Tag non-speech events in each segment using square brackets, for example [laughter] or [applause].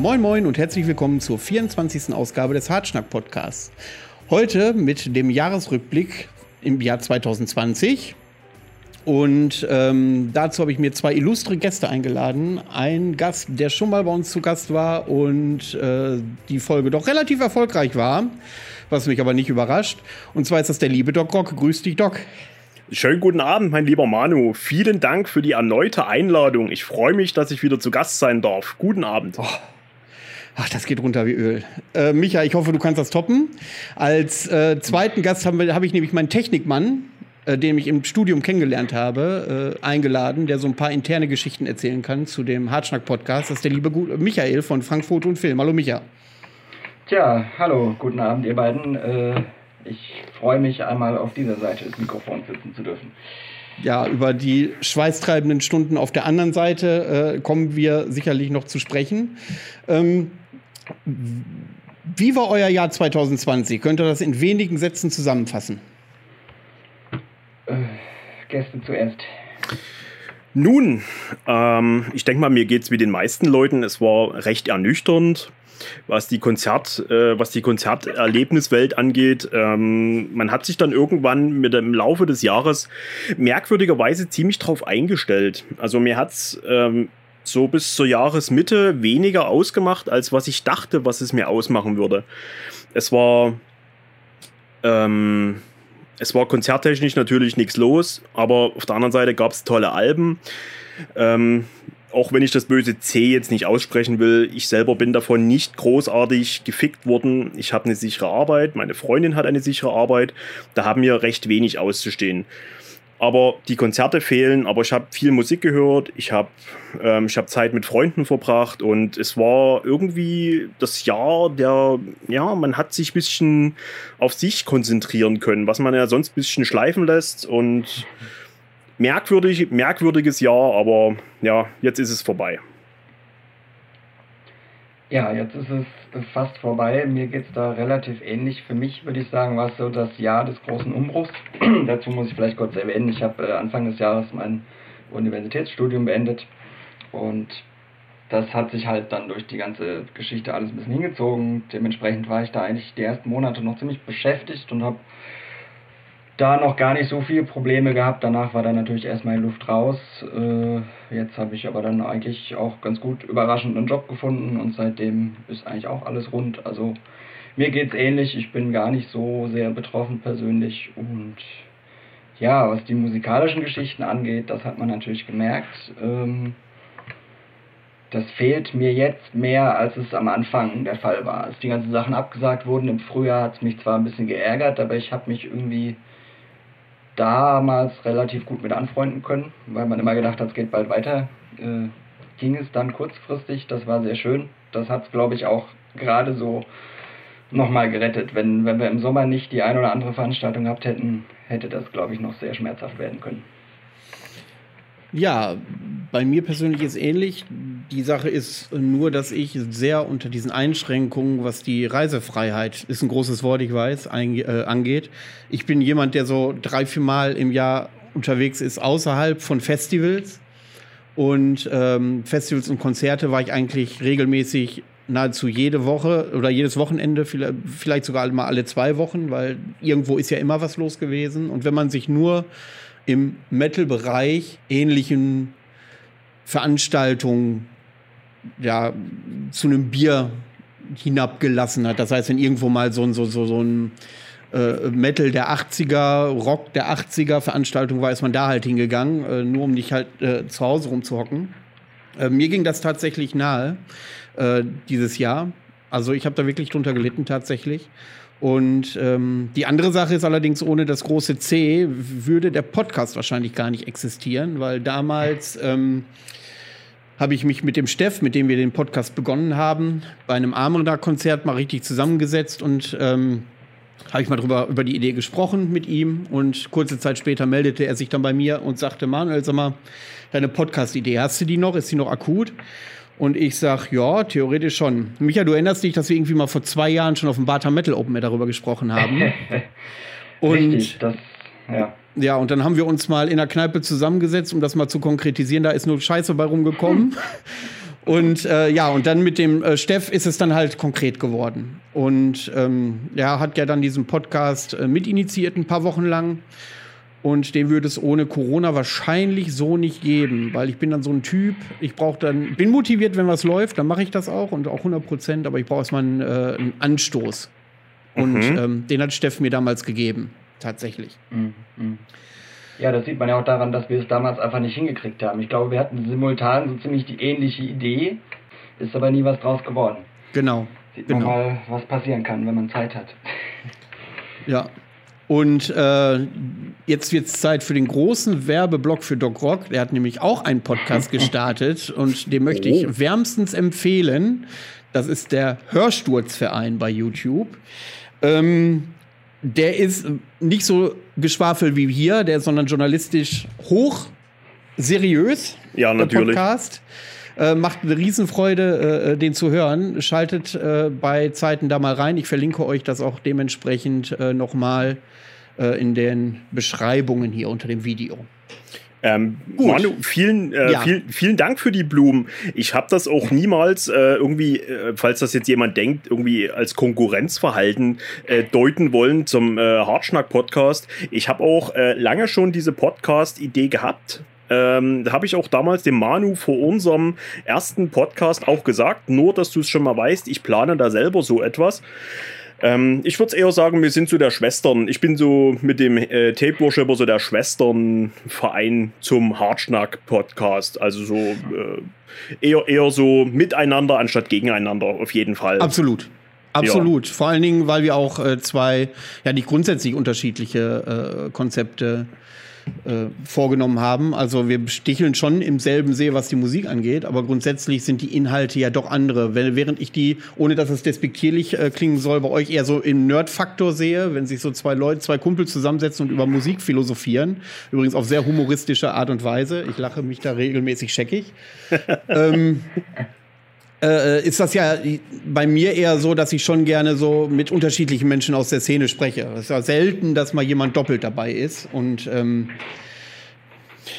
Moin Moin und herzlich willkommen zur 24. Ausgabe des Hartschnack Podcasts. Heute mit dem Jahresrückblick im Jahr 2020. Und ähm, dazu habe ich mir zwei illustre Gäste eingeladen. Ein Gast, der schon mal bei uns zu Gast war und äh, die Folge doch relativ erfolgreich war, was mich aber nicht überrascht. Und zwar ist das der liebe Doc Rock. Grüß dich, Doc. Schönen guten Abend, mein lieber Manu. Vielen Dank für die erneute Einladung. Ich freue mich, dass ich wieder zu Gast sein darf. Guten Abend. Oh. Ach, das geht runter wie Öl. Äh, Micha, ich hoffe, du kannst das toppen. Als äh, zweiten Gast habe hab ich nämlich meinen Technikmann, äh, den ich im Studium kennengelernt habe, äh, eingeladen, der so ein paar interne Geschichten erzählen kann zu dem Hartschnack-Podcast. Das ist der liebe Michael von Frankfurt und Film. Hallo, Micha. Tja, hallo, guten Abend, ihr beiden. Äh, ich freue mich einmal auf dieser Seite des Mikrofons sitzen zu dürfen. Ja, über die schweißtreibenden Stunden auf der anderen Seite äh, kommen wir sicherlich noch zu sprechen. Ähm, wie war euer Jahr 2020? Könnt ihr das in wenigen Sätzen zusammenfassen? Äh, Gäste zuerst. Nun, ähm, ich denke mal, mir geht es wie den meisten Leuten. Es war recht ernüchternd was die Konzert, äh, was die Konzerterlebniswelt angeht. Ähm, man hat sich dann irgendwann mit dem Laufe des Jahres merkwürdigerweise ziemlich drauf eingestellt. Also mir hat's ähm, so bis zur Jahresmitte weniger ausgemacht, als was ich dachte, was es mir ausmachen würde. Es war ähm, es war konzerttechnisch natürlich nichts los, aber auf der anderen Seite gab es tolle Alben. Ähm, auch wenn ich das böse C jetzt nicht aussprechen will, ich selber bin davon nicht großartig gefickt worden. Ich habe eine sichere Arbeit, meine Freundin hat eine sichere Arbeit, da haben wir recht wenig auszustehen. Aber die Konzerte fehlen, aber ich habe viel Musik gehört, ich habe ähm, hab Zeit mit Freunden verbracht und es war irgendwie das Jahr der, ja, man hat sich ein bisschen auf sich konzentrieren können, was man ja sonst ein bisschen schleifen lässt und merkwürdig, merkwürdiges Jahr, aber ja, jetzt ist es vorbei. Ja, jetzt ist es fast vorbei. Mir geht es da relativ ähnlich. Für mich würde ich sagen, war es so das Jahr des großen Umbruchs. [clears throat] Dazu muss ich vielleicht kurz erwähnen, ich habe äh, Anfang des Jahres mein Universitätsstudium beendet und das hat sich halt dann durch die ganze Geschichte alles ein bisschen hingezogen. Dementsprechend war ich da eigentlich die ersten Monate noch ziemlich beschäftigt und habe da noch gar nicht so viele Probleme gehabt. Danach war dann natürlich erstmal die Luft raus. Äh, jetzt habe ich aber dann eigentlich auch ganz gut überraschend einen Job gefunden und seitdem ist eigentlich auch alles rund. Also mir geht es ähnlich. Ich bin gar nicht so sehr betroffen persönlich und ja, was die musikalischen Geschichten angeht, das hat man natürlich gemerkt. Ähm, das fehlt mir jetzt mehr, als es am Anfang der Fall war. Als die ganzen Sachen abgesagt wurden im Frühjahr, hat es mich zwar ein bisschen geärgert, aber ich habe mich irgendwie damals relativ gut mit anfreunden können, weil man immer gedacht hat, es geht bald weiter. Äh, ging es dann kurzfristig, das war sehr schön. Das hat es, glaube ich, auch gerade so nochmal gerettet. Wenn, wenn wir im Sommer nicht die ein oder andere Veranstaltung gehabt hätten, hätte das, glaube ich, noch sehr schmerzhaft werden können. Ja, bei mir persönlich ist ähnlich. Die Sache ist nur, dass ich sehr unter diesen Einschränkungen, was die Reisefreiheit, ist ein großes Wort, ich weiß, äh, angeht. Ich bin jemand, der so drei, vier Mal im Jahr unterwegs ist außerhalb von Festivals. Und ähm, Festivals und Konzerte war ich eigentlich regelmäßig nahezu jede Woche oder jedes Wochenende, vielleicht sogar mal alle zwei Wochen, weil irgendwo ist ja immer was los gewesen. Und wenn man sich nur im Metal-Bereich ähnlichen Veranstaltungen ja, zu einem Bier hinabgelassen hat. Das heißt, wenn irgendwo mal so, so, so, so ein äh, Metal der 80er, Rock der 80er Veranstaltung war, ist man da halt hingegangen, äh, nur um nicht halt äh, zu Hause rumzuhocken. Äh, mir ging das tatsächlich nahe äh, dieses Jahr. Also ich habe da wirklich drunter gelitten tatsächlich. Und ähm, die andere Sache ist allerdings, ohne das große C würde der Podcast wahrscheinlich gar nicht existieren, weil damals ähm, habe ich mich mit dem Steff, mit dem wir den Podcast begonnen haben, bei einem Armada-Konzert mal richtig zusammengesetzt und ähm, habe ich mal drüber, über die Idee gesprochen mit ihm. Und kurze Zeit später meldete er sich dann bei mir und sagte, Manuel, sag mal, deine Podcast-Idee, hast du die noch? Ist die noch akut? Und ich sag, ja, theoretisch schon. Micha, du erinnerst dich, dass wir irgendwie mal vor zwei Jahren schon auf dem Bata Metal Open Air darüber gesprochen haben. [laughs] und Richtig, das, ja. Ja, und dann haben wir uns mal in der Kneipe zusammengesetzt, um das mal zu konkretisieren. Da ist nur Scheiße bei rumgekommen. [laughs] Und äh, ja, und dann mit dem äh, Steff ist es dann halt konkret geworden. Und ähm, er hat ja dann diesen Podcast äh, mitinitiiert ein paar Wochen lang. Und den würde es ohne Corona wahrscheinlich so nicht geben, weil ich bin dann so ein Typ, ich brauche dann, bin motiviert, wenn was läuft, dann mache ich das auch und auch 100 Prozent, aber ich brauche erstmal einen, äh, einen Anstoß. Und Mhm. ähm, den hat Steff mir damals gegeben, tatsächlich. Mhm, mhm. Ja, das sieht man ja auch daran, dass wir es damals einfach nicht hingekriegt haben. Ich glaube, wir hatten simultan so ziemlich die ähnliche Idee, ist aber nie was draus geworden. Genau. Sieht man Genau. mal, was passieren kann, wenn man Zeit hat. Ja. Und äh, jetzt wird es Zeit für den großen Werbeblock für Doc Rock. Der hat nämlich auch einen Podcast [laughs] gestartet und den möchte ich Oh. wärmstens empfehlen. Das ist der Hörsturzverein bei YouTube. Ähm, der ist nicht so geschwafel wie hier, der ist, sondern journalistisch hoch seriös. Ja, natürlich. Podcast. Äh, macht eine Riesenfreude, äh, den zu hören. Schaltet äh, bei Zeiten da mal rein. Ich verlinke euch das auch dementsprechend äh, nochmal äh, in den Beschreibungen hier unter dem Video. Ähm, Gut. Manu, vielen, äh, Ja. vielen, vielen Dank für die Blumen. Ich habe das auch niemals äh, irgendwie, äh, falls das jetzt jemand denkt, irgendwie als Konkurrenzverhalten äh, deuten wollen zum äh, Hartschnack-Podcast. Ich habe auch äh, lange schon diese Podcast-Idee gehabt. Ähm, da habe ich auch damals dem Manu vor unserem ersten Podcast auch gesagt, nur dass du es schon mal weißt, ich plane da selber so etwas. Ähm, ich würde eher sagen, wir sind so der Schwestern. Ich bin so mit dem äh, Tape Worshipper so der Schwesternverein zum Hartschnack-Podcast. Also so äh, eher, eher so miteinander anstatt gegeneinander, auf jeden Fall. Absolut. Absolut. Vor allen Dingen, weil wir auch äh, zwei, ja nicht grundsätzlich unterschiedliche äh, Konzepte äh, vorgenommen haben. Also wir sticheln schon im selben See, was die Musik angeht, aber grundsätzlich sind die Inhalte ja doch andere. Während ich die, ohne dass es despektierlich äh, klingen soll, bei euch eher so im Nerd-Faktor sehe, wenn sich so zwei Leute, zwei Kumpel zusammensetzen und über Musik philosophieren. Übrigens auf sehr humoristische Art und Weise. Ich lache mich da regelmäßig scheckig. [laughs] ähm, äh, ist das ja bei mir eher so, dass ich schon gerne so mit unterschiedlichen Menschen aus der Szene spreche. Es ist ja selten, dass mal jemand doppelt dabei ist. Und ähm,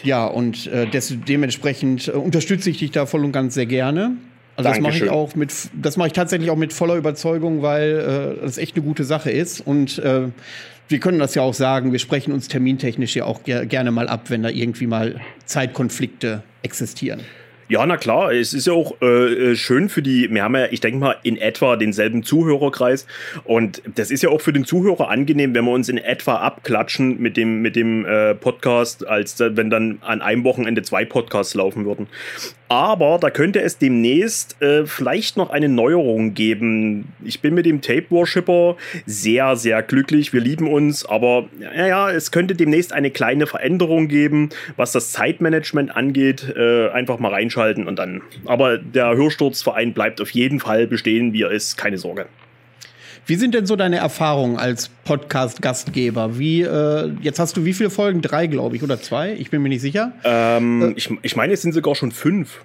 ja, und äh, des, dementsprechend äh, unterstütze ich dich da voll und ganz sehr gerne. Also das mache ich auch mit, das mache ich tatsächlich auch mit voller Überzeugung, weil äh, das echt eine gute Sache ist. Und äh, wir können das ja auch sagen, wir sprechen uns termintechnisch ja auch ger gerne mal ab, wenn da irgendwie mal Zeitkonflikte existieren. Ja, na klar, es ist ja auch äh, äh, schön für die, wir haben ja, ich denke mal, in etwa denselben Zuhörerkreis und das ist ja auch für den Zuhörer angenehm, wenn wir uns in etwa abklatschen mit dem, mit dem äh, Podcast, als wenn dann an einem Wochenende zwei Podcasts laufen würden. Aber da könnte es demnächst äh, vielleicht noch eine Neuerung geben. Ich bin mit dem Tape Worshipper sehr, sehr glücklich. Wir lieben uns, aber ja, ja, es könnte demnächst eine kleine Veränderung geben, was das Zeitmanagement angeht. Äh, einfach mal reinschalten und dann. Aber der Hörsturzverein bleibt auf jeden Fall bestehen, wie er ist. Keine Sorge. Wie sind denn so deine Erfahrungen als Podcast-Gastgeber? Wie, äh, jetzt hast du wie viele Folgen? Drei, glaube ich, oder zwei? Ich bin mir nicht sicher. Ähm, ich, ich meine, es sind sogar schon fünf.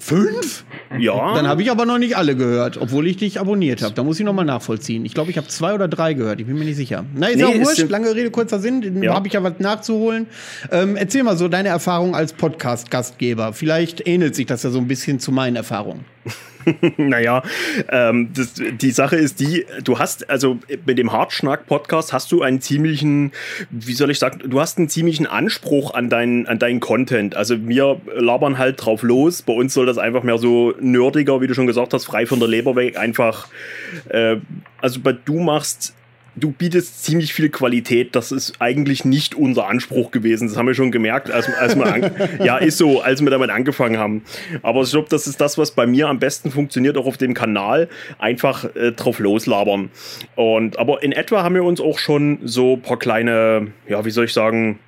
Fünf? Ja. Dann habe ich aber noch nicht alle gehört, obwohl ich dich abonniert habe. Da muss ich noch mal nachvollziehen. Ich glaube, ich habe zwei oder drei gehört. Ich bin mir nicht sicher. Na, ist Nee, ja es wurscht. sind- Lange Rede, kurzer Sinn. Ja. habe ich ja was nachzuholen. Ähm, erzähl mal so deine Erfahrung als Podcast-Gastgeber. Vielleicht ähnelt sich das ja so ein bisschen zu meinen Erfahrungen. [laughs] Naja, ähm, das, die Sache ist die, du hast, also mit dem Hartschnack-Podcast hast du einen ziemlichen, wie soll ich sagen, du hast einen ziemlichen Anspruch an deinen, an deinen Content. Also wir labern halt drauf los. Bei uns soll das einfach mehr so nerdiger, wie du schon gesagt hast, frei von der Leber weg, einfach, äh, also bei du machst du bietest ziemlich viel Qualität. Das ist eigentlich nicht unser Anspruch gewesen. Das haben wir schon gemerkt, als, als wir an, [laughs] ja ist so, als wir damit angefangen haben. Aber ich glaube, das ist das, was bei mir am besten funktioniert, auch auf dem Kanal. Einfach äh, drauf loslabern. Und aber in etwa haben wir uns auch schon so ein paar kleine, ja, wie soll ich sagen,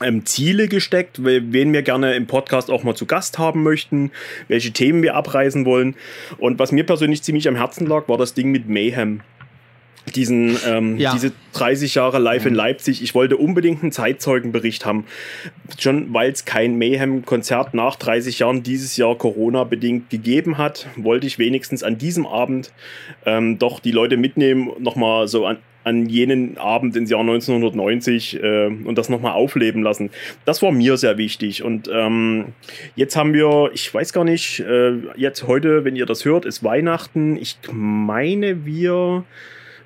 ähm, Ziele gesteckt, we- wen wir gerne im Podcast auch mal zu Gast haben möchten, welche Themen wir abreißen wollen. Und was mir persönlich ziemlich am Herzen lag, war das Ding mit Mayhem. Diesen, ähm, ja. diese 30 Jahre live in Leipzig. Ich wollte unbedingt einen Zeitzeugenbericht haben. Schon weil es kein Mayhem-Konzert nach 30 Jahren dieses Jahr Corona-bedingt gegeben hat, wollte ich wenigstens an diesem Abend ähm, doch die Leute mitnehmen, nochmal so an, an jenen Abend ins Jahr 1990 äh, und das nochmal aufleben lassen. Das war mir sehr wichtig. Und ähm, jetzt haben wir, ich weiß gar nicht, äh, jetzt heute, wenn ihr das hört, ist Weihnachten. Ich meine, wir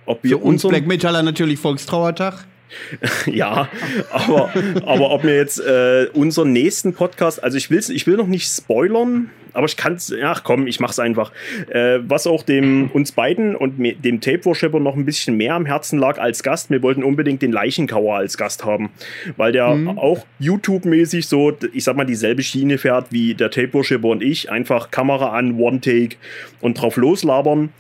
ob wir Für uns Black Metaller natürlich Volkstrauertag. [laughs] ja, aber, aber ob wir jetzt äh, unseren nächsten Podcast, also ich, will's, ich will noch nicht spoilern, aber ich kann es, ach komm, ich mach's einfach. Äh, was auch dem uns beiden und dem Tape Worshipper noch ein bisschen mehr am Herzen lag als Gast, wir wollten unbedingt den Leichenkauer als Gast haben, weil der mhm. auch YouTube-mäßig so, ich sag mal, dieselbe Schiene fährt wie der Tape Worshipper und ich. Einfach Kamera an, One Take und drauf loslabern.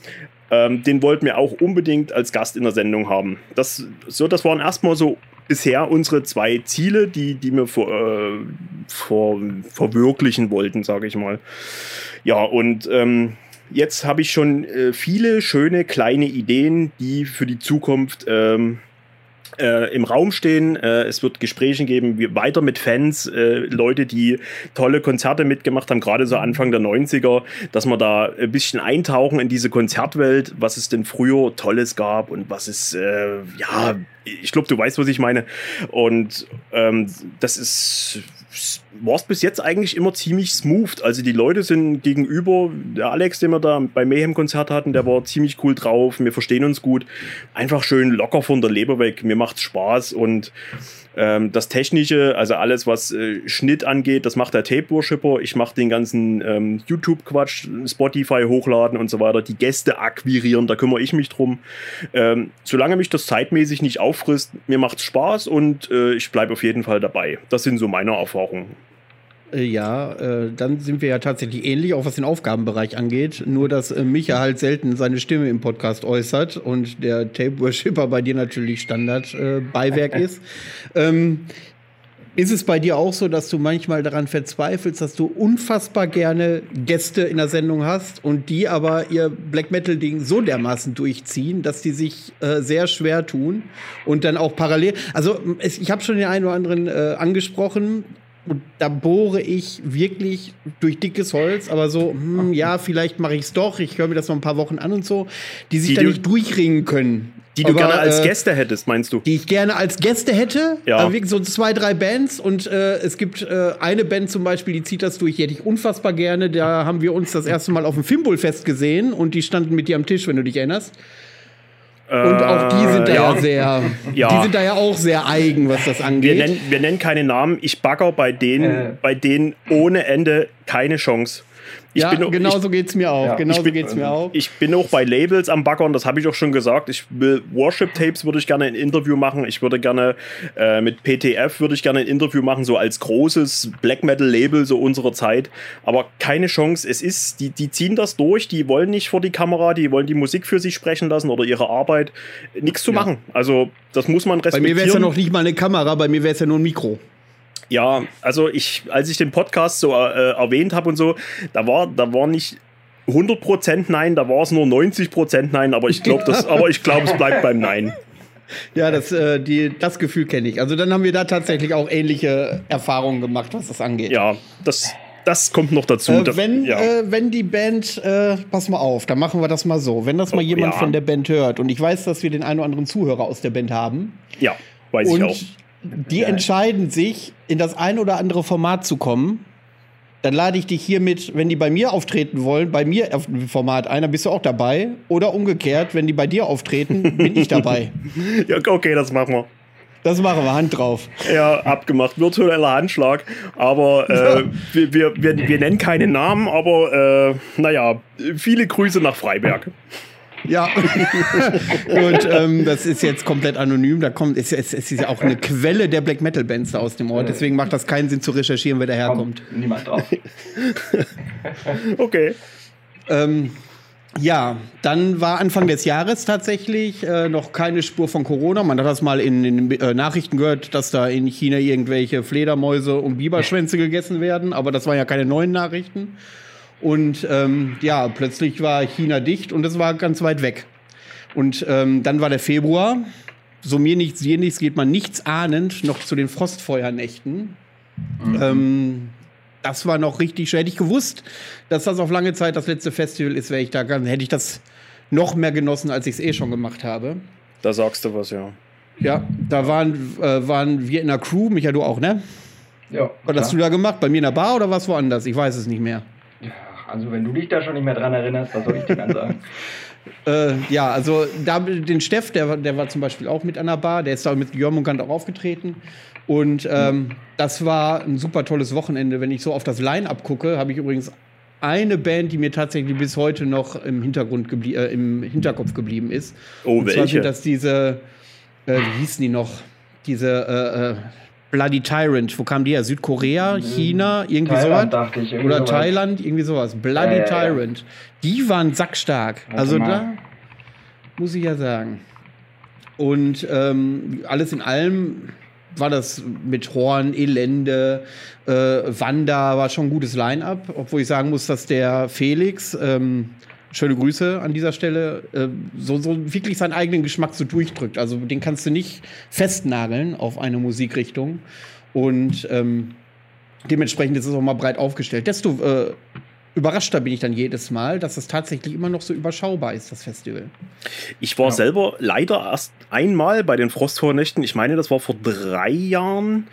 Ähm, den wollten wir auch unbedingt als Gast in der Sendung haben. Das, so, das waren erstmal so bisher unsere zwei Ziele, die, die wir vor, äh, vor, verwirklichen wollten, sage ich mal. Ja, und ähm, jetzt habe ich schon äh, viele schöne kleine Ideen, die für die Zukunft ähm, äh, im Raum stehen. Äh, es wird Gespräche geben, wie, weiter mit Fans, äh, Leute, die tolle Konzerte mitgemacht haben, gerade so Anfang der 90er, dass wir da ein bisschen eintauchen in diese Konzertwelt, was es denn früher Tolles gab und was es, äh, ja, ich glaube, du weißt, was ich meine. Und ähm, das ist war es bis jetzt eigentlich immer ziemlich smooth. Also die Leute sind gegenüber, der Alex, den wir da bei Mayhem-Konzert hatten, der war ziemlich cool drauf, wir verstehen uns gut. Einfach schön locker von der Leber weg, mir macht's Spaß und ähm, das Technische, also alles, was äh, Schnitt angeht, das macht der Tape-Worshipper. Ich mache den ganzen ähm, YouTube-Quatsch, Spotify hochladen und so weiter, die Gäste akquirieren, da kümmere ich mich drum. Ähm, solange mich das zeitmäßig nicht auffrisst, mir macht's Spaß und äh, ich bleibe auf jeden Fall dabei. Das sind so meine Erfahrungen. Äh, ja, äh, dann sind wir ja tatsächlich ähnlich, auch was den Aufgabenbereich angeht. Nur, dass äh, Micha halt selten seine Stimme im Podcast äußert und der Tape-Worshipper bei dir natürlich Standard-Beiwerk äh, ist. [laughs] Ähm, ist es bei dir auch so, dass du manchmal daran verzweifelst, dass du unfassbar gerne Gäste in der Sendung hast und die aber ihr Black Metal-Ding so dermaßen durchziehen, dass die sich äh, sehr schwer tun und dann auch parallel. Also es, ich habe schon den einen oder anderen äh, angesprochen, und da bohre ich wirklich durch dickes Holz, aber so, hm, ja, vielleicht mache ich es doch, ich höre mir das noch ein paar Wochen an und so, die sich die da nicht durchringen können. Die du aber, gerne als äh, Gäste hättest, meinst du? Die ich gerne als Gäste hätte. Ja. Also wirklich so zwei, drei Bands. Und äh, es gibt äh, eine Band zum Beispiel, die zieht das durch, die hätte ich unfassbar gerne. Da haben wir uns das erste Mal auf dem Fimbul-Fest gesehen und die standen mit dir am Tisch, wenn du dich erinnerst. Und auch die sind da ja, ja sehr, ja. die sind da ja auch sehr eigen, was das angeht. Wir nennen, wir nennen keine Namen. Ich bagger bei denen, äh. bei denen ohne Ende keine Chance. Ich ja, bin, genau ich, so geht es mir auch. Ja. Genau so geht's mir auch. Ich bin auch bei Labels am Backern, das habe ich auch schon gesagt. Ich will Worship-Tapes würde ich gerne ein Interview machen. Ich würde gerne äh, mit PTF würde ich gerne ein Interview machen, so als großes Black Metal-Label so unserer Zeit. Aber keine Chance. Es ist, die, die ziehen das durch, die wollen nicht vor die Kamera, die wollen die Musik für sich sprechen lassen oder ihre Arbeit. Nichts zu ja. machen. Also das muss man respektieren. Bei mir wäre es ja noch nicht mal eine Kamera, bei mir wäre es ja nur ein Mikro. Ja, also ich, als ich den Podcast so äh, erwähnt habe und so, da war, da war nicht 100% Nein, da war es nur 90% Nein, aber ich glaube, glaube, es bleibt beim Nein. [laughs] Ja, das, äh, die, das Gefühl kenne ich. Also dann haben wir da tatsächlich auch ähnliche Erfahrungen gemacht, was das angeht. Ja, das, das kommt noch dazu. Äh, wenn, ja. äh, wenn die Band, äh, pass mal auf, dann machen wir das mal so. Wenn das mal oh, jemand ja. von der Band hört und ich weiß, dass wir den einen oder anderen Zuhörer aus der Band haben. Ja, weiß ich auch die entscheiden sich, in das ein oder andere Format zu kommen, dann lade ich dich hiermit, wenn die bei mir auftreten wollen, bei mir auf dem Format einer, bist du auch dabei. Oder umgekehrt, wenn die bei dir auftreten, bin ich dabei. [laughs] ja, okay, das machen wir. Das machen wir, Hand drauf. Ja, abgemacht. Virtueller Handschlag. Aber äh, wir, wir, wir, wir, nennen keine Namen, aber äh, naja, viele Grüße nach Freiberg. Ja, [laughs] und ähm, das ist jetzt komplett anonym. Da kommt, es, es, es ist ja auch eine Quelle der Black Metal Bands da aus dem Ort. Deswegen macht das keinen Sinn zu recherchieren, wer daherkommt. Kommt niemand drauf. [laughs] okay. Ähm, ja, dann war Anfang des Jahres tatsächlich äh, noch keine Spur von Corona. Man hat das mal in den äh, Nachrichten gehört, dass da in China irgendwelche Fledermäuse und Biberschwänze gegessen werden, aber das waren ja keine neuen Nachrichten. Und ähm, ja, plötzlich war China dicht und es war ganz weit weg. Und ähm, dann war der Februar. So mir nichts, dir nichts, geht man nichts ahnend noch zu den Frostfeuernächten. Mhm. Ähm, das war noch richtig schön. Hätte ich gewusst, dass das auf lange Zeit das letzte Festival ist, wäre ich da, hätte ich das noch mehr genossen, als ich es eh schon gemacht habe. Da sagst du was, ja. Ja, da waren, äh, waren wir in der Crew, Micha, du auch, ne? Ja. Was hast du da gemacht? Bei mir in der Bar oder was woanders? Ich weiß es nicht mehr. Also wenn du dich da schon nicht mehr dran erinnerst, was soll ich dir dann sagen? [laughs] äh, ja, also da, den Steff, der, der war zum Beispiel auch mit an der Bar, der ist da mit Jörmungand auch aufgetreten. Und ähm, das war ein super tolles Wochenende. Wenn ich so auf das Line-Up gucke, habe ich übrigens eine Band, die mir tatsächlich bis heute noch im Hintergrund äh, im Hinterkopf geblieben ist. Oh, Und welche? Zwar sind das diese, äh, wie hießen die noch? Diese äh, äh Bloody Tyrant, wo kam die her? Südkorea, mhm. China, irgendwie Thailand, sowas? Ich, irgendwie Oder sowas. Thailand, irgendwie sowas. Bloody ja, Tyrant. Die waren sackstark. Warte also mal. da muss ich ja sagen. Und ähm, alles in allem war das mit Horn, Elende, äh, Wanda war schon ein gutes Line-up, obwohl ich sagen muss, dass der Felix, ähm, schöne Grüße an dieser Stelle, äh, so, so wirklich seinen eigenen Geschmack so durchdrückt. Also den kannst du nicht festnageln auf eine Musikrichtung. Und ähm, dementsprechend ist es auch mal breit aufgestellt. Desto äh, überraschter bin ich dann jedes Mal, dass es tatsächlich immer noch so überschaubar ist, das Festival. Ich war ja. selber leider erst einmal bei den Frostvornächten. Ich meine, das war vor drei Jahren.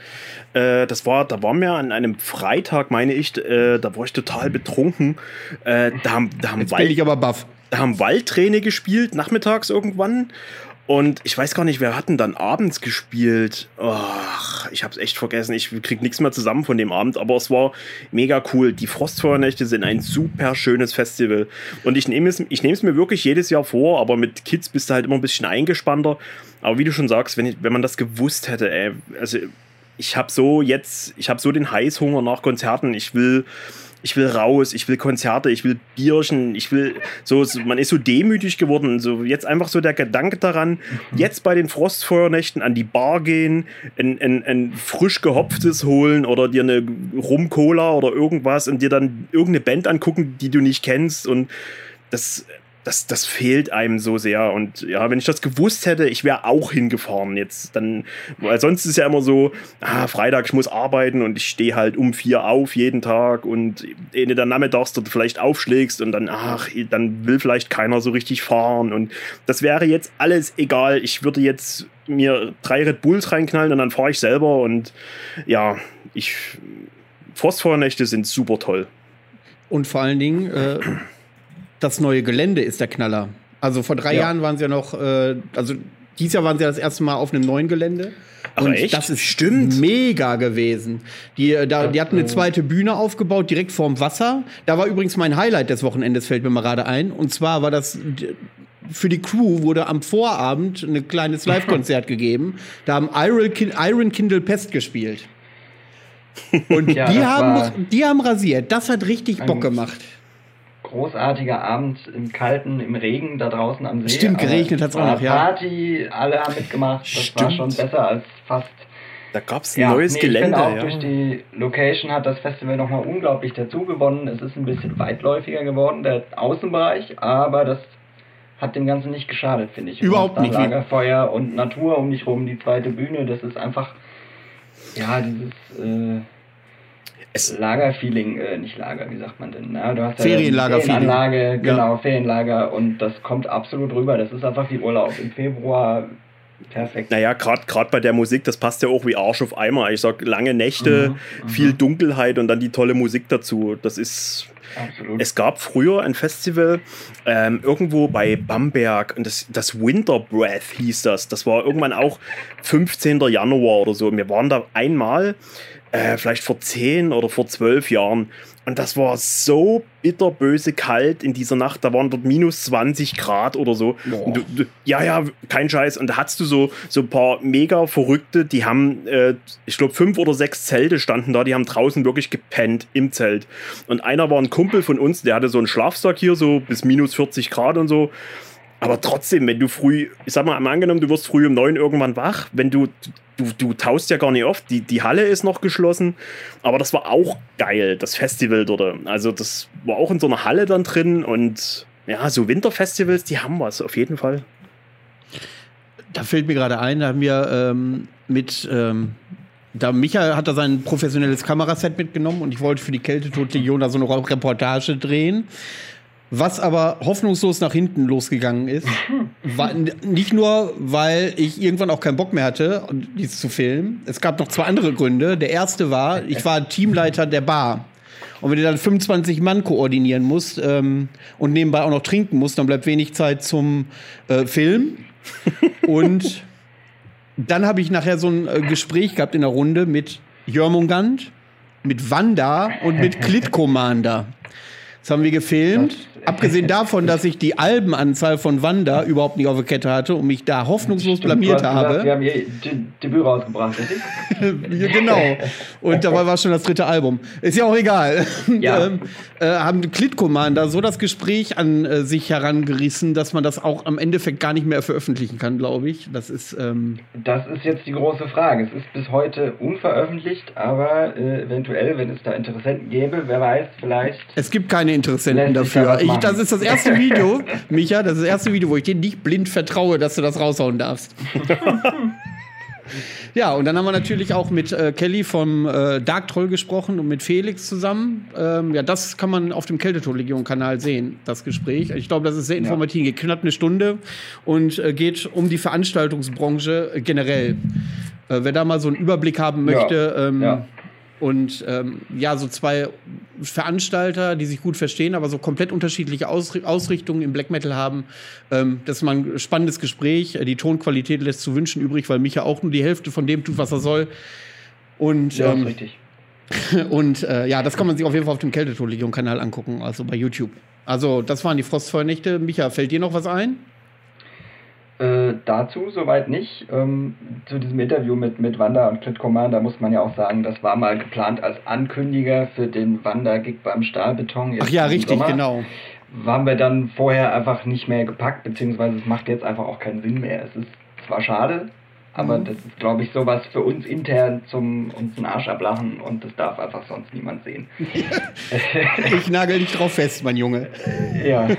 Äh, das war, da waren wir an einem Freitag, meine ich, äh, da war ich total betrunken. Äh, da haben, da haben Jetzt Wald, bin ich aber baff. Da haben Waldträne gespielt, nachmittags irgendwann. Und ich weiß gar nicht, wir hatten dann abends gespielt. Ach, ich hab's echt vergessen. Ich krieg nichts mehr zusammen von dem Abend, aber es war mega cool. Die Frostfeuernächte sind ein super schönes Festival. Und ich nehme es, ich nehme es mir wirklich jedes Jahr vor, aber mit Kids bist du halt immer ein bisschen eingespannter. Aber wie du schon sagst, wenn, ich, wenn man das gewusst hätte, ey, also ich habe so jetzt, ich habe so den Heißhunger nach Konzerten. Ich will ich will raus, ich will Konzerte, ich will Bierchen, ich will so, man ist so demütig geworden. So jetzt einfach so der Gedanke daran, mhm. jetzt bei den Frostfeuernächten an die Bar gehen, ein, ein, ein frisch gehopftes holen oder dir eine Rum-Cola oder irgendwas und dir dann irgendeine Band angucken, die du nicht kennst und das das, das fehlt einem so sehr. Und ja, wenn ich das gewusst hätte, ich wäre auch hingefahren jetzt. Dann, weil sonst ist ja immer so, ah, Freitag, ich muss arbeiten und ich stehe halt um vier auf jeden Tag und Ende der Nachmittags dort vielleicht aufschlägst und dann, ach, dann will vielleicht keiner so richtig fahren. Und das wäre jetzt alles egal. Ich würde jetzt mir drei Red Bulls reinknallen und dann fahre ich selber und ja, ich. Phosphornächte sind super toll. Und vor allen Dingen, äh das neue Gelände ist der Knaller. Also vor drei ja. Jahren waren sie ja noch, äh, also dieses Jahr waren sie ja das erste Mal auf einem neuen Gelände. Ach, und echt? das ist Stimmt. mega gewesen. Die, äh, da, die hatten eine zweite Bühne aufgebaut, direkt vorm Wasser. Da war übrigens mein Highlight des Wochenendes, fällt mir mal gerade ein. Und zwar war das für die Crew wurde am Vorabend ein kleines Live-Konzert [laughs] gegeben. Da haben Iron, Iron Kindle Pest gespielt. [laughs] Und ja, die, haben, die haben rasiert. Das hat richtig Bock gemacht großartiger Abend im Kalten, im Regen da draußen am See. Stimmt, geregnet hat es auch noch, ja. Party, alle haben mitgemacht. Das Stimmt. war schon besser als fast. Da gab es ein ja, neues nee, Gelände. Ich auch ja. durch die Location hat das Festival nochmal unglaublich dazu gewonnen. Es ist ein bisschen weitläufiger geworden, der Außenbereich, aber das hat dem Ganzen nicht geschadet, finde ich. Überhaupt nicht. Lagerfeuer und Natur um dich rum, die zweite Bühne, das ist einfach, ja, dieses. Äh, es Lagerfeeling, äh, nicht Lager, wie sagt man denn? Na, du hast Ferienlager, Ferienanlage, genau, ja. Ferienlager und das kommt absolut rüber. Das ist einfach wie Urlaub im Februar. Perfekt. Naja, gerade bei der Musik, das passt ja auch wie Arsch auf Eimer. Ich sag, lange Nächte, mhm, mhm. viel Dunkelheit und dann die tolle Musik dazu. Das ist. Absolut. Es gab früher ein Festival ähm, irgendwo bei Bamberg und das, das Winter Breath hieß das. Das war irgendwann auch 15. Januar oder so. Wir waren da einmal äh, vielleicht vor zehn oder vor zwölf Jahren. Und das war so bitterböse kalt in dieser Nacht. Da waren dort minus 20 Grad oder so. Du, du, ja, ja, kein Scheiß. Und da hattest du so, so ein paar mega Verrückte, die haben, äh, ich glaube, fünf oder sechs Zelte standen da, die haben draußen wirklich gepennt im Zelt. Und einer war ein Kumpel von uns, der hatte so einen Schlafsack hier, so bis minus 40 Grad und so. Aber trotzdem, wenn du früh, ich sag mal, angenommen, du wirst früh um neun irgendwann wach, wenn du, du, du taust ja gar nicht oft, die, die Halle ist noch geschlossen, aber das war auch geil, das Festival dort. Also das war auch in so einer Halle dann drin und ja, so Winterfestivals, die haben was, auf jeden Fall. Da fällt mir gerade ein, da haben wir ähm, mit, ähm, da Michael hat da sein professionelles Kameraset mitgenommen und ich wollte für die Kältetote-Legion da so eine Reportage drehen. Was aber hoffnungslos nach hinten losgegangen ist. War nicht nur, weil ich irgendwann auch keinen Bock mehr hatte, dies zu filmen. Es gab noch zwei andere Gründe. Der erste war, ich war Teamleiter der Bar. Und wenn du dann 25 Mann koordinieren musst ähm, und nebenbei auch noch trinken musst, dann bleibt wenig Zeit zum äh, Film. [laughs] und dann habe ich nachher so ein äh, Gespräch gehabt in der Runde mit Jörmungand, mit Wanda und mit Clit Commander. Das haben wir gefilmt. Abgesehen davon, dass ich die Albenanzahl von Wanda überhaupt nicht auf der Kette hatte und mich da hoffnungslos Stimmt, blamiert habe. Gesagt, wir haben ihr Debüt rausgebracht, richtig? [laughs] genau. Und dabei war schon das dritte Album. Ist ja auch egal. Ja. Äh, haben Clit Commander so das Gespräch an äh, sich herangerissen, dass man das auch am Endeffekt gar nicht mehr veröffentlichen kann, glaube ich. Das ist. Ähm das ist jetzt die große Frage. Es ist bis heute unveröffentlicht, aber äh, eventuell, wenn es da Interessenten gäbe, wer weiß, vielleicht. Es gibt keine Interessenten dafür. Ich, das ist das erste Video, [laughs] Micha, das ist das erste Video, wo ich dir nicht blind vertraue, dass du das raushauen darfst. [laughs] ja, und dann haben wir natürlich auch mit äh, Kelly vom äh, Dark Troll gesprochen und mit Felix zusammen. Ähm, ja, das kann man auf dem Kälteton-Legion-Kanal sehen, das Gespräch. Ich glaube, das ist sehr informativ, geht knapp eine Stunde und äh, geht um die Veranstaltungsbranche generell. Äh, wer da mal so einen Überblick haben möchte, ja. Ähm, ja und ähm, ja, so zwei Veranstalter, die sich gut verstehen, aber so komplett unterschiedliche Ausri Ausrichtungen im Black Metal haben. Ähm, das ist mal ein spannendes Gespräch. Die Tonqualität lässt zu wünschen übrig, weil Micha auch nur die Hälfte von dem tut, was er soll. Und, ja, ähm, richtig. [laughs] Und äh, ja, das kann man sich auf jeden Fall auf dem Kälteton-Legion-Kanal angucken, also bei YouTube. Also, das waren die Frostfeuernächte. Micha, fällt dir noch was ein? Äh, dazu soweit nicht. Ähm, zu diesem Interview mit, mit Wanda und Clit Commander muss man ja auch sagen, das war mal geplant als Ankündiger für den Wanda-Gig beim Stahlbeton. Ach ja, richtig, Sommer. genau. Haben wir dann vorher einfach nicht mehr gepackt, beziehungsweise es macht jetzt einfach auch keinen Sinn mehr. Es ist zwar schade, aber mhm. das ist, glaube ich, sowas für uns intern zum uns einen Arsch ablachen und das darf einfach sonst niemand sehen. [laughs] ich nagel dich drauf fest, mein Junge. ja. [laughs]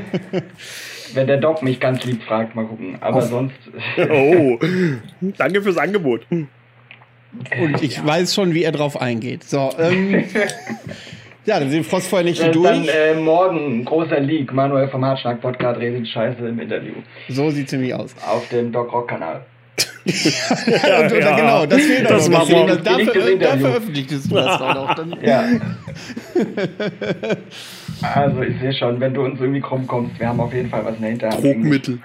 wenn der Doc mich ganz lieb fragt, mal gucken. Aber Auf. sonst. [laughs] oh, danke fürs Angebot. Und ich ja. weiß schon, wie er drauf eingeht. So, ähm, [laughs] ja, dann sind Frostfeuer nicht äh, durch. Dann äh, morgen großer Leak. Manuel vom Hartschlag Podcast redet Scheiße im Interview. So sieht es nämlich aus. Auf dem Doc Rock Kanal. Ja, und, ja, genau, das fehlt das noch. Das, da, da veröffentlichtest du das auch noch. Dann. Ja. Also ich sehe schon, wenn du uns irgendwie krumm kommst, wir haben auf jeden Fall was in der Hinterhand. Druckmittel.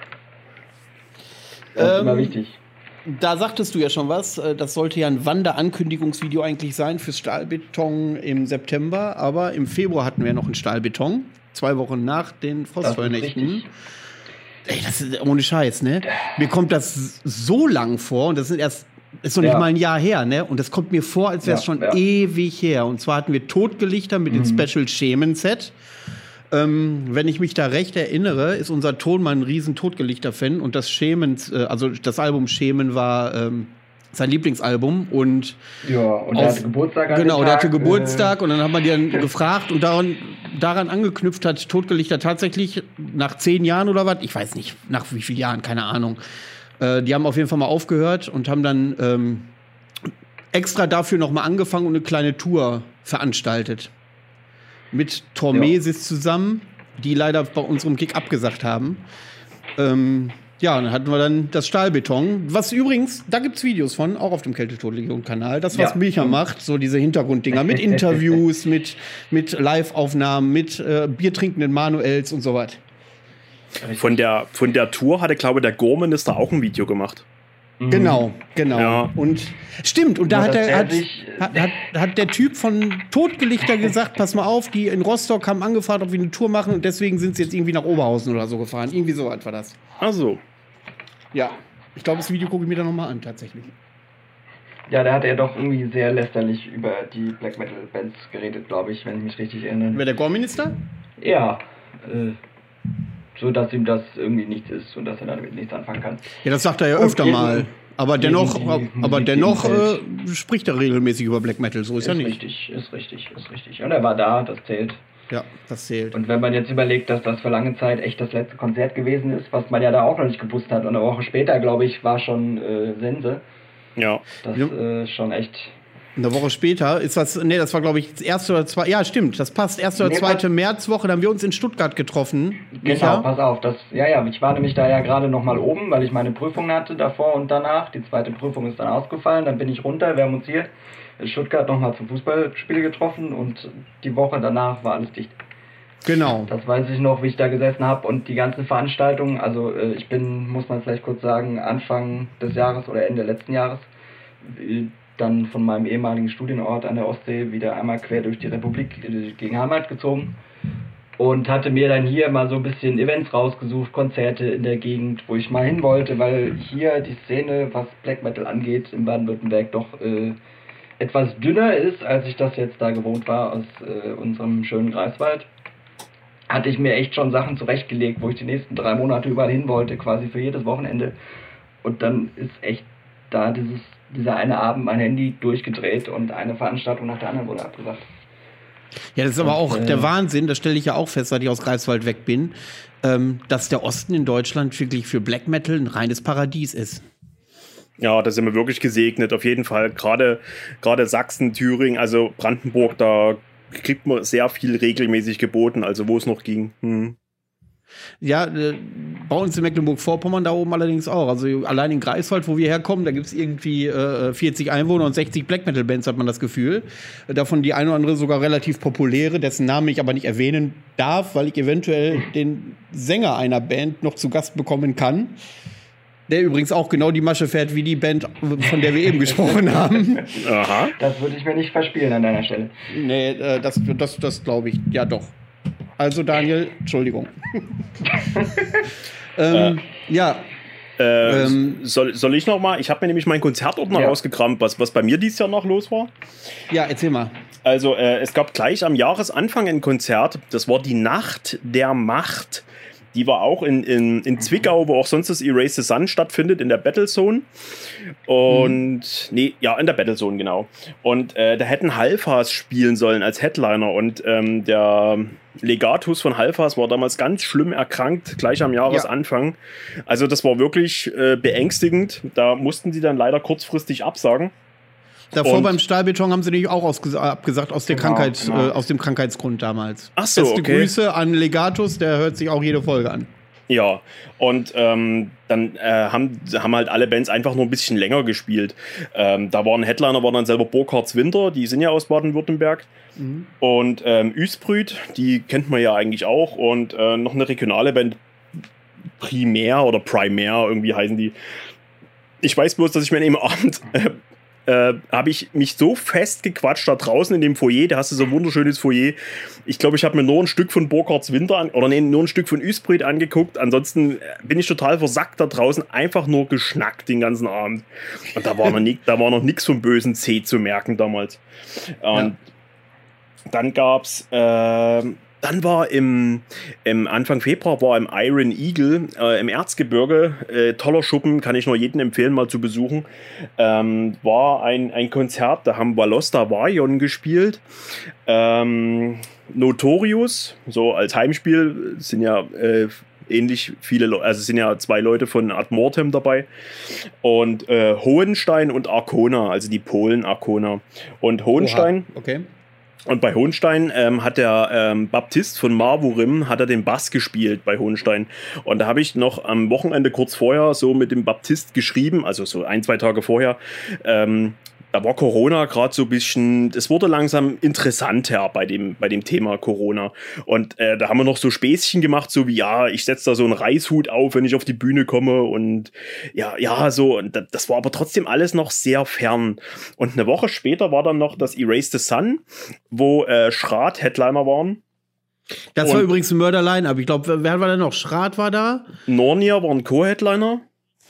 Das ist ähm, immer wichtig. Da sagtest du ja schon was. Äh, das sollte ja ein Wander-Ankündigungsvideo eigentlich sein fürs Stahlbeton im September. Aber im Februar hatten wir ja noch einen Stahlbeton. Zwei Wochen nach den Phosphornächten. Ey, das ist ohne Scheiß, ne? Mir kommt das so lang vor und das sind erst ist noch nicht mal ein Jahr her, ne? Und das kommt mir vor, als wäre es ja, schon ja. ewig her. Und zwar hatten wir Totgelichter mit mhm. dem Special Schemen-Set. Ähm, wenn ich mich da recht erinnere, ist unser Tonmann ein riesen Totgelichter-Fan und das Schemen, äh, also das Album Schemen war ähm, sein Lieblingsalbum und ja und er hatte Geburtstag genau der hatte Geburtstag äh, und dann haben wir die dann gefragt und daran daran angeknüpft hat Totgelichter tatsächlich nach zehn Jahren oder was ich weiß nicht nach wie vielen Jahren keine Ahnung äh, die haben auf jeden Fall mal aufgehört und haben dann ähm, extra dafür noch mal angefangen und eine kleine Tour veranstaltet. Mit Tormesis ja. zusammen, die leider bei unserem Gig abgesagt haben. Ähm, ja, dann hatten wir dann das Stahlbeton. Was übrigens, da gibt es Videos von, auch auf dem Kältetodlegion-Kanal. Das, was ja. Micha macht, so diese Hintergrunddinger mit Interviews, [laughs] mit, mit Live-Aufnahmen, mit äh, biertrinkenden Manuels und so weiter. Von der, von der Tour hatte, glaube ich, der Gorminister auch ein Video gemacht. Mhm. Genau, genau. Ja. Und stimmt, und da hat, der, hat, hat, hat, hat, der Typ von Totgelichter gesagt, pass mal auf, die in Rostock haben angefragt, ob wir eine Tour machen und deswegen sind sie jetzt irgendwie nach Oberhausen oder so gefahren. Irgendwie so weit war das. Ach so. Ja. Ich glaube, das Video gucke ich mir dann nochmal an, tatsächlich. Ja, da hat er doch irgendwie sehr lästerlich über die Black Metal Bands geredet, glaube ich, wenn ich mich richtig erinnere. Über der Gorminister? Ja. Äh, so dass ihm das irgendwie nichts ist und dass er damit nichts anfangen kann. Ja, das sagt er ja öfter mal. Aber dennoch, aber dennoch äh, spricht er regelmäßig über Black Metal, so ist, ist ja nicht. Richtig, ist richtig, ist richtig. Und er war da, das zählt. Ja, das zählt. Und wenn man jetzt überlegt, dass das für lange Zeit echt das letzte Konzert gewesen ist, was man ja da auch noch nicht gewusst hat, und eine Woche später, glaube ich, war schon äh, Sense. Ja. Das Ja. äh, schon echt. Eine Woche später ist das, nee, das war glaube ich das erste oder zwei, ja stimmt, das passt, erste oder Nee, zweite Märzwoche, da haben wir uns in Stuttgart getroffen. Genau, Micha. pass auf. Das, ja, ja, ich war nämlich da ja gerade nochmal oben, weil ich meine Prüfung hatte davor und danach. Die zweite Prüfung ist dann ausgefallen. Dann bin ich runter. Wir haben uns hier in Stuttgart nochmal zum Fußballspiel getroffen und die Woche danach war alles dicht. Genau. Das weiß ich noch, wie ich da gesessen habe und die ganzen Veranstaltungen. Also äh, ich bin, muss man vielleicht kurz sagen, Anfang des Jahres oder Ende letzten Jahres äh, dann von meinem ehemaligen Studienort an der Ostsee wieder einmal quer durch die Republik äh, gegen Heimat gezogen und hatte mir dann hier mal so ein bisschen Events rausgesucht, Konzerte in der Gegend, wo ich mal hin wollte, weil hier die Szene, was Black Metal angeht, in Baden-Württemberg doch äh, etwas dünner ist, als ich das jetzt da gewohnt war aus äh, unserem schönen Greifswald hatte ich mir echt schon Sachen zurechtgelegt, wo ich die nächsten drei Monate überall hin wollte, quasi für jedes Wochenende. Und dann ist echt da dieses, dieser eine Abend mein Handy durchgedreht und eine Veranstaltung nach der anderen wurde abgesagt. Ja, das ist aber auch Und, äh, der Wahnsinn, das stelle ich ja auch fest, seit ich aus Greifswald weg bin, ähm, dass der Osten in Deutschland wirklich für Black Metal ein reines Paradies ist. Ja, da sind wir wirklich gesegnet, auf jeden Fall. Gerade, gerade Sachsen, Thüringen, also Brandenburg, da kriegt man sehr viel regelmäßig geboten, also wo es noch ging. Hm. Ja, äh, bei uns in Mecklenburg-Vorpommern da oben allerdings auch. Also allein in Greifswald, wo wir herkommen, da gibt es irgendwie äh, 40 Einwohner und 60 Black Metal-Bands, hat man das Gefühl. Davon die eine oder andere sogar relativ populäre, dessen Namen ich aber nicht erwähnen darf, weil ich eventuell den Sänger einer Band noch zu Gast bekommen kann. Der übrigens auch genau die Masche fährt wie die Band, von der wir eben gesprochen haben. [laughs] Aha. Das würde ich mir nicht verspielen an deiner Stelle. Nee, äh, das, das, das glaube ich. Ja, doch. Also, Daniel, Entschuldigung. [laughs] ähm, ja, Äh, Ähm, soll, soll ich noch mal? Ich habe mir nämlich meinen Konzertordner Ja. rausgekramt, was, was bei mir dieses Jahr noch los war. ja, erzähl mal. Also äh, es gab gleich am Jahresanfang ein Konzert, das war die Nacht der Macht. Die war auch in, in, in Zwickau, wo auch sonst das Erase the Sun stattfindet, in der Battlezone. Und, nee, ja, in der Battlezone, genau. Und äh, da hätten Halfas spielen sollen als Headliner. Und ähm, der Legatus von Halfas war damals ganz schlimm erkrankt, gleich am Jahresanfang. Also das war wirklich äh, beängstigend. Da mussten sie dann leider kurzfristig absagen. Davor Und- beim Stahlbeton haben sie nämlich auch abgesagt aus, der Genau, Krankheit, genau. Äh, aus dem Krankheitsgrund damals. Ach so, Beste okay. Grüße an Legatus, der hört sich auch jede Folge an. Ja, und ähm, dann äh, haben, haben halt alle Bands einfach nur ein bisschen länger gespielt. Ähm, da waren Headliner, war dann selber Burkhards Winter, die sind ja aus Baden-Württemberg. Und ähm, Üsbrüt, die kennt man ja eigentlich auch. Und äh, noch eine regionale Band, Primär oder Primär, irgendwie heißen die. Ich weiß bloß, dass ich mir an dem Abend äh, äh, habe ich mich so festgequatscht da draußen in dem Foyer, da hast du so ein wunderschönes Foyer. Ich glaube, ich habe mir nur ein Stück von Burkhards Winter an, oder nee, nur ein Stück von Üsbrüt angeguckt. Ansonsten äh, bin ich total versackt da draußen, einfach nur geschnackt den ganzen Abend. Und da war noch, da war noch nichts vom bösen C zu merken damals. Und dann gab's, ähm, dann war im, im Anfang Februar war im Iron Eagle äh, im Erzgebirge, äh, toller Schuppen, kann ich nur jedem empfehlen, mal zu besuchen, ähm, war ein, ein Konzert, da haben Valosta Varion gespielt. Ähm, Notorious, so als Heimspiel, sind ja äh, ähnlich viele Leute, also sind ja zwei Leute von Ad Mortem dabei und äh, Hohenstein und Arkona, also die Polen Arkona. Und Hohenstein, Oha, Okay. Und bei Hohenstein ähm, hat der ähm, Baptist von Marburim hat er den Bass gespielt bei Hohenstein. Und da habe ich noch am Wochenende kurz vorher so mit dem Baptist geschrieben, also so ein, zwei Tage vorher. Ähm, da war Corona gerade so ein bisschen, es wurde langsam interessanter bei dem, bei dem Thema Corona. Und äh, da haben wir noch so Späßchen gemacht, so wie, ja, ich setze da so einen Reishut auf, wenn ich auf die Bühne komme. Und ja, ja, so. Und da- das war aber trotzdem alles noch sehr fern. Und eine Woche später war dann noch das Erase the Sun, wo äh, Schrat Headliner waren. Das war Und- übrigens ein Mörderline, aber ich glaube, wer war da noch? Schrat war da? Nornia waren Co-Headliner.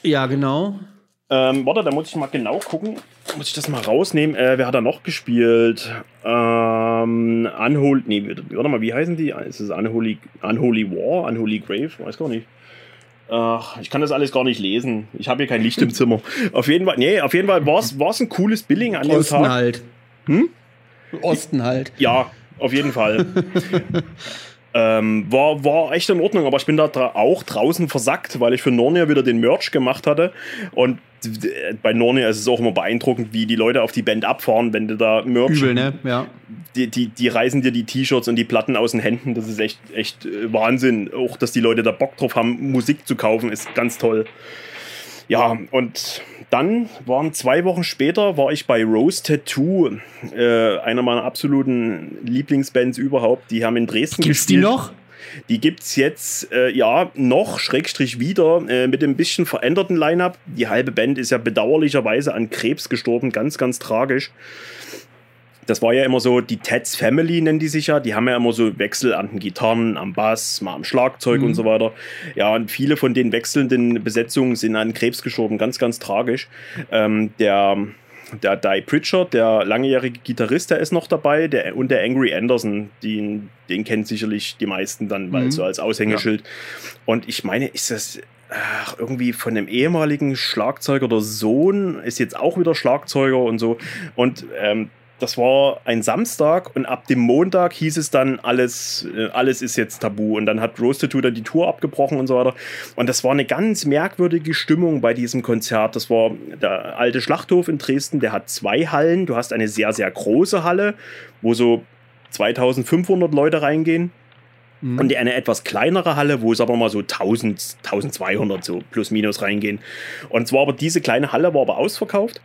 Ja, genau. Ähm, warte, da muss ich mal genau gucken. Muss ich das mal rausnehmen? Äh, wer hat da noch gespielt? Ähm, Unholy, nee, warte mal, wie heißen die? Ist es Unholy, Unholy War? Unholy Grave? Weiß gar nicht. Ach, ich kann das alles gar nicht lesen. Ich habe hier kein Licht im Zimmer. Auf jeden Fall, nee, auf jeden Fall war es ein cooles Billing an dem Osten Tag. halt. Hm? Osten halt. Ja, auf jeden Fall. [laughs] ähm, war, war echt in Ordnung, aber ich bin da dra auch draußen versackt, weil ich für Nornia wieder den Merch gemacht hatte. Und bei Nornia ist es auch immer beeindruckend, wie die Leute auf die Band abfahren, wenn du da Merch. Übel, ne? Ja. Die, die, die reißen dir die T-Shirts und die Platten aus den Händen. Das ist echt, echt äh, Wahnsinn. Auch, dass die Leute da Bock drauf haben, Musik zu kaufen, ist ganz toll. Ja, und dann waren zwei Wochen später, war ich bei Rose Tattoo, äh, einer meiner absoluten Lieblingsbands überhaupt. Die haben in Dresden Gibt's gespielt. die noch? Die gibt es jetzt, äh, ja, noch, Schrägstrich wieder, äh, mit ein bisschen veränderten Line-Up. Die halbe Band ist ja bedauerlicherweise an Krebs gestorben, ganz, ganz tragisch. Das war ja immer so, die Teds Family nennen die sich ja, die haben ja immer so Wechsel an den Gitarren, am Bass, mal am Schlagzeug mhm. und so weiter. Ja, und viele von den wechselnden Besetzungen sind an Krebs gestorben, ganz, ganz tragisch. Ähm, der der Die Pritchard, der langjährige Gitarrist, der ist noch dabei, der, und der Angry Anderson, den, den kennen sicherlich die meisten dann, weil mhm. so als Aushängeschild. Ja. Und ich meine, ist das ach, irgendwie von einem ehemaligen Schlagzeuger oder Sohn, ist jetzt auch wieder Schlagzeuger und so. Und ähm, das war ein Samstag und ab dem Montag hieß es dann, alles, äh, alles ist jetzt tabu. Und dann hat Roasted dann die Tour abgebrochen und so weiter. Und das war eine ganz merkwürdige Stimmung bei diesem Konzert. Das war der alte Schlachthof in Dresden, der hat zwei Hallen. Du hast eine sehr, sehr große Halle, wo so 2500 Leute reingehen. Mhm. Und eine etwas kleinere Halle, wo es aber mal so 1000, 1200 so plus minus reingehen. Und zwar aber diese kleine Halle war aber ausverkauft.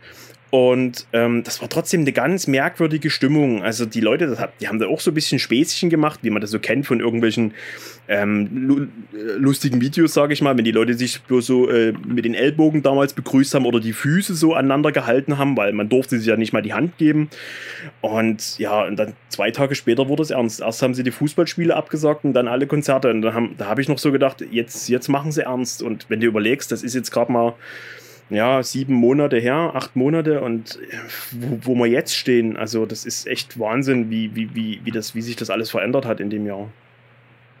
Und ähm, das war trotzdem eine ganz merkwürdige Stimmung. Also die Leute, das hat, die haben da auch so ein bisschen Späßchen gemacht, wie man das so kennt von irgendwelchen ähm, lustigen Videos, sage ich mal, wenn die Leute sich bloß so äh, mit den Ellbogen damals begrüßt haben oder die Füße so aneinander gehalten haben, weil man durfte sich ja nicht mal die Hand geben. Und ja, und dann zwei Tage später wurde es ernst. Erst haben sie die Fußballspiele abgesagt und dann alle Konzerte. Und dann haben, da habe ich noch so gedacht, jetzt, jetzt machen sie ernst. Und wenn du überlegst, das ist jetzt gerade mal ja, sieben Monate her, acht Monate und äh, wo, wo wir jetzt stehen, also das ist echt Wahnsinn, wie, wie, wie, wie, das, wie sich das alles verändert hat in dem Jahr.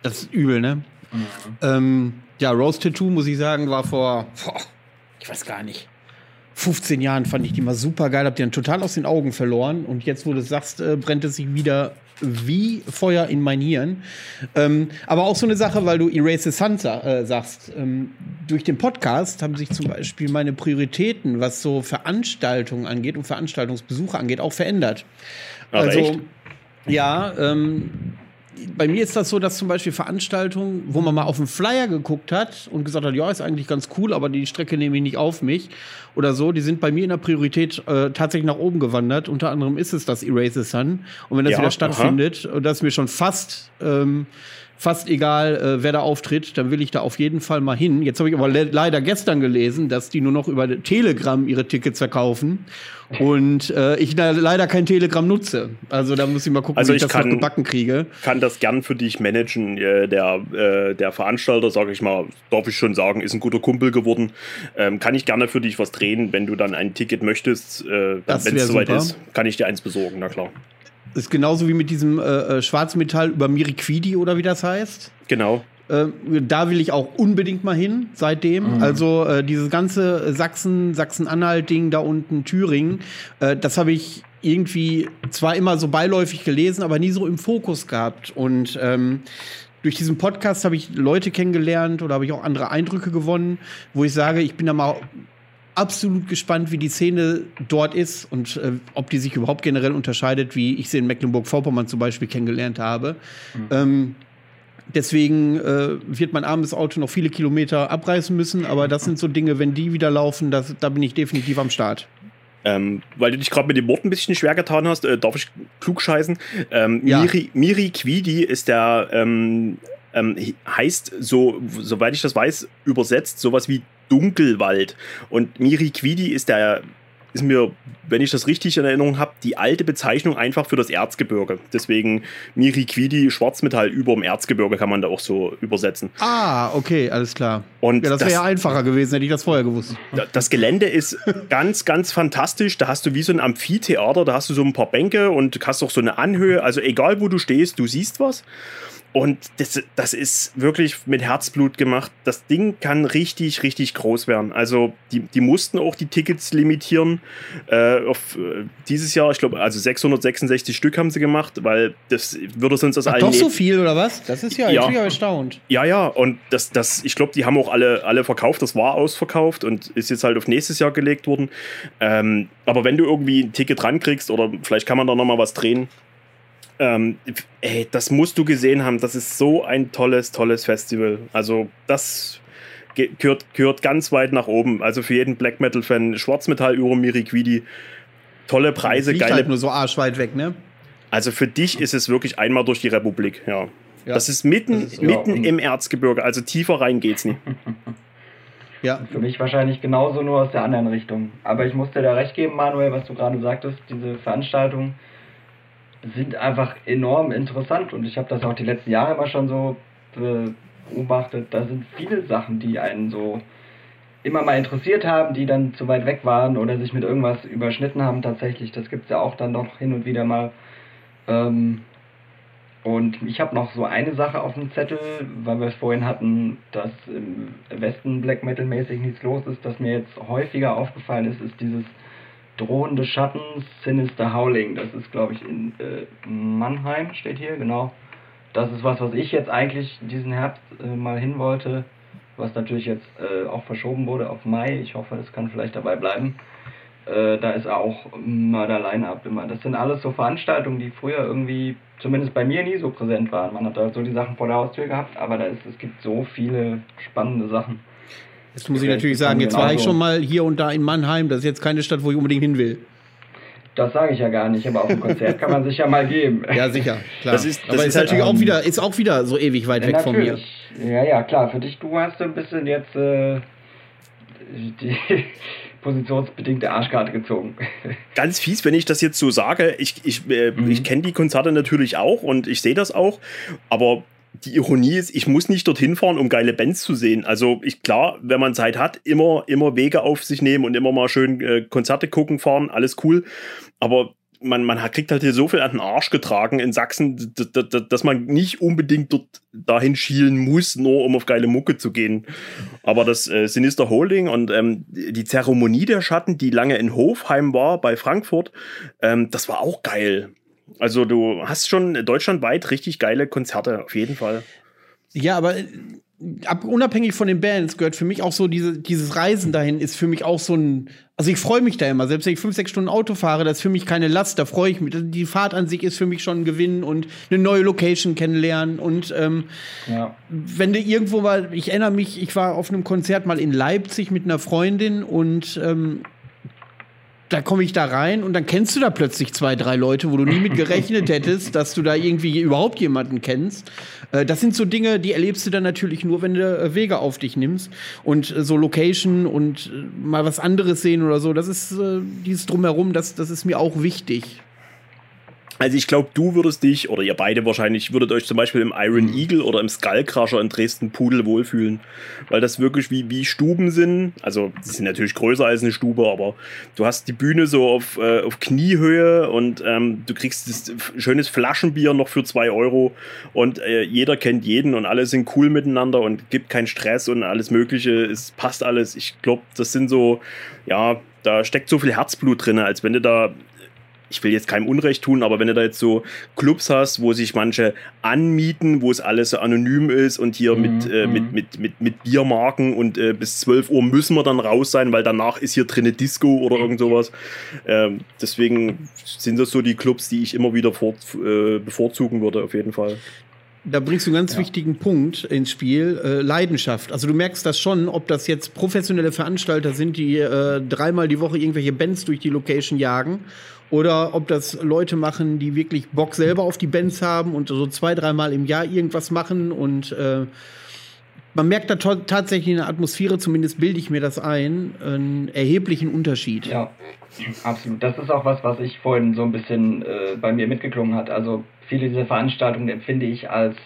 Das ist übel, ne? Mhm. Ähm, ja, Rose Tattoo, muss ich sagen, war vor, boah, ich weiß gar nicht, 15 Jahren fand ich die mal super geil, hab die dann total aus den Augen verloren und jetzt, wo du sagst, äh, brennt es sich wieder wie Feuer in mein Hirn. Ähm, aber auch so eine Sache, weil du Erase the Sun äh, sagst. Ähm, durch den Podcast haben sich zum Beispiel meine Prioritäten, was so Veranstaltungen angeht und Veranstaltungsbesuche angeht, auch verändert. Aber also, echt? ja, ähm, bei mir ist das so, dass zum Beispiel Veranstaltungen, wo man mal auf den Flyer geguckt hat und gesagt hat, ja, ist eigentlich ganz cool, aber die Strecke nehme ich nicht auf mich oder so, die sind bei mir in der Priorität äh, tatsächlich nach oben gewandert. Unter anderem ist es das Erase the Sun. Und wenn das ja, wieder stattfindet, aha. und das ist mir schon fast ähm, fast egal, äh, wer da auftritt, dann will ich da auf jeden Fall mal hin. Jetzt habe ich aber le leider gestern gelesen, dass die nur noch über Telegram ihre Tickets verkaufen und äh, ich leider kein Telegram nutze. Also da muss ich mal gucken, also wie ich, das kann, noch gebacken kriege. kann das gern für dich managen. Äh, der, äh, der Veranstalter, sage ich mal, darf ich schon sagen, ist ein guter Kumpel geworden. Ähm, kann ich gerne für dich was drehen, wenn du dann ein Ticket möchtest. Äh, wenn es soweit ist, kann ich dir eins besorgen, na klar. Ist genauso wie mit diesem äh, äh, Schwarzmetall über Miriquidi oder wie das heißt. Genau. Äh, da will ich auch unbedingt mal hin seitdem. Mhm. Also äh, dieses ganze Sachsen, Sachsen-Anhalt-Ding da unten, Thüringen, äh, das habe ich irgendwie zwar immer so beiläufig gelesen, aber nie so im Fokus gehabt. Und ähm, durch diesen Podcast habe ich Leute kennengelernt oder habe ich auch andere Eindrücke gewonnen, wo ich sage, ich bin da mal absolut gespannt, wie die Szene dort ist und äh, ob die sich überhaupt generell unterscheidet, wie ich sie in Mecklenburg-Vorpommern zum Beispiel kennengelernt habe. Mhm. Ähm, deswegen äh, wird mein armes Auto noch viele Kilometer abreißen müssen, aber das sind so Dinge, wenn die wieder laufen, das, da bin ich definitiv am Start. Ähm, weil du dich gerade mit dem Wort ein bisschen schwer getan hast, äh, darf ich klug scheißen. Ähm, ja. Miri, Miri Quidi ist der ähm, ähm, heißt so, soweit ich das weiß, übersetzt sowas wie Dunkelwald. Und Miri Quidi ist der ist mir, wenn ich das richtig in Erinnerung habe, die alte Bezeichnung einfach für das Erzgebirge. Deswegen Miriquidi, Schwarzmetall über dem Erzgebirge kann man da auch so übersetzen. Ah, okay, alles klar. Und ja, das wäre ja einfacher gewesen, hätte ich das vorher gewusst. Das Gelände ist ganz, ganz fantastisch. Da hast du wie so ein Amphitheater, da hast du so ein paar Bänke und hast auch so eine Anhöhe. Also egal, wo du stehst, du siehst was. Und das, das ist wirklich mit Herzblut gemacht. Das Ding kann richtig, richtig groß werden. Also die, die mussten auch die Tickets limitieren. Äh, auf äh, dieses Jahr, ich glaube, also 666 Stück haben sie gemacht, weil das würde sonst aus Ach, allen. doch so viel oder was? Das ist ja, Ja. ich bin ja erstaunt. Ja, ja, und das, das, ich glaube, die haben auch alle, alle verkauft. Das war ausverkauft und ist jetzt halt auf nächstes Jahr gelegt worden. Ähm, aber wenn du irgendwie ein Ticket rankriegst oder vielleicht kann man da nochmal was drehen, ähm, ey, das musst du gesehen haben. Das ist so ein tolles, tolles Festival. Also, das ge- gehört, gehört ganz weit nach oben. Also für jeden Black Metal-Fan, Schwarzmetall, Uromiri, Quidi. Tolle Preise, geile halt nur so arschweit weg, ne? also für dich ist es wirklich einmal durch die Republik, ja. Ja. Das ist mitten, Das ist- ja, mitten und- im Erzgebirge, also tiefer rein geht's nicht. [laughs] Ja. Für mich wahrscheinlich genauso nur aus der anderen Richtung. Aber ich muss dir da recht geben, Manuel, was du gerade sagtest, diese Veranstaltungen sind einfach enorm interessant und ich habe das auch die letzten Jahre immer schon so beobachtet. Da sind viele Sachen, die einen so immer mal interessiert haben, die dann zu weit weg waren oder sich mit irgendwas überschnitten haben tatsächlich. Das gibt es ja auch dann noch hin und wieder mal. Ähm, und ich habe noch so eine Sache auf dem Zettel, weil wir es vorhin hatten, dass im Westen Black Metal mäßig nichts los ist, das mir jetzt häufiger aufgefallen ist, ist dieses drohende Schatten Sinister Howling. Das ist, glaube ich, in äh, Mannheim, steht hier, genau. Das ist was, was ich jetzt eigentlich diesen Herbst äh, mal hin wollte, was natürlich jetzt äh, auch verschoben wurde auf Mai. Ich hoffe, es kann vielleicht dabei bleiben. Äh, da ist auch Murder Line-Up immer. Das sind alles so Veranstaltungen, die früher irgendwie, zumindest bei mir, nie so präsent waren. Man hat da so die Sachen vor der Haustür gehabt, aber da ist, es gibt so viele spannende Sachen. Jetzt muss ich natürlich sagen, jetzt war ich schon mal hier und da in Mannheim. Das ist jetzt keine Stadt, wo ich unbedingt hin will. Das sage ich ja gar nicht, aber auf dem Konzert kann man sich ja mal geben. [laughs] Ja, sicher, klar. Das ist- das Aber ist ist halt, natürlich auch wieder, ist auch wieder so ewig weit weg Ja, von mir. natürlich. Ja, ja, klar. Für dich, du hast so ein bisschen jetzt äh, die [laughs] positionsbedingte Arschkarte gezogen. [laughs] Ganz fies, wenn ich das jetzt so sage. Ich, ich, äh, Mhm. ich kenne die Konzerte natürlich auch und ich sehe das auch, aber die Ironie ist, ich muss nicht dorthin fahren, um geile Bands zu sehen. Also ich klar, wenn man Zeit hat, immer, immer Wege auf sich nehmen und immer mal schön äh, Konzerte gucken, fahren, alles cool. Aber man, man kriegt halt hier so viel an den Arsch getragen in Sachsen, dass man nicht unbedingt dort dahin schielen muss, nur um auf geile Mucke zu gehen. Aber das äh, Sinister Holding und ähm, die Zeremonie der Schatten, die lange in Hofheim war bei Frankfurt, ähm, das war auch geil. Also du hast schon deutschlandweit richtig geile Konzerte, auf jeden Fall. Ja, aber äh, ab, unabhängig von den Bands gehört für mich auch so diese, dieses Reisen dahin ist für mich auch so ein. Also ich freue mich da immer, selbst wenn ich fünf, sechs Stunden Auto fahre, das ist für mich keine Last, da freue ich mich. Die Fahrt an sich ist für mich schon ein Gewinn und eine neue Location kennenlernen. Und ähm, Ja. wenn du irgendwo mal, ich erinnere mich, ich war auf einem Konzert mal in Leipzig mit einer Freundin und ähm, da komme ich da rein und dann kennst du da plötzlich zwei, drei Leute, wo du nie mit gerechnet hättest, dass du da irgendwie überhaupt jemanden kennst. Äh, das sind so Dinge, die erlebst du dann natürlich nur, wenn du äh, Wege auf dich nimmst und äh, so Location und mal was anderes sehen oder so. Das ist dieses Drumherum, das, das ist mir auch wichtig. Also ich glaube, du würdest dich, oder ihr beide wahrscheinlich, würdet euch zum Beispiel im Iron Eagle oder im Skullcrusher in Dresden Pudel wohlfühlen. Weil das wirklich wie, wie Stuben sind. Also die sind natürlich größer als eine Stube, aber du hast die Bühne so auf, äh, auf Kniehöhe und ähm, du kriegst das schönes Flaschenbier noch für zwei Euro und äh, jeder kennt jeden und alle sind cool miteinander und gibt keinen Stress und alles mögliche. Es passt alles. Ich glaube, das sind so, ja, da steckt so viel Herzblut drin, als wenn du da ich will jetzt keinem Unrecht tun, aber wenn du da jetzt so Clubs hast, wo sich manche anmieten, wo es alles so anonym ist und hier Mhm, mit, äh, mhm. mit, mit, mit, mit Biermarken und äh, bis 12 Uhr müssen wir dann raus sein, weil danach ist hier drinne Disco oder irgend sowas. Ähm, deswegen sind das so die Clubs, die ich immer wieder vor, äh, bevorzugen würde, auf jeden Fall. Da bringst du einen ganz Ja. wichtigen Punkt ins Spiel, äh, Leidenschaft. Also du merkst das schon, ob das jetzt professionelle Veranstalter sind, die äh, dreimal die Woche irgendwelche Bands durch die Location jagen, oder ob das Leute machen, die wirklich Bock selber auf die Bands haben und so zwei, dreimal im Jahr irgendwas machen und äh, man merkt da tatsächlich in der Atmosphäre, zumindest bilde ich mir das ein, einen erheblichen Unterschied. Ja, absolut. Das ist auch was, was ich vorhin so ein bisschen äh, bei mir mitgeklungen hat. Also viele dieser Veranstaltungen empfinde ich als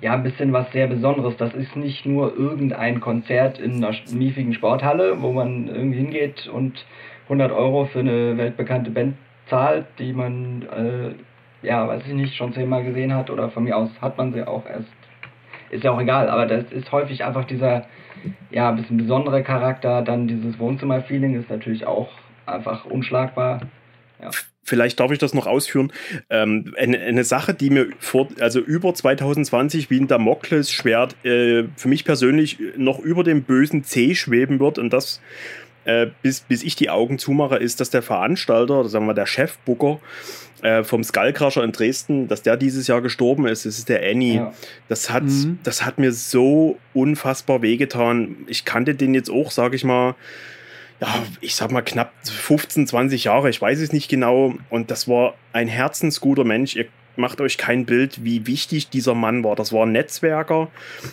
ja ein bisschen was sehr Besonderes. Das ist nicht nur irgendein Konzert in einer miefigen Sporthalle, wo man irgendwie hingeht und 100 Euro für eine weltbekannte Band zahlt, die man äh, ja, weiß ich nicht, schon zehnmal gesehen hat oder von mir aus hat man sie auch erst. Ist ja auch egal, aber das ist häufig einfach dieser, ja, ein bisschen besondere Charakter. Dann dieses Wohnzimmer-Feeling ist natürlich auch einfach unschlagbar. Ja. Vielleicht darf ich das noch ausführen. Ähm, eine, eine, Sache, die mir vor, also über 2020 wie ein Damoklesschwert äh, für mich persönlich noch über dem bösen C schweben wird und das äh, bis, bis ich die Augen zumache, ist, dass der Veranstalter, oder sagen wir der Chefbooker äh, vom Skullcrusher in Dresden, dass der dieses Jahr gestorben ist. Das ist der Annie. Ja. Das, hat, mhm. das hat mir so unfassbar wehgetan. Ich kannte den jetzt auch, sage ich mal, ja, ich sag mal knapp 15, 20 Jahre, ich weiß es nicht genau. Und das war ein herzensguter Mensch. Ihr macht euch kein Bild, wie wichtig dieser Mann war. Das war ein Netzwerker,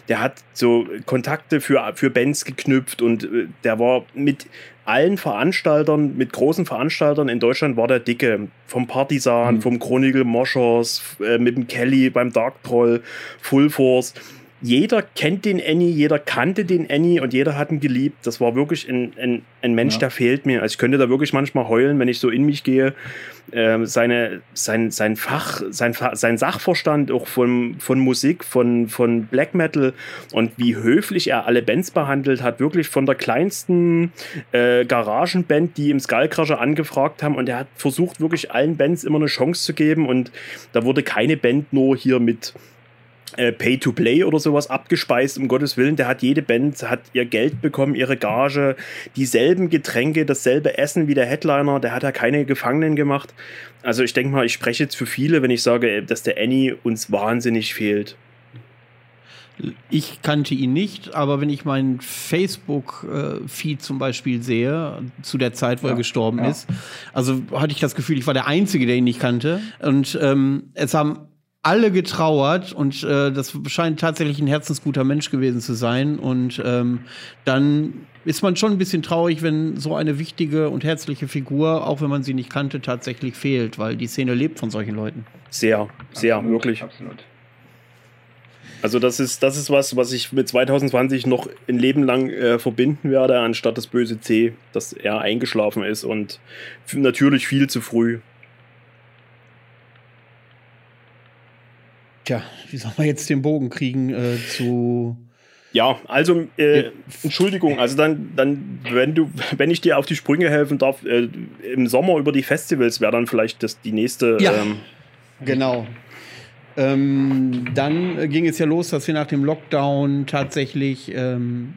der hat so Kontakte für, für Bands geknüpft und äh, der war mit allen Veranstaltern, mit großen Veranstaltern in Deutschland war der Dicke. Vom Partisan, mhm. vom Chronicle Moschers, äh, mit dem Kelly beim Dark Troll, Full Force jeder kennt den Annie, jeder kannte den Annie und jeder hat ihn geliebt. Das war wirklich ein, ein, ein Mensch, ja. der fehlt mir. Also ich könnte da wirklich manchmal heulen, wenn ich so in mich gehe. Ähm, seine, sein, sein Fach, sein, sein Sachverstand auch von, von Musik, von, von Black Metal und wie höflich er alle Bands behandelt hat. Wirklich von der kleinsten äh, Garagenband, die im Skullcrusher angefragt haben und er hat versucht, wirklich allen Bands immer eine Chance zu geben und da wurde keine Band nur hier mit äh, Pay-to-Play oder sowas abgespeist, um Gottes Willen. Der hat jede Band, hat ihr Geld bekommen, ihre Gage, dieselben Getränke, dasselbe Essen wie der Headliner. Der hat ja keine Gefangenen gemacht. Also ich denke mal, ich spreche jetzt für viele, wenn ich sage, dass der Annie uns wahnsinnig fehlt. Ich kannte ihn nicht, aber wenn ich meinen Facebook-Feed zum Beispiel sehe, zu der Zeit, wo ja, er gestorben ja. ist, also hatte ich das Gefühl, ich war der Einzige, der ihn nicht kannte. Und ähm, es haben alle getrauert und äh, das scheint tatsächlich ein herzensguter Mensch gewesen zu sein. Und ähm, dann ist man schon ein bisschen traurig, wenn so eine wichtige und herzliche Figur, auch wenn man sie nicht kannte, tatsächlich fehlt, weil die Szene lebt von solchen Leuten. Sehr, sehr, absolut, wirklich. Absolut. Also das ist, das ist was, was ich mit 2020 noch ein Leben lang äh, verbinden werde, anstatt das böse C, dass er eingeschlafen ist und natürlich viel zu früh. Tja, wie soll man jetzt den Bogen kriegen äh, zu. Ja, also äh, Entschuldigung, also dann, dann, wenn du, wenn ich dir auf die Sprünge helfen darf, äh, im Sommer über die Festivals wäre dann vielleicht das die nächste. Ja, ähm, genau. Ähm, dann ging es ja los, dass wir nach dem Lockdown tatsächlich, ähm,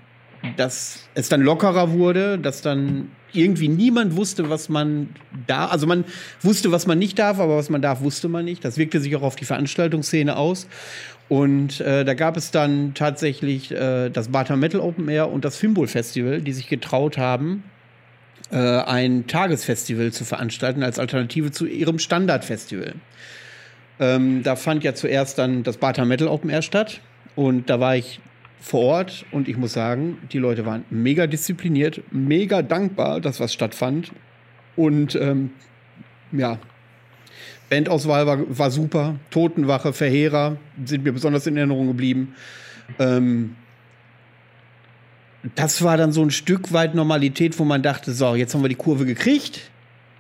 dass es dann lockerer wurde, dass dann irgendwie niemand wusste, was man da, also man wusste, was man nicht darf, aber was man darf, wusste man nicht. Das wirkte sich auch auf die Veranstaltungsszene aus. Und äh, da gab es dann tatsächlich äh, das Bata Metal Open Air und das Fimbul Festival, die sich getraut haben, äh, ein Tagesfestival zu veranstalten als Alternative zu ihrem Standardfestival. Ähm, da fand ja zuerst dann das Bata Metal Open Air statt. Und da war ich vor Ort und ich muss sagen, die Leute waren mega diszipliniert, mega dankbar, dass was stattfand. Und ähm, ja, Bandauswahl war, war super. Totenwache, Verheerer sind mir besonders in Erinnerung geblieben. Ähm, das war dann so ein Stück weit Normalität, wo man dachte, so, jetzt haben wir die Kurve gekriegt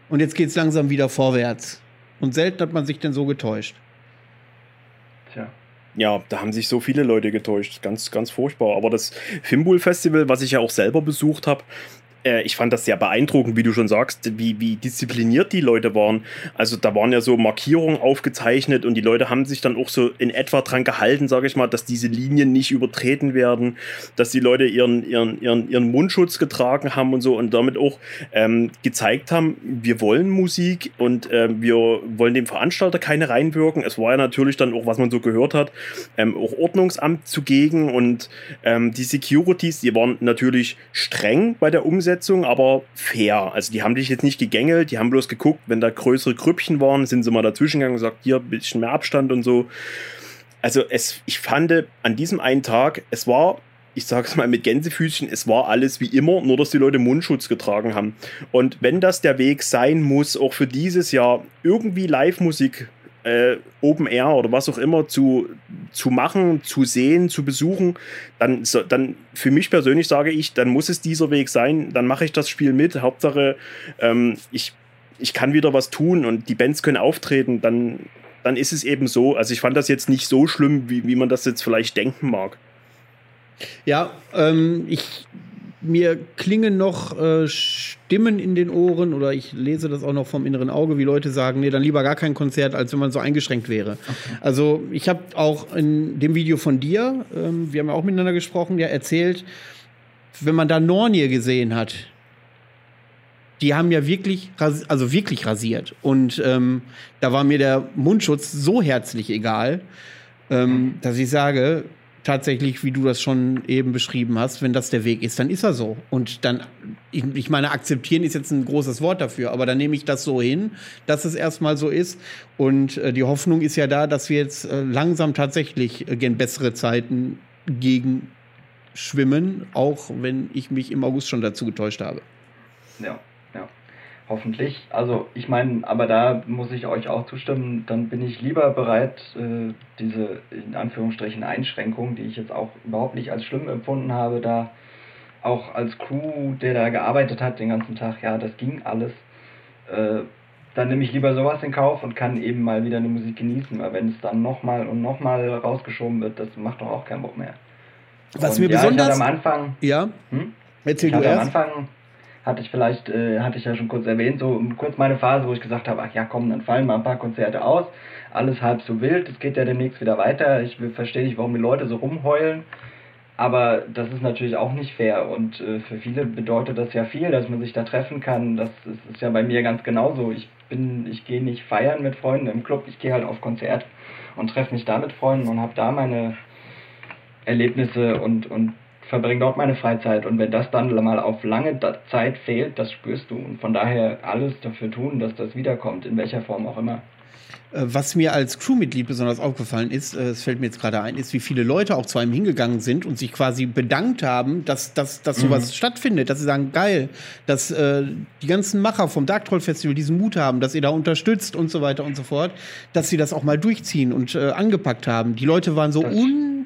und jetzt geht es langsam wieder vorwärts. Und selten hat man sich denn so getäuscht. Ja, da haben sich so viele Leute getäuscht. Ganz, ganz furchtbar. Aber das Fimbul Festival, was ich ja auch selber besucht habe, äh, ich fand das sehr beeindruckend, wie du schon sagst, wie, wie diszipliniert die Leute waren. Also da waren ja so Markierungen aufgezeichnet und die Leute haben sich dann auch so in etwa dran gehalten, sage ich mal, dass diese Linien nicht übertreten werden, dass die Leute ihren, ihren, ihren, ihren Mundschutz getragen haben und so und damit auch ähm, gezeigt haben, wir wollen Musik und äh, wir wollen dem Veranstalter keine reinwirken. Es war ja natürlich dann auch, was man so gehört hat, ähm, auch Ordnungsamt zugegen und ähm, die Securities, die waren natürlich streng bei der Umsetzung Umsetzung, aber fair. Also die haben dich jetzt nicht gegängelt, die haben bloß geguckt, wenn da größere Grüppchen waren, sind sie mal dazwischen gegangen und gesagt, hier ein bisschen mehr Abstand und so. Also es, ich fand an diesem einen Tag, es war ich sage es mal mit Gänsefüßchen, es war alles wie immer, nur dass die Leute Mundschutz getragen haben. Und wenn das der Weg sein muss, auch für dieses Jahr irgendwie Live-Musik äh, Open Air oder was auch immer zu, zu machen, zu sehen, zu besuchen, dann, so, dann für mich persönlich sage ich, dann muss es dieser Weg sein, dann mache ich das Spiel mit. Hauptsache, ähm, ich, ich kann wieder was tun und die Bands können auftreten, dann, dann ist es eben so. Also ich fand das jetzt nicht so schlimm, wie, wie man das jetzt vielleicht denken mag. Ja, ähm, ich mir klingen noch äh, Stimmen in den Ohren oder ich lese das auch noch vom inneren Auge, wie Leute sagen, nee, dann lieber gar kein Konzert, als wenn man so eingeschränkt wäre. Okay. Also ich habe auch in dem Video von dir, ähm, wir haben ja auch miteinander gesprochen, ja erzählt, wenn man da Nornier gesehen hat, die haben ja wirklich, also wirklich rasiert. Und ähm, da war mir der Mundschutz so herzlich egal, ähm, mhm. dass ich sage, tatsächlich, wie du das schon eben beschrieben hast, wenn das der Weg ist, dann ist er so. Und dann, ich, ich meine, akzeptieren ist jetzt ein großes Wort dafür, aber dann nehme ich das so hin, dass es erstmal so ist. Und äh, die Hoffnung ist ja da, dass wir jetzt äh, langsam tatsächlich äh, gen bessere Zeiten gegen schwimmen, auch wenn ich mich im August schon dazu getäuscht habe. Ja. Hoffentlich. Also ich meine, aber da muss ich euch auch zustimmen, dann bin ich lieber bereit, äh, diese in Anführungsstrichen Einschränkung, die ich jetzt auch überhaupt nicht als schlimm empfunden habe, da auch als Crew, der da gearbeitet hat den ganzen Tag, ja, das ging alles. Äh, dann nehme ich lieber sowas in Kauf und kann eben mal wieder eine Musik genießen, weil wenn es dann nochmal und nochmal rausgeschoben wird, das macht doch auch keinen Bock mehr. Was und mir ja, besonders am Anfang. Ja. Hm? Erzähl ich du erst. Am Anfang hatte ich vielleicht, äh, hatte ich ja schon kurz erwähnt, so kurz meine Phase, wo ich gesagt habe, ach ja komm, dann fallen mal ein paar Konzerte aus, alles halb so wild, es geht ja demnächst wieder weiter, ich verstehe nicht, warum die Leute so rumheulen, aber das ist natürlich auch nicht fair. Und äh, für viele bedeutet das ja viel, dass man sich da treffen kann, das ist, ist ja bei mir ganz genauso, ich bin, ich gehe nicht feiern mit Freunden im Club, ich gehe halt auf Konzert und treffe mich da mit Freunden und habe da meine Erlebnisse und, und verbringe dort meine Freizeit. Und wenn das dann mal auf lange Zeit fehlt, das spürst du. Und von daher alles dafür tun, dass das wiederkommt, in welcher Form auch immer. Äh, was mir als Crewmitglied besonders aufgefallen ist, äh, es fällt mir jetzt gerade ein, ist, wie viele Leute auch zu einem hingegangen sind und sich quasi bedankt haben, dass, dass, dass sowas mhm. stattfindet, dass sie sagen, geil, dass äh, die ganzen Macher vom Dark Troll Festival diesen Mut haben, dass ihr da unterstützt und so weiter und so fort, dass sie das auch mal durchziehen und äh, angepackt haben. Die Leute waren so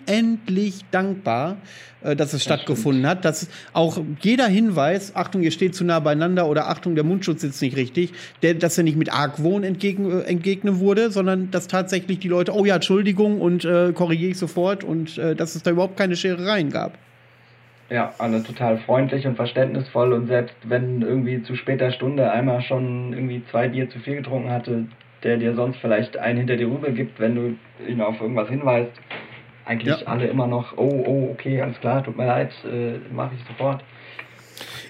unendlich dankbar, äh, dass es stattgefunden hat, dass auch jeder Hinweis, Achtung, ihr steht zu nah beieinander oder Achtung, der Mundschutz sitzt nicht richtig, der, dass er nicht mit Argwohn entgegen, äh, entgegnet wurde, sondern dass tatsächlich die Leute, oh ja, Entschuldigung und äh, korrigiere ich sofort und äh, dass es da überhaupt keine Scherereien gab. Ja, alle total freundlich und verständnisvoll und selbst wenn irgendwie zu später Stunde einmal schon irgendwie zwei Bier zu viel getrunken hatte, der dir sonst vielleicht einen hinter dir rüber gibt, wenn du ihn auf irgendwas hinweist, eigentlich ja. alle immer noch, oh, oh, okay, alles klar, tut mir leid, äh, mache ich sofort.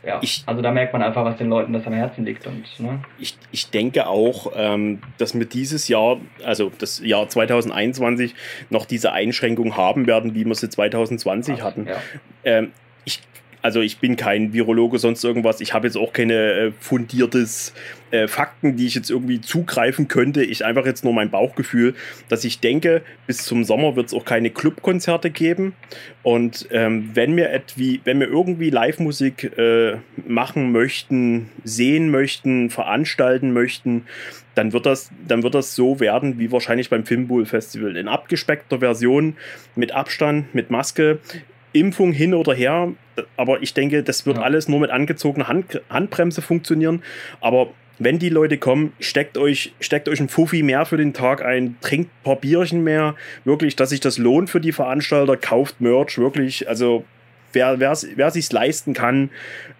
Ja, ich, also da merkt man einfach, was den Leuten das am Herzen liegt. Und, ne? ich, ich denke auch, ähm, dass wir dieses Jahr, also das Jahr 2021, noch diese Einschränkung haben werden, wie wir sie 2020 Ach, hatten. Ja. Ähm, ich also ich bin kein Virologe, sonst irgendwas. Ich habe jetzt auch keine äh, fundiertes äh, Fakten, die ich jetzt irgendwie zugreifen könnte. Ich einfach jetzt nur mein Bauchgefühl, dass ich denke, bis zum Sommer wird es auch keine Clubkonzerte geben. Und ähm, wenn wir etwie, wenn wir irgendwie Live-Musik äh, machen möchten, sehen möchten, veranstalten möchten, dann wird das, dann wird das so werden wie wahrscheinlich beim Filmbull Festival. In abgespeckter Version, mit Abstand, mit Maske, Impfung hin oder her. Aber ich denke, das wird ja. alles nur mit angezogener Hand, Handbremse funktionieren. Aber wenn die Leute kommen, steckt euch, steckt euch ein Fuffi mehr für den Tag ein, trinkt ein paar Bierchen mehr. Wirklich, dass sich das lohnt für die Veranstalter, kauft Merch, wirklich. Also wer, wer, wer sich leisten kann,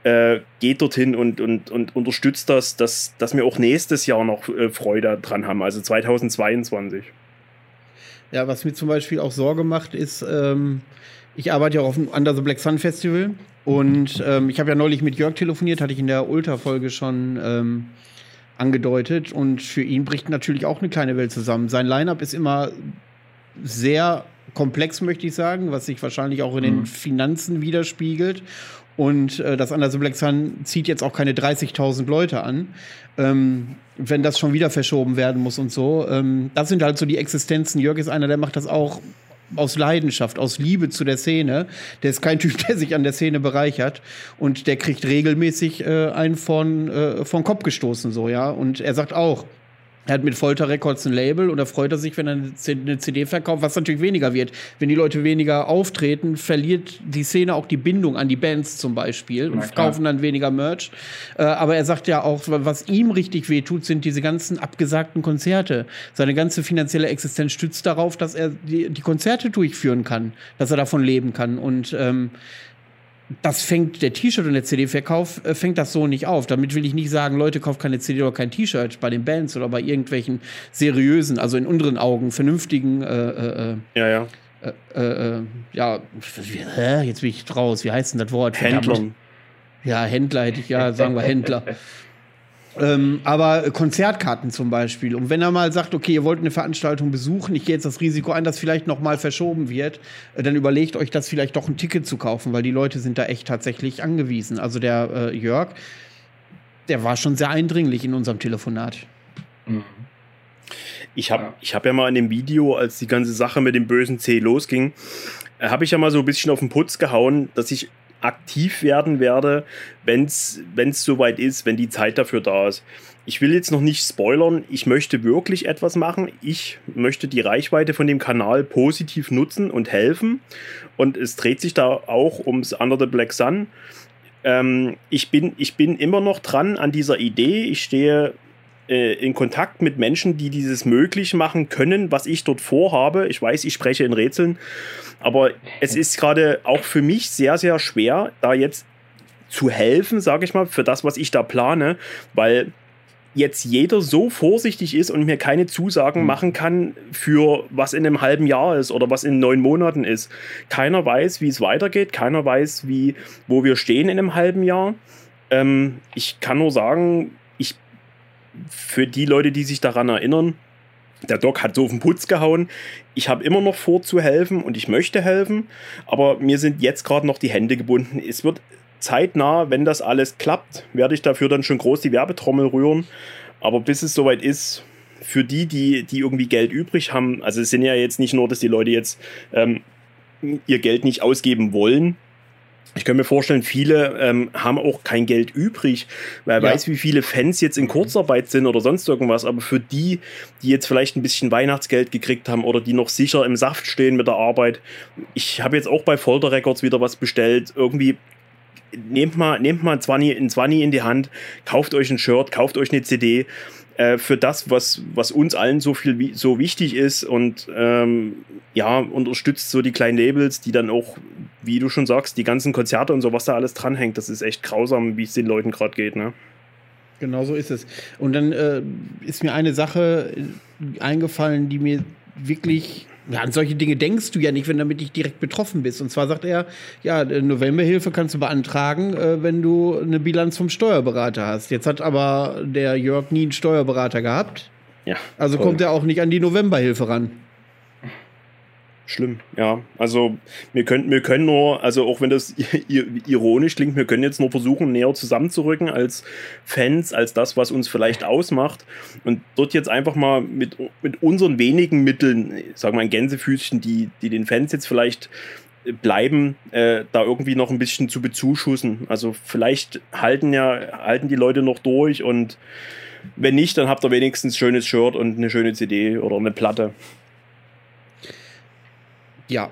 äh, geht dorthin und, und, und unterstützt das, dass, dass wir auch nächstes Jahr noch äh, Freude dran haben, also 2022. Ja, was mir zum Beispiel auch Sorge macht, ist, ähm, ich arbeite ja auch auf dem Under the Black Sun Festival und ähm, ich habe ja neulich mit Jörg telefoniert, hatte ich in der Ultra-Folge schon ähm, angedeutet und für ihn bricht natürlich auch eine kleine Welt zusammen. Sein Line-Up ist immer sehr komplex, möchte ich sagen, was sich wahrscheinlich auch in den mhm. Finanzen widerspiegelt. Und äh, das Under the Black Sun zieht jetzt auch keine 30.000 Leute an. Ähm, wenn das schon wieder verschoben werden muss und so. Ähm, das sind halt so die Existenzen. Jörg ist einer, der macht das auch aus Leidenschaft, aus Liebe zu der Szene. Der ist kein Typ, [laughs] der sich an der Szene bereichert und der kriegt regelmäßig äh, einen von, äh, von Kopf gestoßen, so, ja. Und er sagt auch, Er hat mit Folter Records ein Label und da freut er sich, wenn er eine CD verkauft, was natürlich weniger wird. Wenn die Leute weniger auftreten, verliert die Szene auch die Bindung an die Bands zum Beispiel und kaufen dann weniger Merch. Äh, aber er sagt ja auch, was ihm richtig wehtut, sind diese ganzen abgesagten Konzerte. Seine ganze finanzielle Existenz stützt darauf, dass er die, die Konzerte durchführen kann, dass er davon leben kann. Und ähm, das fängt der T-Shirt und der CD-Verkauf äh, fängt das so nicht auf. Damit will ich nicht sagen, Leute, kauft keine CD oder kein T-Shirt bei den Bands oder bei irgendwelchen seriösen, also in unseren Augen vernünftigen. Äh, äh, äh ja, ja. Äh, äh, ja, hä? jetzt bin ich draus. Wie heißt denn das Wort? Händlern. Ja, Händler hätte ich ja, sagen wir Händler. [laughs] Ähm, aber Konzertkarten zum Beispiel. Und wenn er mal sagt, okay, ihr wollt eine Veranstaltung besuchen, ich gehe jetzt das Risiko ein, dass vielleicht noch mal verschoben wird, äh, dann überlegt euch das vielleicht doch ein Ticket zu kaufen, weil die Leute sind da echt tatsächlich angewiesen. Also der äh, Jörg, der war schon sehr eindringlich in unserem Telefonat. Mhm. Ich habe ich hab ja mal in dem Video, als die ganze Sache mit dem bösen C losging, äh, habe ich ja mal so ein bisschen auf den Putz gehauen, dass ich aktiv werden werde, wenn es soweit ist, wenn die Zeit dafür da ist. Ich will jetzt noch nicht spoilern, ich möchte wirklich etwas machen. Ich möchte die Reichweite von dem Kanal positiv nutzen und helfen. Und es dreht sich da auch ums Under the Black Sun. Ähm, ich, bin, ich bin immer noch dran an dieser Idee. Ich stehe äh, in Kontakt mit Menschen, die dieses möglich machen können, was ich dort vorhabe. Ich weiß, ich spreche in Rätseln. Aber es ist gerade auch für mich sehr, sehr schwer, da jetzt zu helfen, sage ich mal, für das, was ich da plane, weil jetzt jeder so vorsichtig ist und mir keine Zusagen hm. machen kann für was in einem halben Jahr ist oder was in neun Monaten ist. Keiner weiß, wie es weitergeht, keiner weiß, wie, wo wir stehen in einem halben Jahr. Ähm, ich kann nur sagen, für die Leute, die sich daran erinnern, der Doc hat so auf den Putz gehauen. Ich habe immer noch vor zu helfen und ich möchte helfen, aber mir sind jetzt gerade noch die Hände gebunden. Es wird zeitnah, wenn das alles klappt, werde ich dafür dann schon groß die Werbetrommel rühren. Aber bis es soweit ist, für die, die, die irgendwie Geld übrig haben, also es sind ja jetzt nicht nur, dass die Leute jetzt ähm, ihr Geld nicht ausgeben wollen, ich kann mir vorstellen, viele ähm, haben auch kein Geld übrig. Wer ja. weiß, wie viele Fans jetzt in Kurzarbeit sind oder sonst irgendwas. Aber für die, die jetzt vielleicht ein bisschen Weihnachtsgeld gekriegt haben oder die noch sicher im Saft stehen mit der Arbeit, ich habe jetzt auch bei Folter Records wieder was bestellt. Irgendwie nehmt mal, nehmt mal ein 20, ein 20 in die Hand, kauft euch ein Shirt, kauft euch eine CD äh, für das, was, was uns allen so viel so wichtig ist und ähm, ja, unterstützt so die kleinen Labels, die dann auch, wie du schon sagst, die ganzen Konzerte und so, was da alles dranhängt, das ist echt grausam, wie es den Leuten gerade geht, ne? Genau so ist es. Und dann äh, ist mir eine Sache eingefallen, die mir wirklich an solche Dinge denkst du ja nicht, wenn damit nicht direkt betroffen bist. Und zwar sagt er, ja, Novemberhilfe kannst du beantragen, äh, wenn du eine Bilanz vom Steuerberater hast. Jetzt hat aber der Jörg nie einen Steuerberater gehabt. Ja. Also toll. kommt er auch nicht an die Novemberhilfe ran. Schlimm, ja. Also wir können, wir können nur, also auch wenn das [laughs] ironisch klingt, wir können jetzt nur versuchen, näher zusammenzurücken als Fans, als das, was uns vielleicht ausmacht. Und dort jetzt einfach mal mit, mit unseren wenigen Mitteln, sagen wir ein Gänsefüßchen, die, die den Fans jetzt vielleicht bleiben, äh, da irgendwie noch ein bisschen zu bezuschussen. Also vielleicht halten ja, halten die Leute noch durch und wenn nicht, dann habt ihr wenigstens ein schönes Shirt und eine schöne CD oder eine Platte. Ja.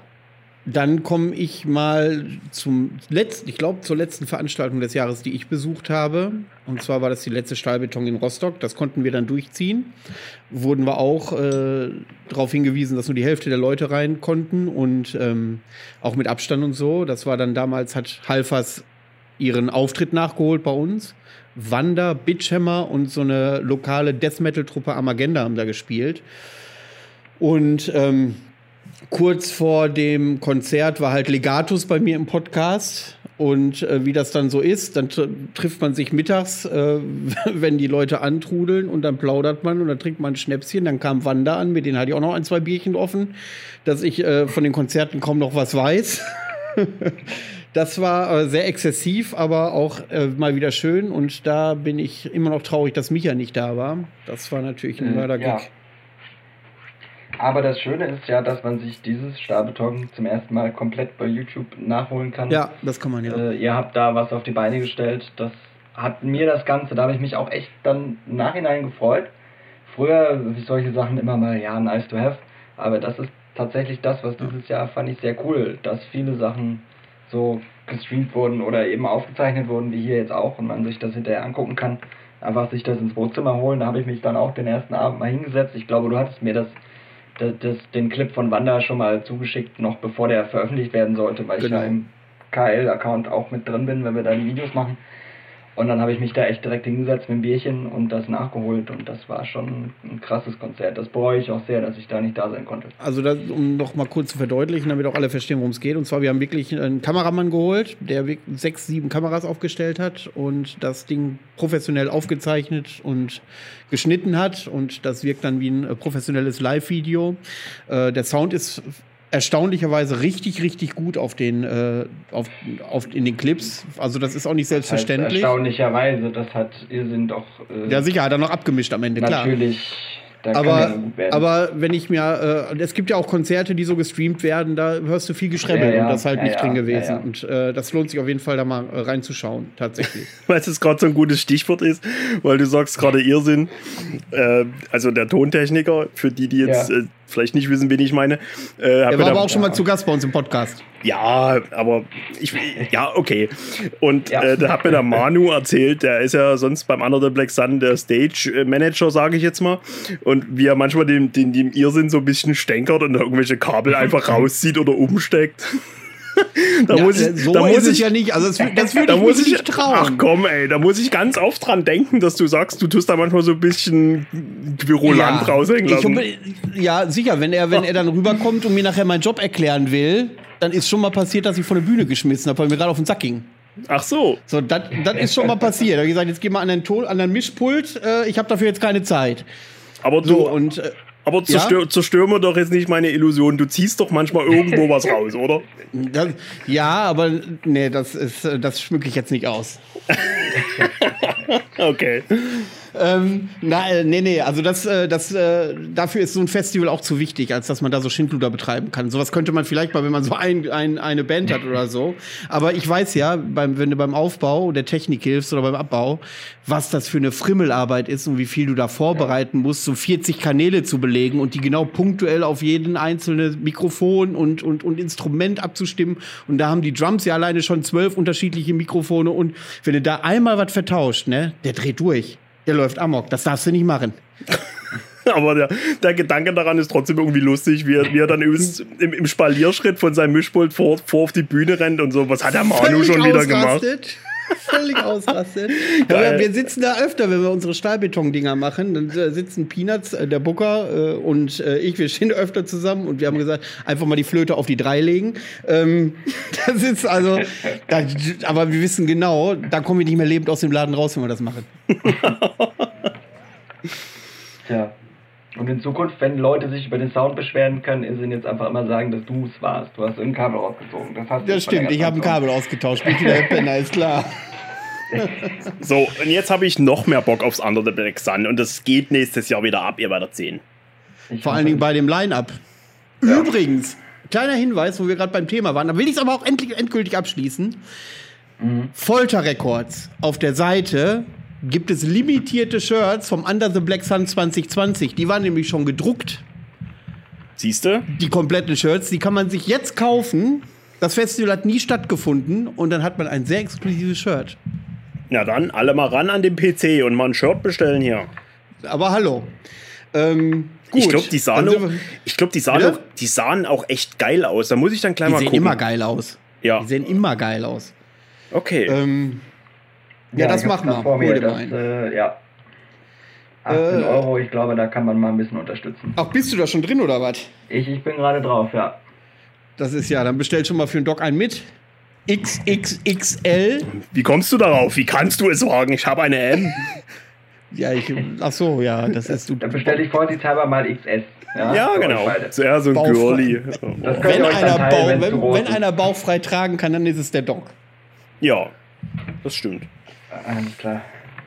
Dann komme ich mal zum letzten, ich glaube, zur letzten Veranstaltung des Jahres, die ich besucht habe. Und zwar war das die letzte Stahlbeton in Rostock. Das konnten wir dann durchziehen. Wurden wir auch äh, darauf hingewiesen, dass nur die Hälfte der Leute rein konnten und ähm, auch mit Abstand und so. Das war dann damals, hat Halfas ihren Auftritt nachgeholt bei uns. Wanda, Bitchhammer und so eine lokale Death Metal-Truppe Amagenda haben da gespielt. Und ähm, kurz vor dem Konzert war halt Legatus bei mir im Podcast. Und äh, wie das dann so ist, dann tr trifft man sich mittags, äh, [laughs] wenn die Leute antrudeln und dann plaudert man und dann trinkt man ein Schnäpschen. Dann kam Wanda an, mit denen hatte ich auch noch ein, zwei Bierchen offen, dass ich äh, von den Konzerten kaum noch was weiß. [laughs] das war äh, sehr exzessiv, aber auch äh, mal wieder schön. Und da bin ich immer noch traurig, dass Micha nicht da war. Das war natürlich ein mhm, Mördergig. Ja. Aber das Schöne ist ja, dass man sich dieses Stahlbeton zum ersten Mal komplett bei YouTube nachholen kann. Ja, das kann man ja. Äh, ihr habt da was auf die Beine gestellt. Das hat mir das Ganze, da habe ich mich auch echt dann im Nachhinein gefreut. früher solche Sachen immer mal, ja, nice to have. Aber das ist tatsächlich das, was dieses Jahr fand ich sehr cool, dass viele Sachen so gestreamt wurden oder eben aufgezeichnet wurden, wie hier jetzt auch, und man sich das hinterher angucken kann. Einfach sich das ins Wohnzimmer holen. Da habe ich mich dann auch den ersten Abend mal hingesetzt. Ich glaube, du hattest mir das, das, den Clip von Wanda schon mal zugeschickt, noch bevor der veröffentlicht werden sollte, weil Genau. ich ja im KL-Account auch mit drin bin, wenn wir da die Videos machen. Und dann habe ich mich da echt direkt hingesetzt mit dem Bierchen und das nachgeholt und das war schon ein krasses Konzert. Das bereue ich auch sehr, dass ich da nicht da sein konnte. Also, das, um noch mal kurz zu verdeutlichen, damit auch alle verstehen, worum es geht. Und zwar, wir haben wirklich einen Kameramann geholt, der sechs, sieben Kameras aufgestellt hat und das Ding professionell aufgezeichnet und geschnitten hat. Und das wirkt dann wie ein äh, professionelles Live-Video. Äh, der Sound ist erstaunlicherweise richtig, richtig gut auf den, äh, auf, auf, in den Clips. Also, das ist auch nicht Das heißt, selbstverständlich. erstaunlicherweise, das hat Irrsinn doch äh, Ja, sicher, hat er noch abgemischt am Ende, klar. natürlich. Da kann ja Aber, aber wenn ich mir, äh, es gibt ja auch Konzerte, die so gestreamt werden, da hörst du viel Geschrebbel Ja, ja, und das ist halt ja, nicht ja, drin gewesen. ja. Und äh, das lohnt sich auf jeden Fall, da mal äh, reinzuschauen, tatsächlich. [laughs] weil es gerade so ein gutes Stichwort ist, weil du sagst gerade Irrsinn. Äh, also der Tontechniker, für die, die jetzt Ja. äh, vielleicht nicht wissen, wen ich meine. Äh, Er war aber auch schon mal zu Gast bei uns im Podcast. Ja, aber ich, ja, okay. Und Ja. Äh, da hat mir der Manu erzählt, der ist ja sonst beim Under the Black Sun der Stage-Manager, sage ich jetzt mal. Und wie er manchmal den, den, den Irrsinn so ein bisschen stänkert und irgendwelche Kabel [laughs] einfach rauszieht oder umsteckt. [laughs] da Ja, muss äh, ich, so da muss ich, ja nicht. Also, das, das würde da ich muss ich, nicht trauen. ach komm, ey, da muss ich ganz oft dran denken, dass du sagst, du tust da manchmal so ein bisschen Virulant raushängen ich lassen. hoffe, ja, sicher, wenn er, wenn er dann rüberkommt und mir nachher meinen Job erklären will, dann ist schon mal passiert, dass ich von der Bühne geschmissen habe, weil mir gerade auf den Sack ging. Ach so. So, das das ist schon mal passiert. Da habe ich gesagt, jetzt geh mal an den, Ton, an den Mischpult, äh, ich habe dafür jetzt keine Zeit. Aber du, So, und äh, aber zerstör, zerstör mir doch jetzt nicht meine Illusion. Du ziehst doch manchmal irgendwo was [laughs] raus, oder? Das, ja, aber nee, das ist, das schmücke ich jetzt nicht aus. [laughs] Okay. Ähm, na, äh, nee, nee, also das, äh, das, äh, dafür ist so ein Festival auch zu wichtig, als dass man da so Schindluder betreiben kann. Sowas könnte man vielleicht mal, wenn man so ein, ein, eine Band hat oder so. Aber ich weiß ja, beim, wenn du beim Aufbau der Technik hilfst oder beim Abbau, was das für eine Frimmelarbeit ist und wie viel du da vorbereiten musst, so 40 Kanäle zu belegen und die genau punktuell auf jeden einzelnen Mikrofon und, und, und Instrument abzustimmen. Und da haben die Drums ja alleine schon zwölf unterschiedliche Mikrofone und wenn du da einmal was vertauscht, ne, der dreht durch. Der läuft amok. Das darfst du nicht machen. [laughs] Aber der, der Gedanke daran ist trotzdem irgendwie lustig, wie er, wie er dann übrigens im, im Spalierschritt von seinem Mischpult vor, vor auf die Bühne rennt und so. Was hat der Manu schon wieder gemacht? Völlig ausrastet. Ja, wir sitzen da öfter, wenn wir unsere Stahlbeton-Dinger machen. Dann äh, sitzen Peanuts, äh, der Booker äh, und äh, ich, wir stehen öfter zusammen und wir haben gesagt, einfach mal die Flöte auf die drei legen. Ähm, [laughs] das ist also, da, aber wir wissen genau, da kommen wir nicht mehr lebend aus dem Laden raus, wenn wir das machen. [laughs] Tja. Und in Zukunft, wenn Leute sich über den Sound beschweren können, ist ihnen jetzt einfach immer sagen, dass du es warst. Du hast irgendein Kabel rausgezogen. Das, hast du Das stimmt, ich habe ein Kabel ausgetauscht. Bin wieder der Penner, ist klar. [laughs] So, und jetzt habe ich noch mehr Bock aufs Under the Black Sun und das geht nächstes Jahr wieder ab, ihr werdet sehen. Ich Vor allen Dingen bei dem Line-Up. Übrigens, kleiner Hinweis, wo wir gerade beim Thema waren, da will ich es aber auch endlich, endgültig abschließen. Folter Records auf der Seite gibt es limitierte Shirts vom Under the Black Sun 2020. Die waren nämlich schon gedruckt, Siehst du? die kompletten Shirts. Die kann man sich jetzt kaufen. Das Festival hat nie stattgefunden und dann hat man ein sehr exklusives Shirt. Ja, dann alle mal ran an den PC und mal ein Shirt bestellen hier. Aber hallo. Ähm, gut. Ich glaube, die sahen, auch, ich glaub, die, sahen Bitte? auch, die sahen auch echt geil aus. Da muss ich dann gleich die mal sehen gucken. immer geil aus. Ja, Die sehen immer geil aus. okay. Ähm, ja, das ich hab's machen wir. Vor mir, das, äh, ja. 18 Äh. Euro, ich glaube, da kann man mal ein bisschen unterstützen. Ach, bist du da schon drin oder was? Ich, ich bin gerade drauf, ja. Das ist ja, dann bestell schon mal für den Doc einen mit. XXXL. Wie kommst du darauf? Wie kannst du es sagen? Ich habe eine M. [laughs] Ja, ich. Ach so, ja, das ist du. Da bestelle ich vorsichtshalber mal XS. Ja, Ja, genau. Sehr so ein. Girly. Das Wenn dann einer, teilen, Bauch, wenn, wenn einer bauchfrei tragen kann, dann ist es der Doc. Ja, das stimmt. Alles klar.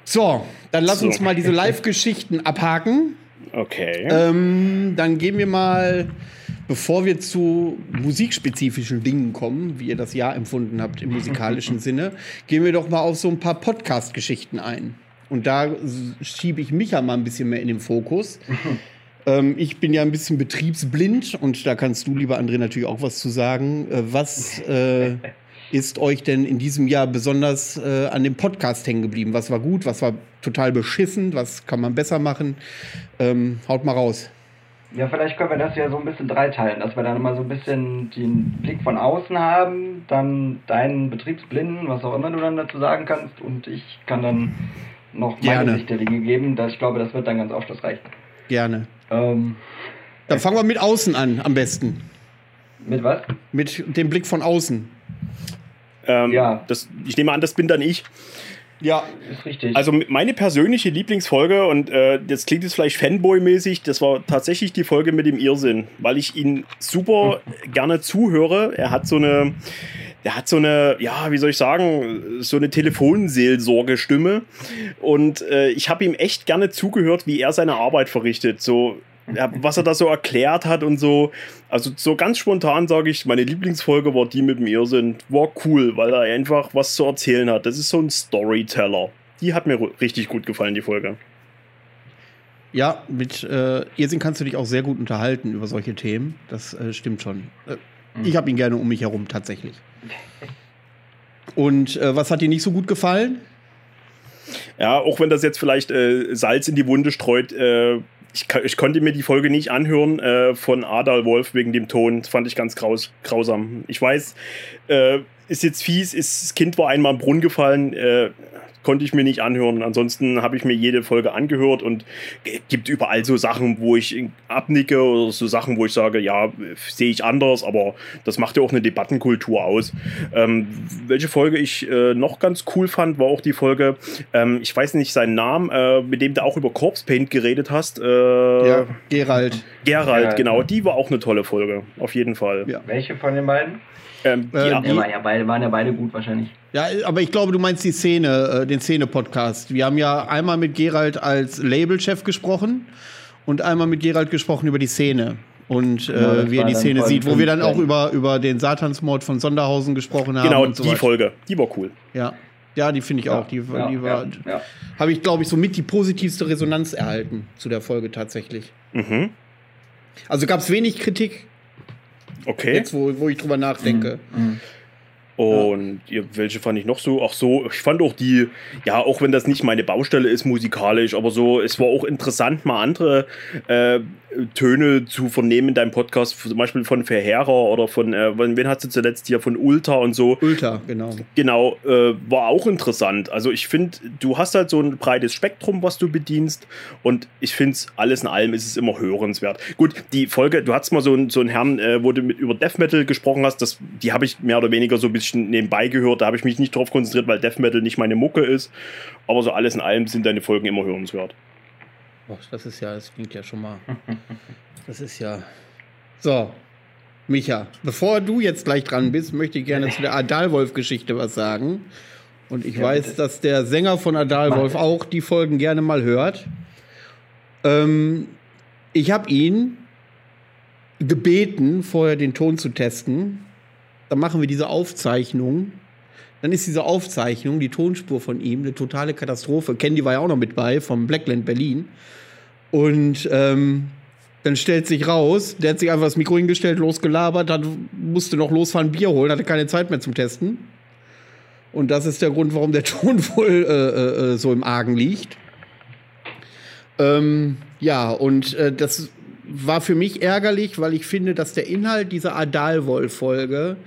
So, dann lass So. uns mal diese Live-Geschichten abhaken. Okay. Ähm, dann gehen wir mal, bevor wir zu musikspezifischen Dingen kommen, wie ihr das Jahr empfunden habt im musikalischen [laughs] Sinne, gehen wir doch mal auf so ein paar Podcast-Geschichten ein. Und da schiebe ich mich ja mal ein bisschen mehr in den Fokus. [laughs] ähm, ich bin ja ein bisschen betriebsblind und da kannst du, lieber André, natürlich auch was zu sagen. Äh, was äh, ist euch denn in diesem Jahr besonders äh, an dem Podcast hängen geblieben? Was war gut, was war total beschissen, was kann man besser machen? Ähm, haut mal raus. Ja, vielleicht können wir das ja so ein bisschen dreiteilen, dass wir dann immer so ein bisschen den Blick von außen haben, dann deinen Betriebsblinden, was auch immer du dann dazu sagen kannst, und ich kann dann noch meine Gerne. Sicht der Dinge geben. Das, ich glaube, das wird dann ganz aufschlussreich. Gerne. Ähm, Dann fangen wir mit außen an, am besten. mit was? Mit dem Blick von außen. Ähm, Ja. das, ich nehme an, das bin dann ich. Ja, Ist richtig. Also meine persönliche Lieblingsfolge, und äh, das klingt jetzt vielleicht Fanboy-mäßig, das war tatsächlich die Folge mit dem Irrsinn, weil ich ihn super [laughs] gerne zuhöre. Er hat so eine, er hat so eine, ja, wie soll ich sagen, so eine Telefonseelsorgestimme. Und äh, ich habe ihm echt gerne zugehört, wie er seine Arbeit verrichtet. So, was er da so erklärt hat und so. Also so ganz spontan sage ich, meine Lieblingsfolge war die mit dem Irrsinn. War cool, weil er einfach was zu erzählen hat. Das ist so ein Storyteller. Die hat mir richtig gut gefallen, die Folge. ja, mit äh, Irrsinn kannst du dich auch sehr gut unterhalten über solche Themen. Das äh, stimmt schon. Äh, ich habe ihn gerne um mich herum, tatsächlich. Und äh, was hat dir nicht so gut gefallen? Ja, auch wenn das jetzt vielleicht äh, Salz in die Wunde streut, äh, ich, ich konnte mir die Folge nicht anhören äh, von Adal Wolf wegen dem Ton. Das fand ich ganz graus, grausam. Ich weiß, äh, ist jetzt fies, ist, das Kind war einmal im Brunnen gefallen, äh, konnte ich mir nicht anhören. Ansonsten habe ich mir jede Folge angehört und es gibt überall so Sachen, wo ich abnicke oder so Sachen, wo ich sage, ja, sehe ich anders, aber das macht ja auch eine Debattenkultur aus. Ähm, welche Folge ich äh, noch ganz cool fand, war auch die Folge, ähm, ich weiß nicht seinen Namen, äh, mit dem du auch über Corpse Paint geredet hast. Äh, ja, Gerald. Gerald, Gerald. genau, die war auch eine tolle Folge, auf jeden Fall. Ja. Welche von den beiden? Ähm, die, Äh, Ja, die- war ja beide, waren ja beide gut wahrscheinlich. Ja, aber ich glaube, du meinst die Szene, äh, den Szene-Podcast. Wir haben ja einmal mit Gerald als Labelchef gesprochen und einmal mit Gerald gesprochen über die Szene. Und äh, Genau, wie er die Szene sieht, wo wir dann auch 15. über, über den Satansmord von Sonderhausen gesprochen haben. genau, und so die weiter. Folge, die war cool. Ja. ja, die finde ich auch. Die, ja, die war, ja, ja. habe ich, glaube ich, somit die positivste Resonanz erhalten zu der Folge tatsächlich. Mhm. Also gab es wenig Kritik, Okay. jetzt wo, wo ich drüber nachdenke. Mhm. Und ja, welche fand ich noch so? Ach so, ich fand auch die, ja, auch wenn das nicht meine Baustelle ist musikalisch, aber so, es war auch interessant, mal andere äh, Töne zu vernehmen in deinem Podcast, zum Beispiel von Verheerer oder von, äh, wen hast du zuletzt hier, von Ulta und so. Ultra, genau. Genau, äh, war auch interessant. Also ich finde, du hast halt so ein breites Spektrum, was du bedienst und ich finde es, alles in allem ist es immer hörenswert. Gut, die Folge, du hattest mal so einen, so einen Herrn, äh, wo du mit, über Death Metal gesprochen hast, das, die habe ich mehr oder weniger so ein bisschen nebenbei gehört, da habe ich mich nicht drauf konzentriert, weil Death Metal nicht meine Mucke ist, aber so alles in allem sind deine Folgen immer hörenswert. Boah, das ist ja, das klingt ja schon mal. [laughs] Das ist ja. So, Micha, bevor du jetzt gleich dran bist, möchte ich gerne zu der Adalwolf-Geschichte was sagen. Und ich Ja, weiß, dass der Sänger von Adalwolf auch die Folgen gerne mal hört. Ähm, ich habe ihn gebeten, vorher den Ton zu testen. Dann machen wir diese Aufzeichnung. Dann ist diese Aufzeichnung, die Tonspur von ihm, eine totale Katastrophe. Candy war ja auch noch mit bei vom Blackland Berlin. Und ähm, dann stellt sich raus, der hat sich einfach das Mikro hingestellt, losgelabert, hat, musste noch losfahren, Bier holen, hatte keine Zeit mehr zum Testen. Und das ist der Grund, warum der [laughs] Ton wohl äh, äh, so im Argen liegt. Ähm, ja, und äh, das war für mich ärgerlich, weil ich finde, dass der Inhalt dieser Adalwolf-Folge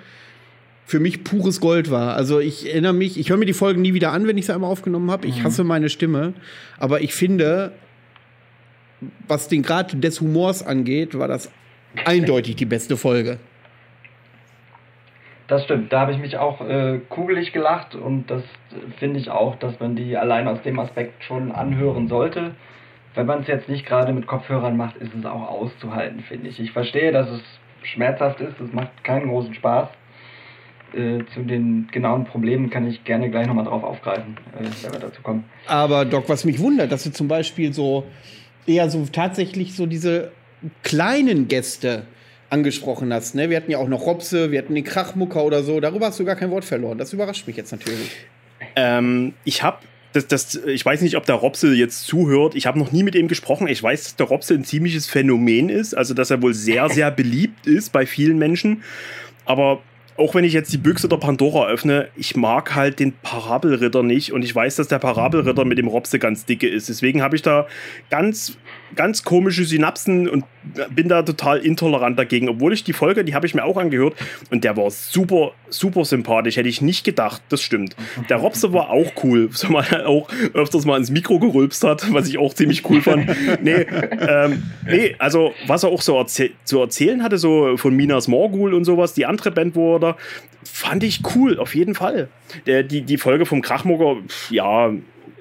für mich pures Gold war. Also ich erinnere mich, ich höre mir die Folgen nie wieder an, wenn ich sie einmal aufgenommen habe. Ich hasse meine Stimme. Aber ich finde, was den Grad des Humors angeht, war das eindeutig die beste Folge. Das stimmt, da habe ich mich auch äh, kugelig gelacht und das finde ich auch, dass man die allein aus dem Aspekt schon anhören sollte. Wenn man es jetzt nicht gerade mit Kopfhörern macht, ist es auch auszuhalten, finde ich. Ich verstehe, dass es schmerzhaft ist, es macht keinen großen Spaß. Äh, zu den genauen Problemen kann ich gerne gleich nochmal drauf aufgreifen, äh, wenn wir dazu kommen. Aber Doc, was mich wundert, dass du zum Beispiel so eher so tatsächlich so diese kleinen Gäste angesprochen hast. Ne? Wir hatten ja auch noch Robse, wir hatten den Krachmucker oder so. Darüber hast du gar kein Wort verloren. Das überrascht mich jetzt natürlich. Ähm, ich habe das, das, ich weiß nicht, ob der Robse jetzt zuhört. Ich habe noch nie mit ihm gesprochen. Ich weiß, dass der Robse ein ziemliches Phänomen ist, also dass er wohl sehr, [laughs] sehr beliebt ist bei vielen Menschen. Aber auch wenn ich jetzt die Büchse der Pandora öffne, ich mag halt den Parabelritter nicht und ich weiß, dass der Parabelritter mit dem Robse ganz dicke ist. Deswegen habe ich da ganz, ganz komische Synapsen und bin da total intolerant dagegen. Obwohl ich die Folge, die habe ich mir auch angehört und der war super, super sympathisch. Hätte ich nicht gedacht, das stimmt. Der Robse war auch cool, [laughs] so mal auch öfters mal ins Mikro gerülpst hat, was ich auch ziemlich cool fand. Nee, ähm, nee also was er auch so erzäh zu erzählen hatte, so von Minas Morgul und sowas, die andere Band, wo er da, fand ich cool, auf jeden Fall. Der, die, die Folge vom Krachmoger, ja,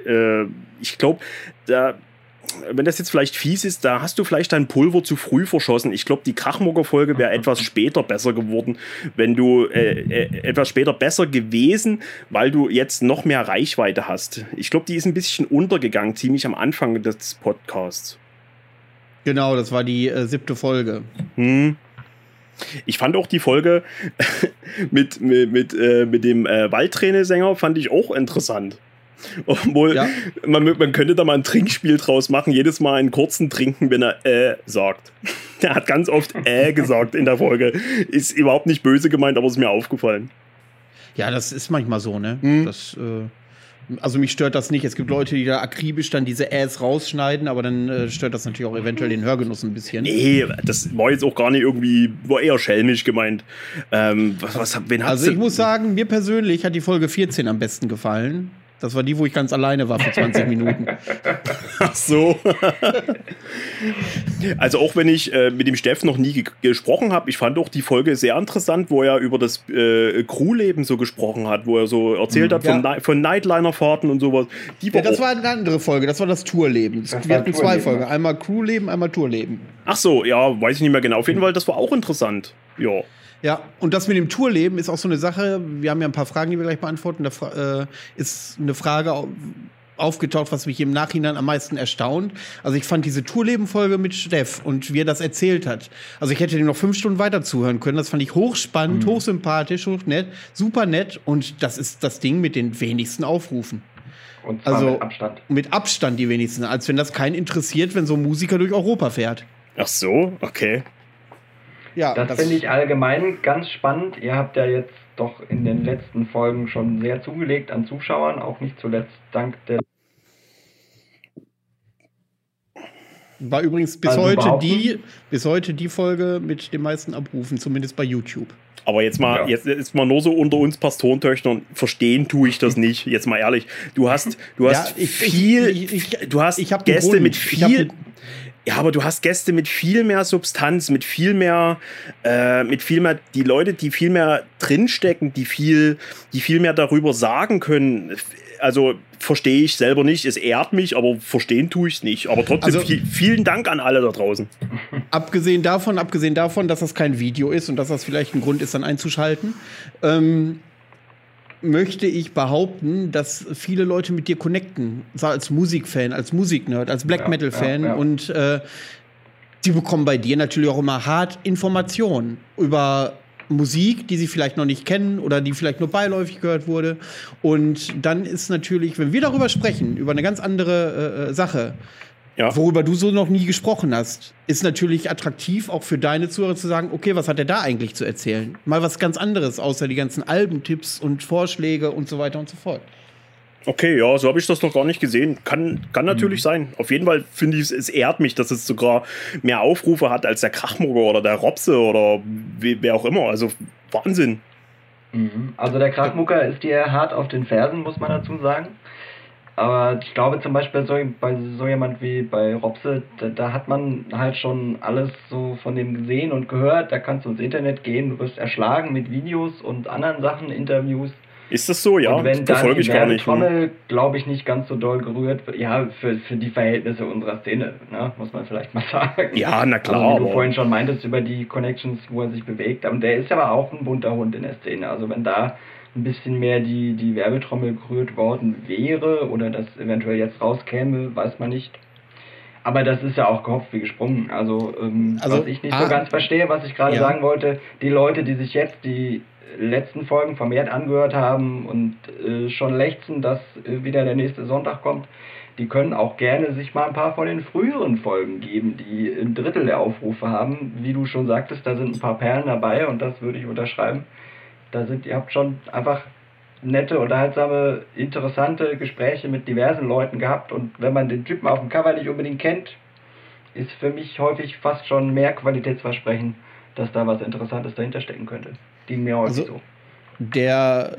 äh, ich glaube, da wenn das jetzt vielleicht fies ist, da hast du vielleicht dein Pulver zu früh verschossen. Ich glaube, die Krachmucker-Folge wäre etwas später besser geworden, wenn du äh, äh, etwas später besser gewesen, weil du jetzt noch mehr Reichweite hast. Ich glaube, die ist ein bisschen untergegangen, ziemlich am Anfang des Podcasts. Genau, das war die äh, siebte Folge. Hm. Ich fand auch die Folge [laughs] mit, mit, mit, äh, mit dem äh, Waldträne-Sänger fand ich auch interessant. [laughs] Obwohl, ja. man, man könnte da mal ein Trinkspiel draus machen, jedes Mal einen kurzen trinken, wenn er äh sagt. [laughs] Er hat ganz oft äh gesagt in der Folge. Ist überhaupt nicht böse gemeint, aber ist mir aufgefallen. Ja, das ist manchmal so, ne? Hm. Das, äh, also mich stört das nicht. Es gibt Leute, die da akribisch dann diese Äs rausschneiden, aber dann äh, stört das natürlich auch eventuell den Hörgenuss ein bisschen. Nee, das war jetzt auch gar nicht irgendwie, war eher schelmisch gemeint. Ähm, was, was, wen also ich muss sagen, mir persönlich hat die Folge 14 am besten gefallen. Das war die, wo ich ganz alleine war für 20 [laughs] Minuten. Ach so. also auch wenn ich äh, mit dem Steff noch nie ge gesprochen habe, ich fand auch die Folge sehr interessant, wo er über das äh, Crewleben so gesprochen hat, wo er so erzählt mhm, hat von, ja. von Nightliner-Fahrten und sowas. Die war ja, das war eine andere Folge, das war das Tourleben. Das Wir hatten zwei Folgen, einmal Crewleben, einmal Tourleben. Ach so, ja, weiß ich nicht mehr genau. Auf jeden Fall, das war auch interessant. Ja. Ja, und das mit dem Tourleben ist auch so eine Sache. Wir haben ja ein paar Fragen, die wir gleich beantworten. Da äh, ist eine Frage aufgetaucht, was mich im Nachhinein am meisten erstaunt. Also ich fand diese Tourleben-Folge mit Steff und wie er das erzählt hat. Also ich hätte dem noch fünf Stunden weiter zuhören können. Das fand ich hochspannend, mhm. hochsympathisch, hochnett, super nett. Und das ist das Ding mit den wenigsten Aufrufen. Und zwar also mit Abstand. Mit Abstand die wenigsten. Als wenn das keinen interessiert, wenn so ein Musiker durch Europa fährt. Ach so, okay. Ja, das, das finde ich allgemein ganz spannend. Ihr habt ja jetzt doch in den letzten Folgen schon sehr zugelegt an Zuschauern, auch nicht zuletzt dank der. War übrigens bis, also heute die, bis heute die Folge mit den meisten Abrufen, zumindest bei YouTube. Aber jetzt mal, ja. jetzt ist mal nur so unter uns Pastorentöchtern, verstehen tue ich das nicht. Jetzt mal ehrlich. Du hast, du hast ja, ich, viel, ich, ich, du hast Gäste mit viel, ja, aber du hast Gäste mit viel mehr Substanz, mit viel mehr, äh, mit viel mehr, die Leute, die viel mehr drinstecken, die viel, die viel mehr darüber sagen können. Also verstehe ich selber nicht. Es ehrt mich, aber verstehen tue ich es nicht. Aber trotzdem also, vielen Dank an alle da draußen. Abgesehen davon, abgesehen davon, dass das kein Video ist und dass das vielleicht ein Grund ist, dann einzuschalten. Ähm, möchte ich behaupten, dass viele Leute mit dir connecten. Als Musikfan, als Musiknerd, als Black Metal-Fan. Ja, ja, ja. Und äh, die bekommen bei dir natürlich auch immer hart Informationen über Musik, die sie vielleicht noch nicht kennen oder die vielleicht nur beiläufig gehört wurde. Und dann ist natürlich, wenn wir darüber sprechen, über eine ganz andere äh, äh Sache, ja. worüber du so noch nie gesprochen hast, ist natürlich attraktiv, auch für deine Zuhörer zu sagen, okay, was hat er da eigentlich zu erzählen? Mal was ganz anderes, außer die ganzen Albentipps und Vorschläge und so weiter und so fort. Okay, ja, so habe ich das noch gar nicht gesehen. Kann, kann natürlich mhm. sein. Auf jeden Fall finde ich, es ehrt mich, dass es sogar mehr Aufrufe hat als der Krachmurger oder der Robse oder wer auch immer. Also Wahnsinn. Mhm. Also der Krachmucker ist dir hart auf den Fersen, muss man dazu sagen. Aber ich glaube zum Beispiel so, bei so jemand wie bei Robse, da, da, hat man halt schon alles so von dem gesehen und gehört. Da kannst du ins Internet gehen, du wirst erschlagen mit Videos und anderen Sachen, Interviews. Ist das so, ja? Und wenn dann Verfolge die Werbetrommel, glaube ich, nicht ganz so doll gerührt wird, ja, für, für die Verhältnisse unserer Szene, ne, muss man vielleicht mal [laughs] sagen. Ja, na klar. Also, wie du vorhin schon meintest, über die Connections, wo er sich bewegt. Und der ist aber auch ein bunter Hund in der Szene. Also wenn da ein bisschen mehr die, die Werbetrommel gerührt worden wäre oder das eventuell jetzt rauskäme, weiß man nicht. Aber das ist ja auch gehopft wie gesprungen. Also, ähm, also was ich nicht ah, so ganz verstehe, was ich gerade ja. sagen wollte, die Leute, die sich jetzt die letzten Folgen vermehrt angehört haben und äh, schon lechzen, dass äh, wieder der nächste Sonntag kommt, die können auch gerne sich mal ein paar von den früheren Folgen geben, die ein Drittel der Aufrufe haben. Wie du schon sagtest, da sind ein paar Perlen dabei und das würde ich unterschreiben. Da sind, ihr habt schon einfach nette, unterhaltsame, interessante Gespräche mit diversen Leuten gehabt und wenn man den Typen auf dem Cover nicht unbedingt kennt, ist für mich häufig fast schon mehr Qualitätsversprechen, dass da was Interessantes dahinter stecken könnte. Die mir häufig also, so. Der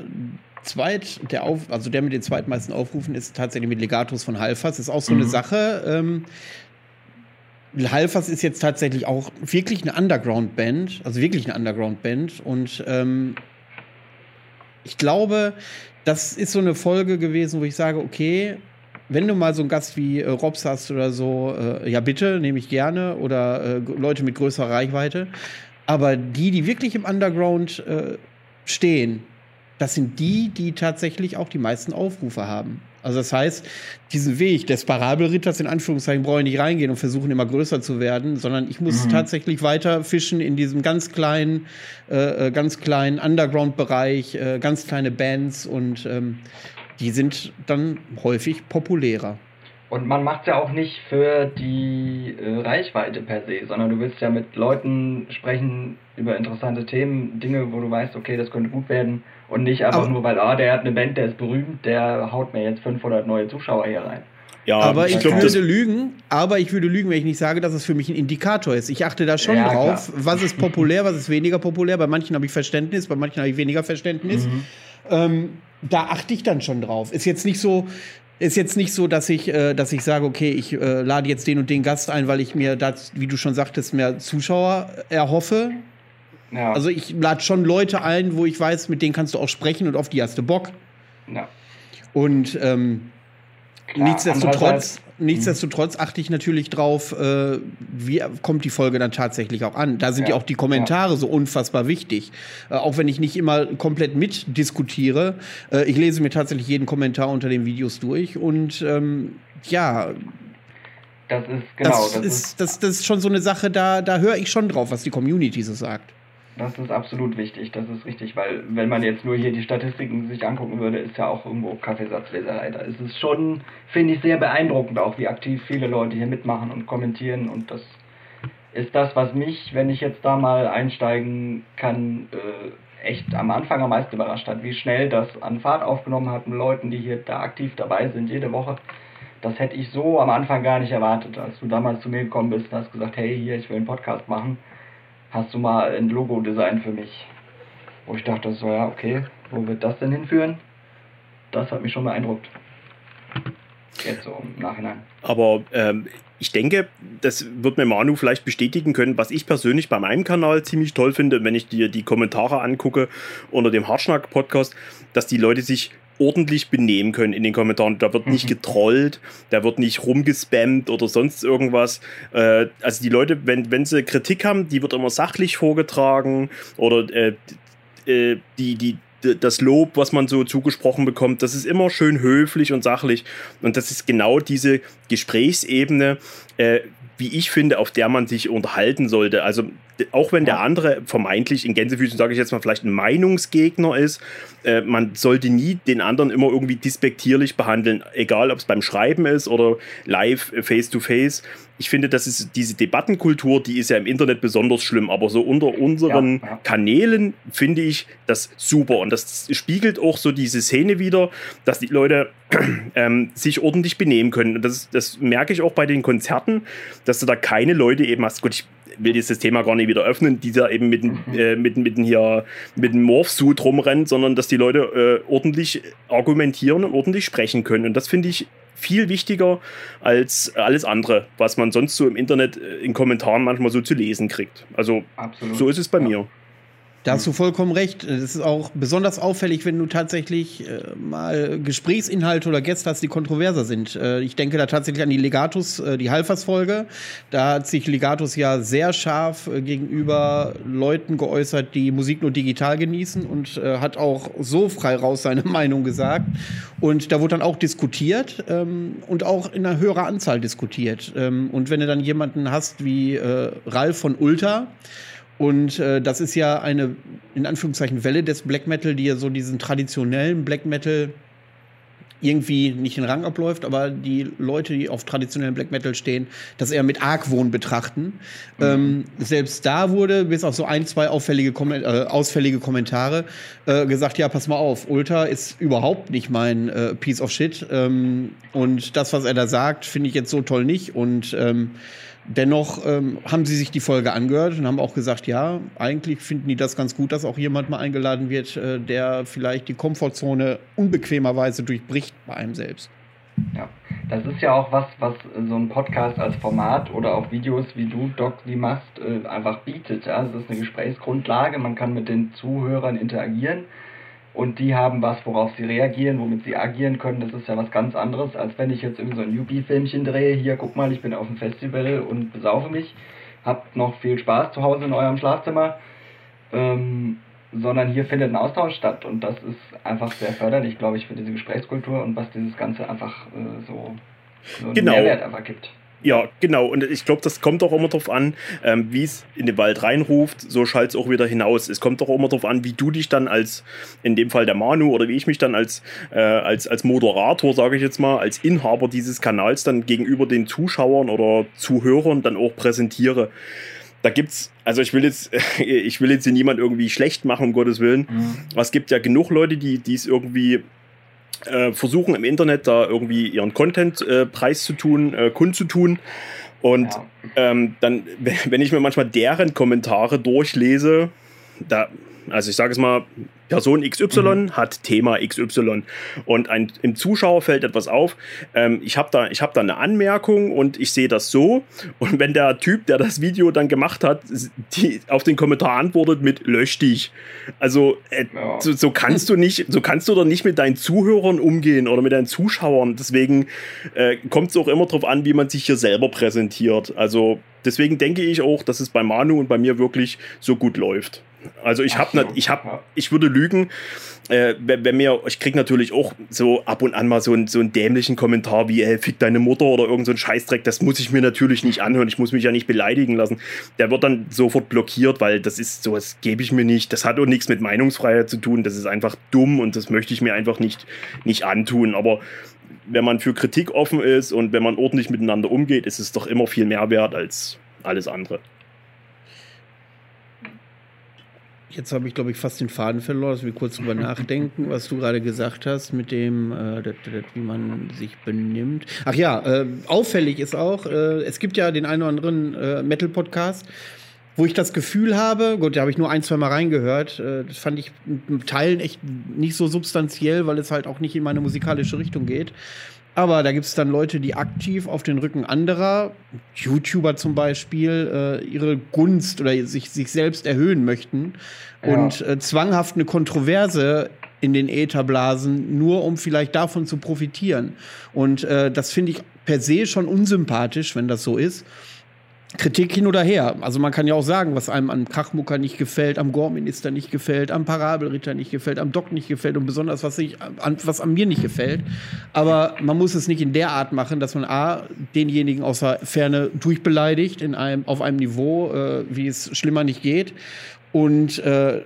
zweit, der auf, also der mit den zweitmeisten Aufrufen ist tatsächlich mit Legatos von Halfas. Ist auch so mhm. eine Sache. Ähm, Halfas ist jetzt tatsächlich auch wirklich eine Underground-Band, also wirklich eine Underground-Band und ähm, ich glaube, das ist so eine Folge gewesen, wo ich sage, okay, wenn du mal so einen Gast wie äh, Robs hast oder so, äh, ja bitte, nehme ich gerne oder äh, Leute mit größerer Reichweite. Aber die, die wirklich im Underground äh, stehen, das sind die, die tatsächlich auch die meisten Aufrufe haben. Also das heißt, diesen Weg des Parabelritters in Anführungszeichen brauche ich nicht reingehen und versuchen immer größer zu werden, sondern ich muss mhm. tatsächlich weiter fischen in diesem ganz kleinen, äh, äh ganz kleinen Underground-Bereich, äh, ganz kleine Bands und ähm, die sind dann häufig populärer. Und man macht es ja auch nicht für die äh, Reichweite per se, sondern du willst ja mit Leuten sprechen über interessante Themen, Dinge, wo du weißt, okay, das könnte gut werden. Und nicht einfach aber nur, weil, ah, der hat eine Band, der ist berühmt, der haut mir jetzt 500 neue Zuschauer hier rein. Ja, aber ich, ich glaub, würde lügen, aber ich würde lügen, wenn ich nicht sage, dass es für mich ein Indikator ist. Ich achte da schon ja, drauf, klar. was ist populär, was ist weniger populär. Bei manchen habe ich Verständnis, bei manchen habe ich weniger Verständnis. Mhm. Ähm, da achte ich dann schon drauf. Ist jetzt nicht so, ist jetzt nicht so, dass ich, äh, dass ich sage, okay, ich äh, lade jetzt den und den Gast ein, weil ich mir das, wie du schon sagtest, mehr Zuschauer erhoffe. Ja. Also ich lade schon Leute ein, wo ich weiß, mit denen kannst du auch sprechen und auf die hast du Bock. Ja. Und ähm, Klar, nichtsdestotrotz, nichtsdestotrotz achte ich natürlich drauf, äh, wie kommt die Folge dann tatsächlich auch an. Da sind ja, ja auch die Kommentare ja. so unfassbar wichtig. Äh, auch wenn ich nicht immer komplett mitdiskutiere. Äh, ich lese mir tatsächlich jeden Kommentar unter den Videos durch und ähm, ja. Das ist genau. Das, das, ist, das, das ist schon so eine Sache, da, da höre ich schon drauf, was die Community so sagt. Das ist absolut wichtig, das ist richtig, weil wenn man jetzt nur hier die Statistiken sich angucken würde, ist ja auch irgendwo Kaffeesatzleserei. Da ist es schon, finde ich, sehr beeindruckend auch, wie aktiv viele Leute hier mitmachen und kommentieren und das ist das, was mich, wenn ich jetzt da mal einsteigen kann, äh, echt am Anfang am meisten überrascht hat, wie schnell das an Fahrt aufgenommen hat mit Leuten, die hier da aktiv dabei sind, jede Woche. Das hätte ich so am Anfang gar nicht erwartet, als du damals zu mir gekommen bist und hast gesagt, hey, hier, ich will einen Podcast machen hast du mal ein Logo-Design für mich? Wo ich dachte, so ja, okay, wo wird das denn hinführen? Das hat mich schon beeindruckt. Jetzt so im Nachhinein. Aber ähm, ich denke, das wird mir Manu vielleicht bestätigen können, was ich persönlich bei meinem Kanal ziemlich toll finde, wenn ich dir die Kommentare angucke unter dem Hartschnack-Podcast, dass die Leute sich ordentlich benehmen können in den Kommentaren. Da wird nicht mhm. getrollt, da wird nicht rumgespammt oder sonst irgendwas. Äh, also die Leute, wenn, wenn sie Kritik haben, die wird immer sachlich vorgetragen oder äh, äh, die, die, das Lob, was man so zugesprochen bekommt, das ist immer schön höflich und sachlich. Und das ist genau diese Gesprächsebene, äh, wie ich finde, auf der man sich unterhalten sollte. Also auch wenn der andere vermeintlich in Gänsefüßen, sage ich jetzt mal, vielleicht ein Meinungsgegner ist, äh, man sollte nie den anderen immer irgendwie dispektierlich behandeln, egal ob es beim Schreiben ist oder live, äh, face-to-face. -face. Ich finde, das ist diese Debattenkultur, die ist ja im Internet besonders schlimm, aber so unter unseren ja, ja. Kanälen finde ich das super und das spiegelt auch so diese Szene wieder, dass die Leute [clears throat] ähm, sich ordentlich benehmen können. Und das, das merke ich auch bei den Konzerten, dass du da keine Leute eben hast. Gut, ich will dieses Thema gar nicht wieder öffnen, die da eben mit, mhm. äh, mit, mit, hier, mit dem Morphsuit rumrennt, sondern dass die Leute äh, ordentlich argumentieren und ordentlich sprechen können. Und das finde ich viel wichtiger als alles andere, was man sonst so im Internet äh, in Kommentaren manchmal so zu lesen kriegt. Also Absolut. so ist es bei ja. mir Da hast du vollkommen recht. Das ist auch besonders auffällig, wenn du tatsächlich äh, mal Gesprächsinhalte oder Gäste hast, die kontroverser sind. Äh, ich denke da tatsächlich an die Legatus, äh, die Halfers-Folge. Da hat sich Legatus ja sehr scharf äh, gegenüber Leuten geäußert, die Musik nur digital genießen und äh, hat auch so frei raus seine [laughs] Meinung gesagt. Und da wurde dann auch diskutiert ähm, und auch in einer höherer Anzahl diskutiert. Ähm, und wenn du dann jemanden hast wie äh, Ralf von Ulta, und äh, das ist ja eine, in Anführungszeichen, Welle des Black Metal, die ja so diesen traditionellen Black Metal irgendwie nicht in Rang abläuft, aber die Leute, die auf traditionellen Black Metal stehen, das eher mit Argwohn betrachten. Mhm. Ähm, selbst da wurde, bis auf so ein, zwei auffällige Komment äh, ausfällige Kommentare, äh, gesagt, ja, pass mal auf, Ultra ist überhaupt nicht mein äh, Piece of Shit. Ähm, und das, was er da sagt, finde ich jetzt so toll nicht. Und ähm, Dennoch ähm, haben sie sich die Folge angehört und haben auch gesagt, ja, eigentlich finden die das ganz gut, dass auch jemand mal eingeladen wird, äh, der vielleicht die Komfortzone unbequemerweise durchbricht bei einem selbst. Ja, das ist ja auch was, was so ein Podcast als Format oder auch Videos wie du, Doc, die machst, äh, einfach bietet. Ja? Das ist eine Gesprächsgrundlage, man kann mit den Zuhörern interagieren und die haben was, worauf sie reagieren, womit sie agieren können. Das ist ja was ganz anderes, als wenn ich jetzt irgendwie so ein Newbie-Filmchen drehe. Hier, guck mal, ich bin auf dem Festival und besaufe mich. Habt noch viel Spaß zu Hause in eurem Schlafzimmer. Ähm, sondern hier findet ein Austausch statt und das ist einfach sehr förderlich, glaube ich, für diese Gesprächskultur und was dieses Ganze einfach äh, so, so genau. Mehrwert einfach gibt. Ja, genau. Und ich glaube, das kommt auch immer darauf an, ähm, wie es in den Wald reinruft, so schallt es auch wieder hinaus. Es kommt auch immer darauf an, wie du dich dann als, in dem Fall der Manu, oder wie ich mich dann als, äh, als, als Moderator, sage ich jetzt mal, als Inhaber dieses Kanals dann gegenüber den Zuschauern oder Zuhörern dann auch präsentiere. Da gibt's, also ich will jetzt, [laughs] ich will jetzt hier niemand irgendwie schlecht machen, um Gottes Willen. Mhm. Aber es gibt ja genug Leute, die es irgendwie äh, versuchen im Internet da irgendwie ihren Content äh, preiszutun, äh, kundzutun. Und ja. ähm, dann, [laughs] wenn ich mir manchmal deren Kommentare durchlese, da, also ich sage es mal, Person XY mhm. hat Thema XY und ein, im Zuschauer fällt etwas auf. Ähm, ich habe da, hab da eine Anmerkung und ich sehe das so. Und wenn der Typ, der das Video dann gemacht hat, die, auf den Kommentar antwortet mit lösch dich. Also äh, ja. so, so, kannst du nicht, so kannst du doch nicht mit deinen Zuhörern umgehen oder mit deinen Zuschauern. Deswegen äh, kommt es auch immer darauf an, wie man sich hier selber präsentiert. Also deswegen denke ich auch, dass es bei Manu und bei mir wirklich so gut läuft. Also ich habe, so. ich habe, ich würde lügen, äh, wenn mir, ich kriege natürlich auch so ab und an mal so, ein, so einen dämlichen Kommentar wie, ey, fick deine Mutter oder irgend so ein Scheißdreck, das muss ich mir natürlich nicht anhören, ich muss mich ja nicht beleidigen lassen. Der wird dann sofort blockiert, weil das ist sowas gebe ich mir nicht, das hat auch nichts mit Meinungsfreiheit zu tun, das ist einfach dumm und das möchte ich mir einfach nicht, nicht antun. Aber wenn man für Kritik offen ist und wenn man ordentlich miteinander umgeht, ist es doch immer viel mehr wert als alles andere. Jetzt habe ich, glaube ich, fast den Faden verloren, dass wir kurz drüber [laughs] nachdenken, was du gerade gesagt hast, mit dem, äh, dat, dat, wie man sich benimmt. Ach ja, äh, auffällig ist auch, äh, es gibt ja den einen oder anderen äh, Metal-Podcast, wo ich das Gefühl habe, gut, da habe ich nur ein, zwei Mal reingehört, äh, das fand ich in Teilen echt nicht so substanziell, weil es halt auch nicht in meine musikalische Richtung geht. Aber da gibt es dann Leute, die aktiv auf den Rücken anderer, YouTuber zum Beispiel, äh, ihre Gunst oder sich, sich selbst erhöhen möchten ja. und äh, zwanghaft eine Kontroverse in den Äther blasen, nur um vielleicht davon zu profitieren. Und äh, das finde ich per se schon unsympathisch, wenn das so ist. Kritik hin oder her. Also man kann ja auch sagen, was einem am Krachmucker nicht gefällt, am Gorminister nicht gefällt, am Parabelritter nicht gefällt, am Doc nicht gefällt und besonders was, ich, an, was an mir nicht gefällt. Aber man muss es nicht in der Art machen, dass man A, denjenigen aus der Ferne durchbeleidigt, in einem, auf einem Niveau, äh, wie es schlimmer nicht geht. Und äh,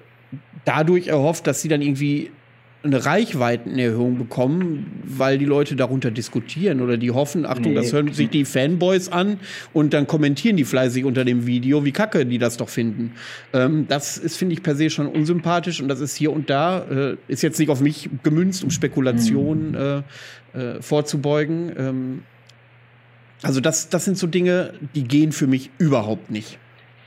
dadurch erhofft, dass sie dann irgendwie eine Reichweitenerhöhung bekommen, weil die Leute darunter diskutieren oder die hoffen, Achtung, nee. das hören sich die Fanboys an und dann kommentieren die fleißig unter dem Video, wie kacke die das doch finden. Ähm, das ist, finde ich, per se schon unsympathisch und das ist hier und da, äh, ist jetzt nicht auf mich gemünzt, um Spekulationen mhm. äh, äh, vorzubeugen. Ähm, also das, das sind so Dinge, die gehen für mich überhaupt nicht.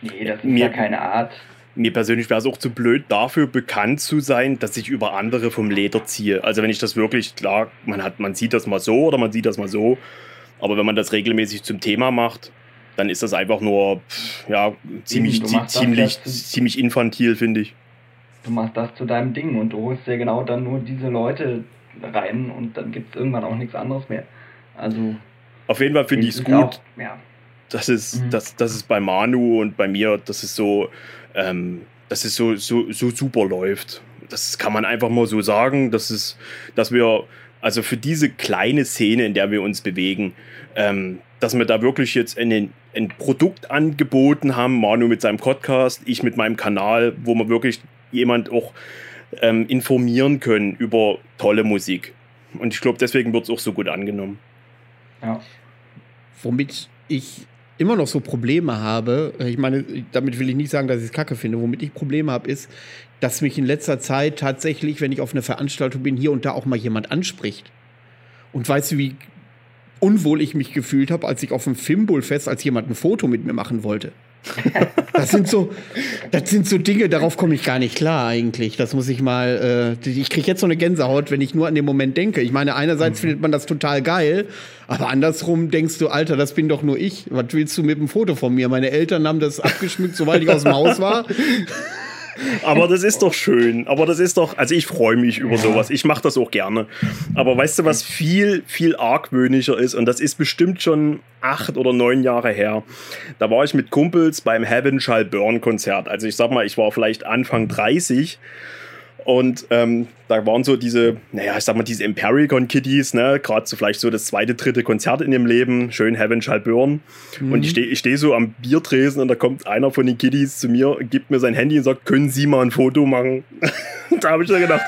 Nee, das ist Mir ja keine Art mir persönlich wäre es auch zu blöd, dafür bekannt zu sein, dass ich über andere vom Leder ziehe. Also wenn ich das wirklich, klar, man hat, man sieht das mal so oder man sieht das mal so, aber wenn man das regelmäßig zum Thema macht, dann ist das einfach nur, ja, ziemlich, ziemlich, ziemlich infantil, finde ich. du machst das zu deinem Ding und du holst dir genau dann nur diese Leute rein und dann gibt es irgendwann auch nichts anderes mehr. Also. Auf jeden Fall finde ich es gut. Auch, ja. Das ist, mhm. das, das ist bei Manu und bei mir, das ist so, ähm, dass es so, so, so super läuft. Das kann man einfach mal so sagen. Das ist, dass wir, also für diese kleine Szene, in der wir uns bewegen, ähm, dass wir da wirklich jetzt einen, ein Produkt angeboten haben, Manu mit seinem Podcast, ich mit meinem Kanal, wo wir wirklich jemand auch ähm, informieren können über tolle Musik. Und ich glaube, deswegen wird es auch so gut angenommen. Ja. Womit ich immer noch so Probleme habe, äh, ich meine, damit will ich nicht sagen, dass ich es kacke finde, womit ich Probleme habe, ist, dass mich in letzter Zeit tatsächlich, wenn ich auf einer Veranstaltung bin, hier und da auch mal jemand anspricht. Und weißt du, wie unwohl ich mich gefühlt habe, als ich auf dem Filmbullfest als jemand ein Foto mit mir machen wollte. Das sind so, das sind so Dinge, darauf komme ich gar nicht klar eigentlich. Das muss ich mal, äh, ich kriege jetzt so eine Gänsehaut, wenn ich nur an den Moment denke. Ich meine, einerseits mhm. findet man das total geil, aber andersrum denkst du, Alter, das bin doch nur ich. Was willst du mit dem Foto von mir? Meine Eltern haben das abgeschmückt, sobald ich aus dem Haus war. Aber das ist doch schön. Aber das ist doch, also ich freue mich über sowas. Ich mache das auch gerne. Aber weißt du, was viel, viel argwöhnischer ist? Und das ist bestimmt schon acht oder neun Jahre her. Da war ich mit Kumpels beim Heaven Shall Burn Konzert. Also ich sag mal, ich war vielleicht Anfang 30 und ähm, da waren so diese, naja, ich sag mal, diese Impericon-Kiddies, ne, gerade so vielleicht so das zweite, dritte Konzert in dem Leben, schön Heaven Shall Burn. Mhm. Und ich stehe ich steh so am Biertresen und da kommt einer von den Kiddies zu mir, gibt mir sein Handy und sagt, können Sie mal ein Foto machen? [laughs] da habe ich dann gedacht,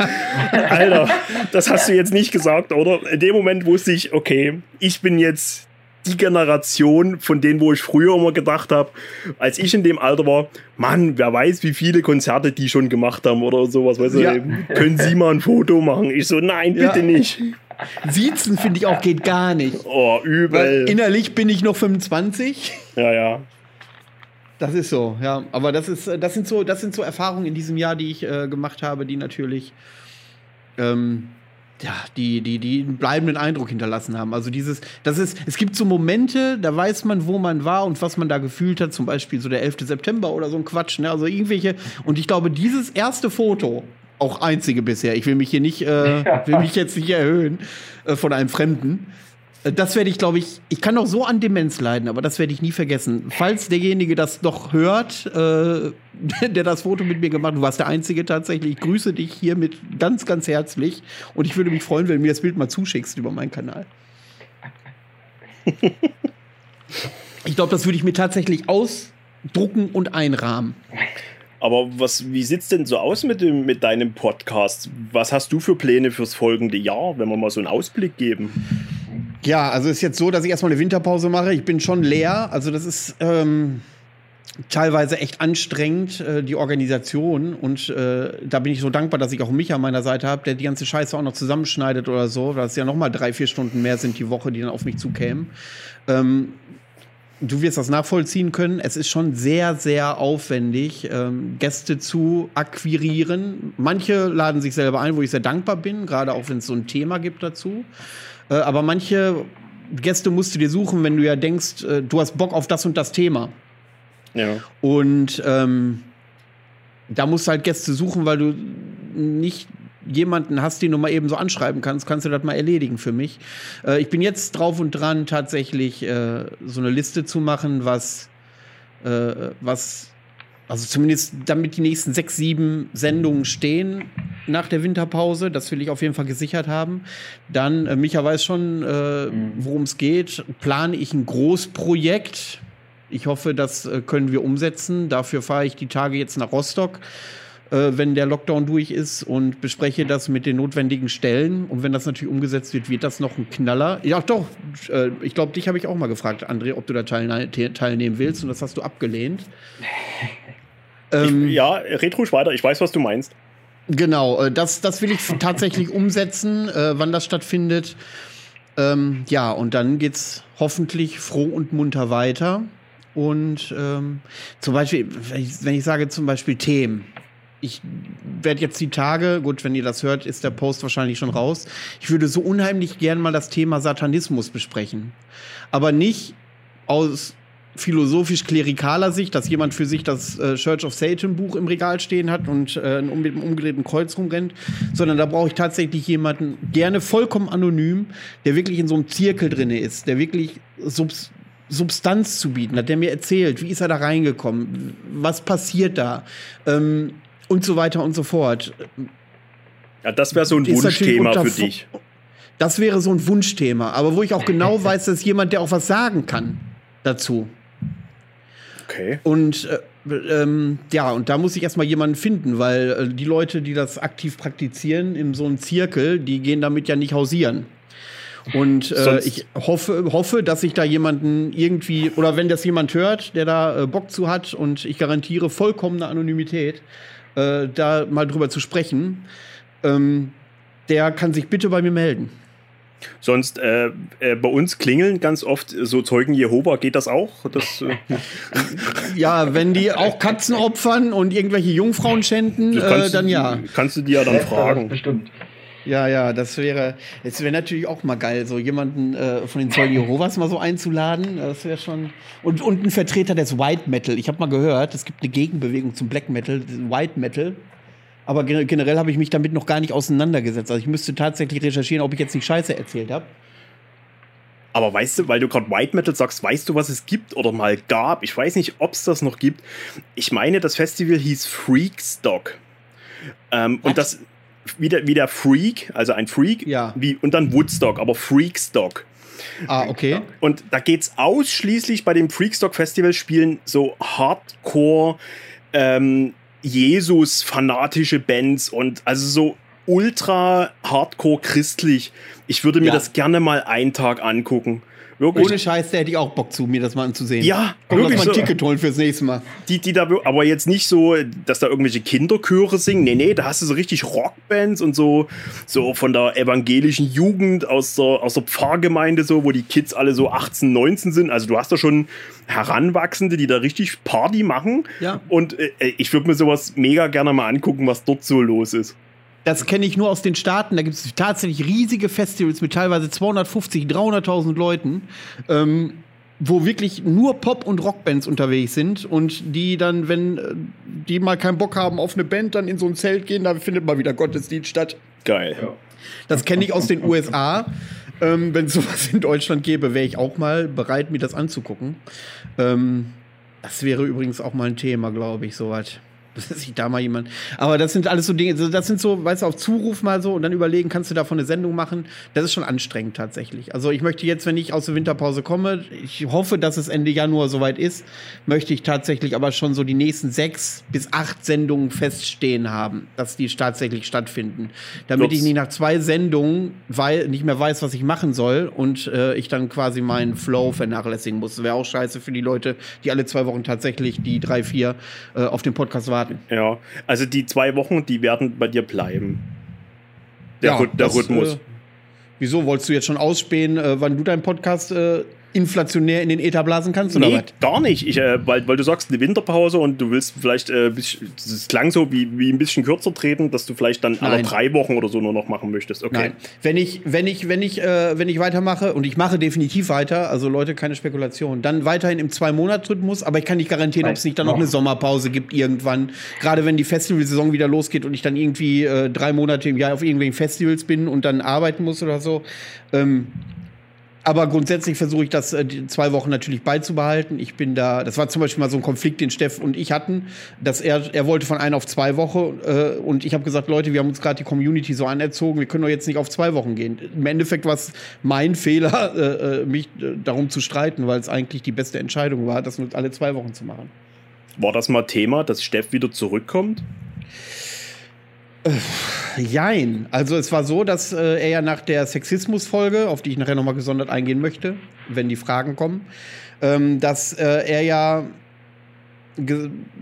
Alter, das hast du jetzt nicht gesagt, oder? In dem Moment wusste ich, okay, ich bin jetzt die Generation von denen, wo ich früher immer gedacht habe, als ich in dem Alter war, Mann, wer weiß, wie viele Konzerte die schon gemacht haben oder sowas. Weißt ja. du, können Sie mal ein Foto machen? Ich so, nein, bitte ja. nicht. Siezen finde ich auch geht gar nicht. Oh, übel. Weil innerlich bin ich noch 25. Ja, ja. Das ist so, ja. Aber das ist, das sind so, das sind so Erfahrungen in diesem Jahr, die ich äh, gemacht habe, die natürlich ähm, ja, die, die, die einen bleibenden Eindruck hinterlassen haben. Also dieses, das ist, es gibt so Momente, da weiß man, wo man war und was man da gefühlt hat, zum Beispiel so der 11. September oder so ein Quatsch, ne? Also irgendwelche, und ich glaube, dieses erste Foto, auch einzige bisher, ich will mich hier nicht, äh, will mich jetzt nicht erhöhen äh, von einem Fremden, das werde ich, glaube ich, ich kann doch so an Demenz leiden, aber das werde ich nie vergessen. Falls derjenige das noch hört, äh, [laughs] der das Foto mit mir gemacht hat, du warst der Einzige tatsächlich, ich grüße dich hiermit ganz, ganz herzlich und ich würde mich freuen, wenn du mir das Bild mal zuschickst über meinen Kanal. [laughs] ich glaube, das würde ich mir tatsächlich ausdrucken und einrahmen. Aber was, wie sieht es denn so aus mit, dem, mit deinem Podcast? Was hast du für Pläne fürs folgende Jahr, wenn wir mal so einen Ausblick geben? Ja, also ist jetzt so, dass ich erstmal eine Winterpause mache. Ich bin schon leer. Also das ist ähm, teilweise echt anstrengend, äh, die Organisation. Und äh, da bin ich so dankbar, dass ich auch mich an meiner Seite habe, der die ganze Scheiße auch noch zusammenschneidet oder so. Dass es ja noch mal drei, vier Stunden mehr sind die Woche, die dann auf mich zukämen. Ähm, du wirst das nachvollziehen können. Es ist schon sehr, sehr aufwendig, ähm, Gäste zu akquirieren. Manche laden sich selber ein, wo ich sehr dankbar bin, gerade auch wenn es so ein Thema gibt dazu. Äh, aber manche Gäste musst du dir suchen, wenn du ja denkst, äh, du hast Bock auf das und das Thema. Ja. Und ähm, da musst du halt Gäste suchen, weil du nicht jemanden hast, den du mal eben so anschreiben kannst, kannst du das mal erledigen für mich. Äh, ich bin jetzt drauf und dran, tatsächlich äh, so eine Liste zu machen, was, äh, was also zumindest damit die nächsten sechs, sieben Sendungen stehen nach der Winterpause. Das will ich auf jeden Fall gesichert haben. Dann, äh, Micha weiß schon, äh, mhm. worum es geht. Plane ich ein Großprojekt. Ich hoffe, das äh, können wir umsetzen. Dafür fahre ich die Tage jetzt nach Rostock, äh, wenn der Lockdown durch ist und bespreche das mit den notwendigen Stellen. Und wenn das natürlich umgesetzt wird, wird das noch ein Knaller. Ja, doch. Äh, ich glaube, dich habe ich auch mal gefragt, André, ob du da teilnehmen willst. Und das hast du abgelehnt. Ähm, ich, ja, red ruhig weiter. Ich weiß, was du meinst. Genau, äh, das, das will ich tatsächlich umsetzen, äh, wann das stattfindet. Ähm, ja, und dann geht's hoffentlich froh und munter weiter. Und ähm, zum Beispiel, wenn ich, wenn ich sage zum Beispiel Themen, ich werde jetzt die Tage, gut, wenn ihr das hört, ist der Post wahrscheinlich schon raus. Ich würde so unheimlich gern mal das Thema Satanismus besprechen. Aber nicht aus philosophisch-klerikaler Sicht, dass jemand für sich das äh, Church of Satan Buch im Regal stehen hat und äh, mit einem umgedrehten Kreuz rumrennt, sondern da brauche ich tatsächlich jemanden, gerne vollkommen anonym, der wirklich in so einem Zirkel drin ist, der wirklich Subs Substanz zu bieten hat, der mir erzählt, wie ist er da reingekommen, was passiert da ähm, und so weiter und so fort. Ja, das wäre so ein Wunschthema für dich. Das wäre so ein Wunschthema, aber wo ich auch genau [laughs] weiß, dass jemand, der auch was sagen kann dazu. Okay. Und äh, ähm, ja, und da muss ich erstmal jemanden finden, weil äh, die Leute, die das aktiv praktizieren in so einem Zirkel, die gehen damit ja nicht hausieren. Und äh, ich hoffe, hoffe, dass ich da jemanden irgendwie, oder wenn das jemand hört, der da äh, Bock zu hat und ich garantiere vollkommene Anonymität, äh, da mal drüber zu sprechen, ähm, der kann sich bitte bei mir melden. Sonst äh, äh, bei uns klingeln ganz oft so Zeugen Jehova, geht das auch? Das, äh [laughs] ja, wenn die auch Katzen opfern und irgendwelche Jungfrauen schänden, äh, dann ja. Kannst du die ja dann fragen. Bestimmt. Ja, ja, das wäre, es wäre natürlich auch mal geil, so jemanden äh, von den Zeugen Jehovas mal so einzuladen. Das wäre schon. Und, und ein Vertreter des White Metal. Ich habe mal gehört, es gibt eine Gegenbewegung zum Black Metal, White Metal. Aber generell habe ich mich damit noch gar nicht auseinandergesetzt. Also ich müsste tatsächlich recherchieren, ob ich jetzt nicht Scheiße erzählt habe. Aber weißt du, weil du gerade White Metal sagst, weißt du, was es gibt oder mal gab? Ich weiß nicht, ob es das noch gibt. Ich meine, das Festival hieß Freakstock. Ähm, und das wie der, wie der Freak, also ein Freak, ja. wie, und dann Woodstock, aber Freakstock. Ah, okay. Und da geht es ausschließlich bei dem Freakstock Festival spielen so Hardcore ähm, Jesus-fanatische Bands und also so ultra hardcore christlich. Ich würde mir ja. das gerne mal einen Tag angucken. Wirklich. Ohne Scheiß, da hätte ich auch Bock zu, mir das mal anzusehen. Ja, Komm, wirklich. Lass mal ein so. Ticket holen fürs nächste Mal. Die, die da, aber jetzt nicht so, dass da irgendwelche Kinderchöre singen. Nee, nee, da hast du so richtig Rockbands und so, so von der evangelischen Jugend aus der, aus der Pfarrgemeinde, so, wo die Kids alle so 18, 19 sind. Also du hast da schon Heranwachsende, die da richtig Party machen. Ja. Und äh, ich würde mir sowas mega gerne mal angucken, was dort so los ist. Das kenne ich nur aus den Staaten. Da gibt es tatsächlich riesige Festivals mit teilweise 250, 300.000 Leuten, ähm, wo wirklich nur Pop- und Rockbands unterwegs sind und die dann, wenn äh, die mal keinen Bock haben auf eine Band, dann in so ein Zelt gehen, da findet mal wieder Gottesdienst statt. Geil. Ja. Das kenne ich aus den [laughs] USA. Ähm, wenn es sowas in Deutschland gäbe, wäre ich auch mal bereit, mir das anzugucken. Ähm, das wäre übrigens auch mal ein Thema, glaube ich, soweit [laughs] dass sich da mal jemand. Aber das sind alles so Dinge, das sind so, weißt du, auf Zuruf mal so und dann überlegen, kannst du davon eine Sendung machen. Das ist schon anstrengend tatsächlich. Also ich möchte jetzt, wenn ich aus der Winterpause komme, ich hoffe, dass es Ende Januar soweit ist, möchte ich tatsächlich aber schon so die nächsten sechs bis acht Sendungen feststehen haben, dass die tatsächlich stattfinden. Damit Ups. ich nicht nach zwei Sendungen weil, nicht mehr weiß, was ich machen soll und äh, ich dann quasi meinen Flow vernachlässigen muss. Das wäre auch scheiße für die Leute, die alle zwei Wochen tatsächlich die drei, vier äh, auf den Podcast warten warten. Ja, also die zwei Wochen, die werden bei dir bleiben. Der, ja, Rhythmus. Äh, wieso wolltest du jetzt schon ausspähen, äh, wann du deinen Podcast äh, inflationär in den Äther blasen kannst? Oder nee, was? gar nicht. Ich, äh, weil, weil du sagst, eine Winterpause und du willst vielleicht, äh, das klang so wie, wie ein bisschen kürzer treten, dass du vielleicht dann alle drei Wochen oder so nur noch machen möchtest. Okay. Nein. Wenn ich, wenn ich, wenn ich, äh, wenn ich weitermache und ich mache definitiv weiter, also Leute, keine Spekulation, dann weiterhin im Zwei-Monats-Rhythmus, aber ich kann nicht garantieren, ob es nicht dann noch eine Sommerpause gibt irgendwann. Gerade wenn die Festivalsaison wieder losgeht und ich dann irgendwie äh, drei Monate im Jahr auf irgendwelchen Festivals bin und dann arbeiten muss oder so. Ähm, aber grundsätzlich versuche ich das äh, zwei Wochen natürlich beizubehalten. Ich bin da, das war zum Beispiel mal so ein Konflikt, den Steff und ich hatten, dass er, er wollte von einer auf zwei Wochen äh, und ich habe gesagt, Leute, wir haben uns gerade die Community so anerzogen, wir können doch jetzt nicht auf zwei Wochen gehen. Im Endeffekt war es mein Fehler, [laughs] äh, äh mich äh, darum zu streiten, weil es eigentlich die beste Entscheidung war, das nur alle zwei Wochen zu machen. War das mal Thema, dass Steff wieder zurückkommt? Äh, jein. Also es war so, dass äh, er ja nach der Sexismus-Folge, auf die ich nachher nochmal gesondert eingehen möchte, wenn die Fragen kommen, ähm, dass äh, er ja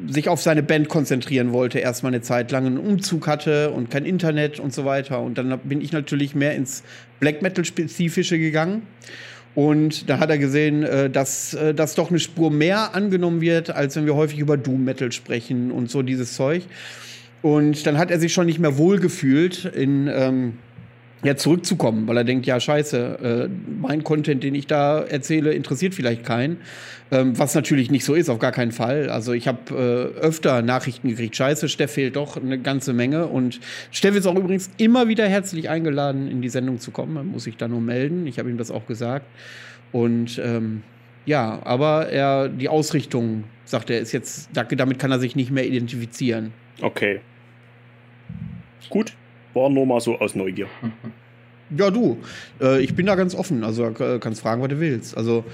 sich auf seine Band konzentrieren wollte, erstmal eine Zeit lang einen Umzug hatte und kein Internet und so weiter. Und dann bin ich natürlich mehr ins Black Metal-Spezifische gegangen. Und da hat er gesehen, äh, dass äh, das doch eine Spur mehr angenommen wird, als wenn wir häufig über Doom Metal sprechen und so dieses Zeug. Und dann hat er sich schon nicht mehr wohlgefühlt in, ähm, ja, zurückzukommen, weil er denkt, ja, scheiße, äh, mein Content, den ich da erzähle, interessiert vielleicht keinen. Ähm, was natürlich nicht so ist, auf gar keinen Fall. Also ich habe äh, öfter Nachrichten gekriegt, scheiße, Steff fehlt doch eine ganze Menge. Und Steff ist auch übrigens immer wieder herzlich eingeladen, in die Sendung zu kommen. Man muss sich da nur melden. Ich habe ihm das auch gesagt. Und ähm, ja, aber er, die Ausrichtung, sagt er, ist jetzt, damit kann er sich nicht mehr identifizieren. Okay. Gut, war nur mal so aus Neugier. [laughs] Ja, du, äh, ich bin da ganz offen. Also äh, kannst fragen, was du willst. Also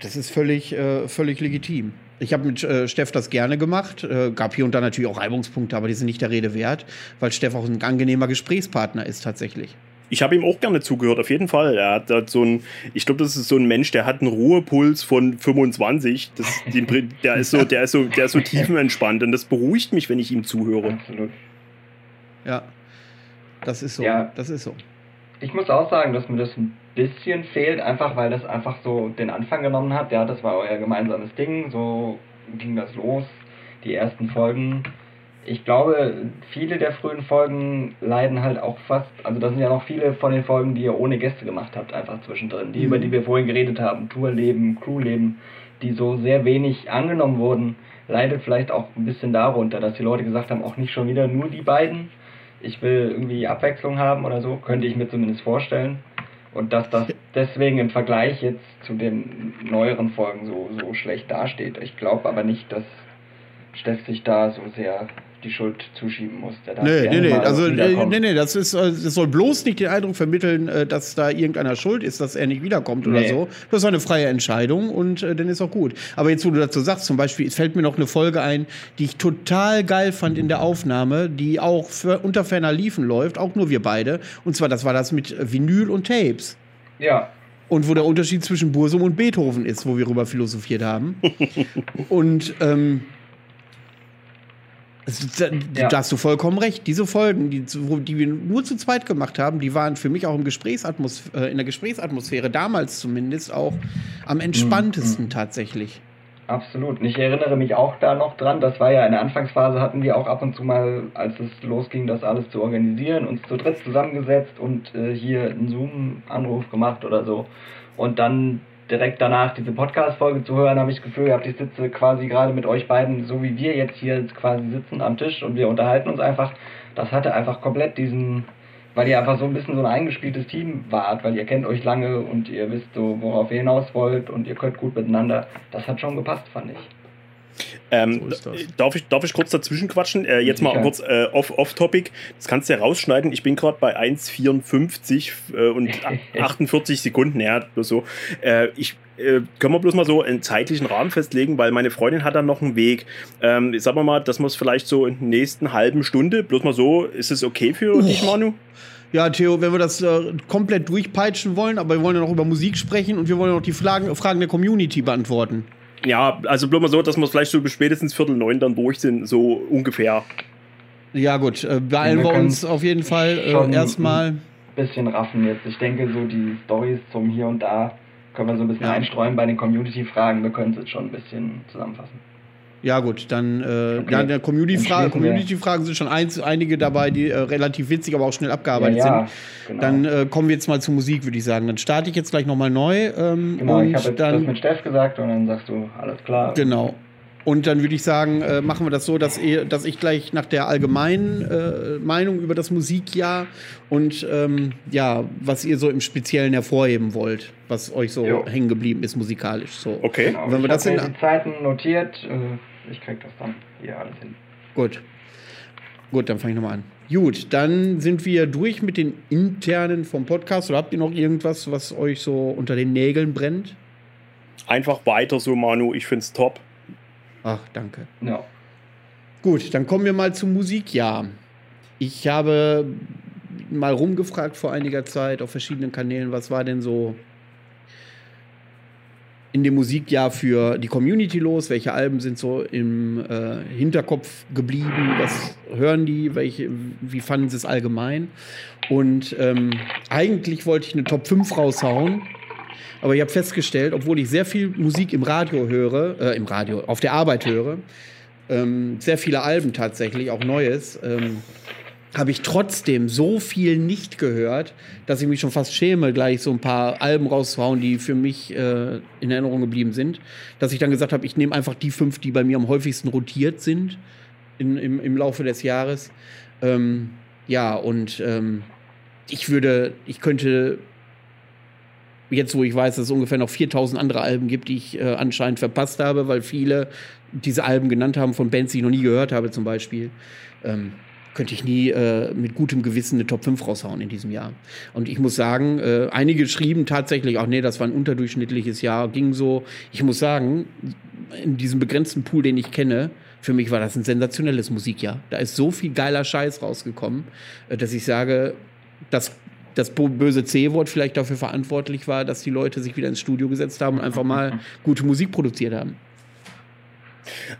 das ist völlig, äh, völlig legitim. Ich habe mit äh, Steff das gerne gemacht. Äh, gab hier und da natürlich auch Reibungspunkte, aber die sind nicht der Rede wert, weil Steff auch ein angenehmer Gesprächspartner ist tatsächlich. Ich habe ihm auch gerne zugehört, auf jeden Fall. Er hat, hat so ein, ich glaube, das ist so ein Mensch, der hat einen Ruhepuls von 25. Das, den, der ist so, der ist so, der ist so [laughs] tiefenentspannt und das beruhigt mich, wenn ich ihm zuhöre. Absolut. Ja, das ist so. Ja. Das ist so. Ich muss auch sagen, dass mir das ein bisschen fehlt, einfach weil das einfach so den Anfang genommen hat. Ja, das war euer gemeinsames Ding, so ging das los. Die ersten Folgen. Ich glaube, viele der frühen Folgen leiden halt auch fast, also das sind ja noch viele von den Folgen, die ihr ohne Gäste gemacht habt, einfach zwischendrin, die, mhm. über die wir vorhin geredet haben, Tourleben, Crewleben, die so sehr wenig angenommen wurden, leidet vielleicht auch ein bisschen darunter, dass die Leute gesagt haben, auch nicht schon wieder nur die beiden, ich will irgendwie Abwechslung haben oder so, könnte ich mir zumindest vorstellen. Und dass das deswegen im Vergleich jetzt zu den neueren Folgen so, so schlecht dasteht. Ich glaube aber nicht, dass Steff sich da so sehr die Schuld zuschieben muss. Der nee, nee, nee, also, äh, nee, nee, das, ist, äh, das soll bloß nicht den Eindruck vermitteln, äh, dass da irgendeiner schuld ist, dass er nicht wiederkommt nee. oder so. Das ist eine freie Entscheidung und äh, dann ist auch gut. Aber jetzt, wo du dazu sagst, zum Beispiel, es fällt mir noch eine Folge ein, die ich total geil fand in der Aufnahme, die auch für, unter ferner Liefen läuft, auch nur wir beide. Und zwar, das war das mit Vinyl und Tapes. Ja. Und wo der Unterschied zwischen Bursum und Beethoven ist, wo wir darüber philosophiert haben. [laughs] und ähm, da, ja. da, hast du vollkommen recht. Diese Folgen, die, die, wir nur zu zweit gemacht haben, die waren für mich auch im Gesprächsatmos äh, in der Gesprächsatmosphäre damals zumindest auch am entspanntesten mhm. tatsächlich. Absolut. Und ich erinnere mich auch da noch dran, das war ja in der Anfangsphase, hatten wir auch ab und zu mal, als es losging, das alles zu organisieren, uns zu dritt zusammengesetzt und äh, hier einen Zoom-Anruf gemacht oder so. Und dann direkt danach diese Podcast-Folge zu hören, habe ich das Gefühl gehabt, ich sitze quasi gerade mit euch beiden, so wie wir jetzt hier quasi sitzen am Tisch und wir unterhalten uns einfach. Das hatte einfach komplett diesen, weil ihr einfach so ein bisschen so ein eingespieltes Team wart, weil ihr kennt euch lange und ihr wisst so, worauf ihr hinaus wollt und ihr könnt gut miteinander. Das hat schon gepasst, fand ich. Ähm, so darf, ich, darf ich kurz dazwischen quatschen? Äh, jetzt mal kurz äh, off-topic. Off das kannst du ja rausschneiden. Ich bin gerade bei 1,54 äh, und [laughs] 48 Sekunden. Ja, bloß so. Äh, ich äh, können wir bloß mal so einen zeitlichen Rahmen festlegen, weil meine Freundin hat dann noch einen Weg. Ähm, sagen wir mal, dass wir es vielleicht so in der nächsten halben Stunde, bloß mal so, ist es okay für oh. dich, Manu? Ja, Theo, wenn wir das äh, komplett durchpeitschen wollen, aber wir wollen ja noch über Musik sprechen und wir wollen noch die Fragen, Fragen der Community beantworten. Ja, also bloß mal so, dass wir vielleicht so bis spätestens Viertel neun dann durch sind, so ungefähr. Ja, gut, äh, beeilen wir, wir uns auf jeden Fall äh, erstmal. Ein bisschen raffen jetzt. Ich denke, so die Stories zum Hier und Da können wir so ein bisschen ja. einstreuen bei den Community-Fragen. Wir können es jetzt schon ein bisschen zusammenfassen. Ja, gut, dann äh, okay. ja, Community-Fragen Community sind schon eins, einige dabei, die äh, relativ witzig, aber auch schnell abgearbeitet ja, ja, sind. Genau. Dann äh, kommen wir jetzt mal zur Musik, würde ich sagen. Dann starte ich jetzt gleich nochmal neu. Ähm, genau, ich habe das mit Steff gesagt und dann sagst du, alles klar. Genau. Und dann würde ich sagen, äh, machen wir das so, dass, ihr, dass ich gleich nach der allgemeinen äh, Meinung über das Musikjahr und ähm, ja, was ihr so im Speziellen hervorheben wollt, was euch so hängen geblieben ist musikalisch. So. Okay. Genau, wenn wir das in die Zeiten notiert, äh, ich krieg das dann hier alles hin. Gut. Gut, dann fange ich nochmal an. Gut, dann sind wir durch mit den internen vom Podcast. Oder habt ihr noch irgendwas, was euch so unter den Nägeln brennt? Einfach weiter so, Manu. Ich finde es top. Ach, danke. Ja. Gut, dann kommen wir mal zum Musikjahr. Ich habe mal rumgefragt vor einiger Zeit auf verschiedenen Kanälen, was war denn so in dem Musikjahr für die Community los? Welche Alben sind so im äh, Hinterkopf geblieben? Was hören die? Welche, wie fanden sie es allgemein? Und ähm, eigentlich wollte ich eine Top 5 raushauen. Aber ich habe festgestellt, obwohl ich sehr viel Musik im Radio höre, äh, im Radio, auf der Arbeit höre, ähm, sehr viele Alben tatsächlich, auch Neues, ähm, habe ich trotzdem so viel nicht gehört, dass ich mich schon fast schäme, gleich so ein paar Alben rauszuhauen, die für mich äh, in Erinnerung geblieben sind. Dass ich dann gesagt habe, ich nehme einfach die fünf, die bei mir am häufigsten rotiert sind in, im, im Laufe des Jahres. Ähm, ja, und ähm, ich würde, ich könnte jetzt, wo ich weiß, dass es ungefähr noch 4000 andere Alben gibt, die ich äh, anscheinend verpasst habe, weil viele diese Alben genannt haben von Bands, die ich noch nie gehört habe, zum Beispiel. Ähm, könnte ich nie äh, mit gutem Gewissen eine Top 5 raushauen in diesem Jahr. Und ich muss sagen, äh, einige schrieben tatsächlich, auch nee, das war ein unterdurchschnittliches Jahr, ging so. Ich muss sagen, in diesem begrenzten Pool, den ich kenne, für mich war das ein sensationelles Musikjahr. Da ist so viel geiler Scheiß rausgekommen, äh, dass ich sage, dass das böse C-Wort vielleicht dafür verantwortlich war, dass die Leute sich wieder ins Studio gesetzt haben und einfach mal [laughs] gute Musik produziert haben.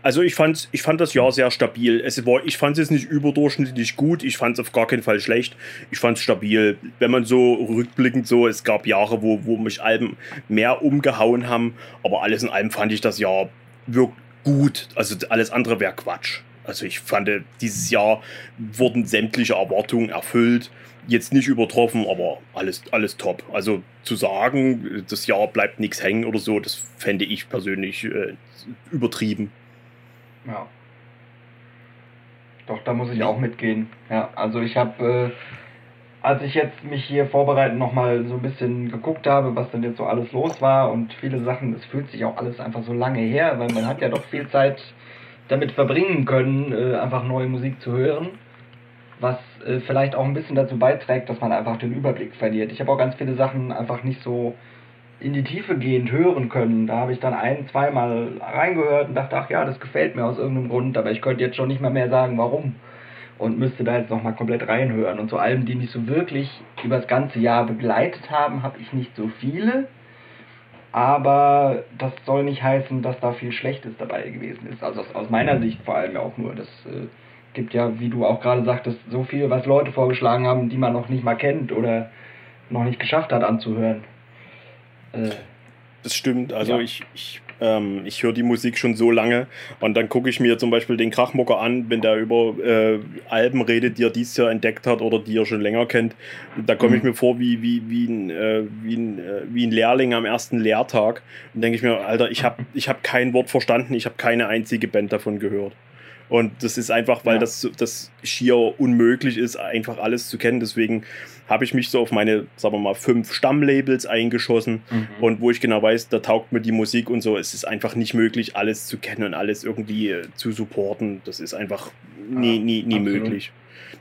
Also ich fand, ich fand das Jahr sehr stabil. Es war, ich fand es nicht überdurchschnittlich gut, ich fand es auf gar keinen Fall schlecht. Ich fand es stabil. Wenn man so rückblickend so, es gab Jahre, wo, wo mich Alben mehr umgehauen haben, aber alles in allem fand ich das Jahr wirklich gut. Also alles andere wäre Quatsch. Also ich fand, dieses Jahr wurden sämtliche Erwartungen erfüllt. Jetzt nicht übertroffen, aber alles, alles top. Also zu sagen, das Jahr bleibt nichts hängen oder so, das fände ich persönlich äh, übertrieben. Ja. Doch, da muss ich auch mitgehen. Ja, also ich habe, äh, als ich jetzt mich hier vorbereitend nochmal so ein bisschen geguckt habe, was denn jetzt so alles los war und viele Sachen, es fühlt sich auch alles einfach so lange her, weil man hat ja doch viel Zeit damit verbringen können, äh, einfach neue Musik zu hören, was äh, vielleicht auch ein bisschen dazu beiträgt, dass man einfach den Überblick verliert. Ich habe auch ganz viele Sachen einfach nicht so in die Tiefe gehend hören können. Da habe ich dann ein, zweimal reingehört und dachte, ach ja, das gefällt mir aus irgendeinem Grund, aber ich könnte jetzt schon nicht mal mehr sagen, warum. Und müsste da jetzt nochmal komplett reinhören. Und zu Alben, die mich so wirklich über das ganze Jahr begleitet haben, habe ich nicht so viele. Aber das soll nicht heißen, dass da viel Schlechtes dabei gewesen ist. Also aus, aus meiner Sicht vor allem auch nur. Das äh, gibt ja, wie du auch gerade sagtest, so viel, was Leute vorgeschlagen haben, die man noch nicht mal kennt oder noch nicht geschafft hat anzuhören. Das stimmt. Also ja. ich, ich, ähm, ich höre die Musik schon so lange und dann gucke ich mir zum Beispiel den Krachmucker an, wenn der über äh, Alben redet, die er dieses Jahr entdeckt hat oder die er schon länger kennt. Da komme ich mhm. mir vor wie, wie, wie, ein, äh, wie, ein, äh, wie ein Lehrling am ersten Lehrtag und denke ich mir, Alter, ich habe ich hab kein Wort verstanden, ich habe keine einzige Band davon gehört. Und das ist einfach, weil ja. das, das schier unmöglich ist, einfach alles zu kennen. Deswegen habe ich mich so auf meine, sagen wir mal, fünf Stammlabels eingeschossen mhm. und wo ich genau weiß, da taugt mir die Musik und so. Es ist einfach nicht möglich, alles zu kennen und alles irgendwie äh, zu supporten. Das ist einfach nie, nie, nie möglich.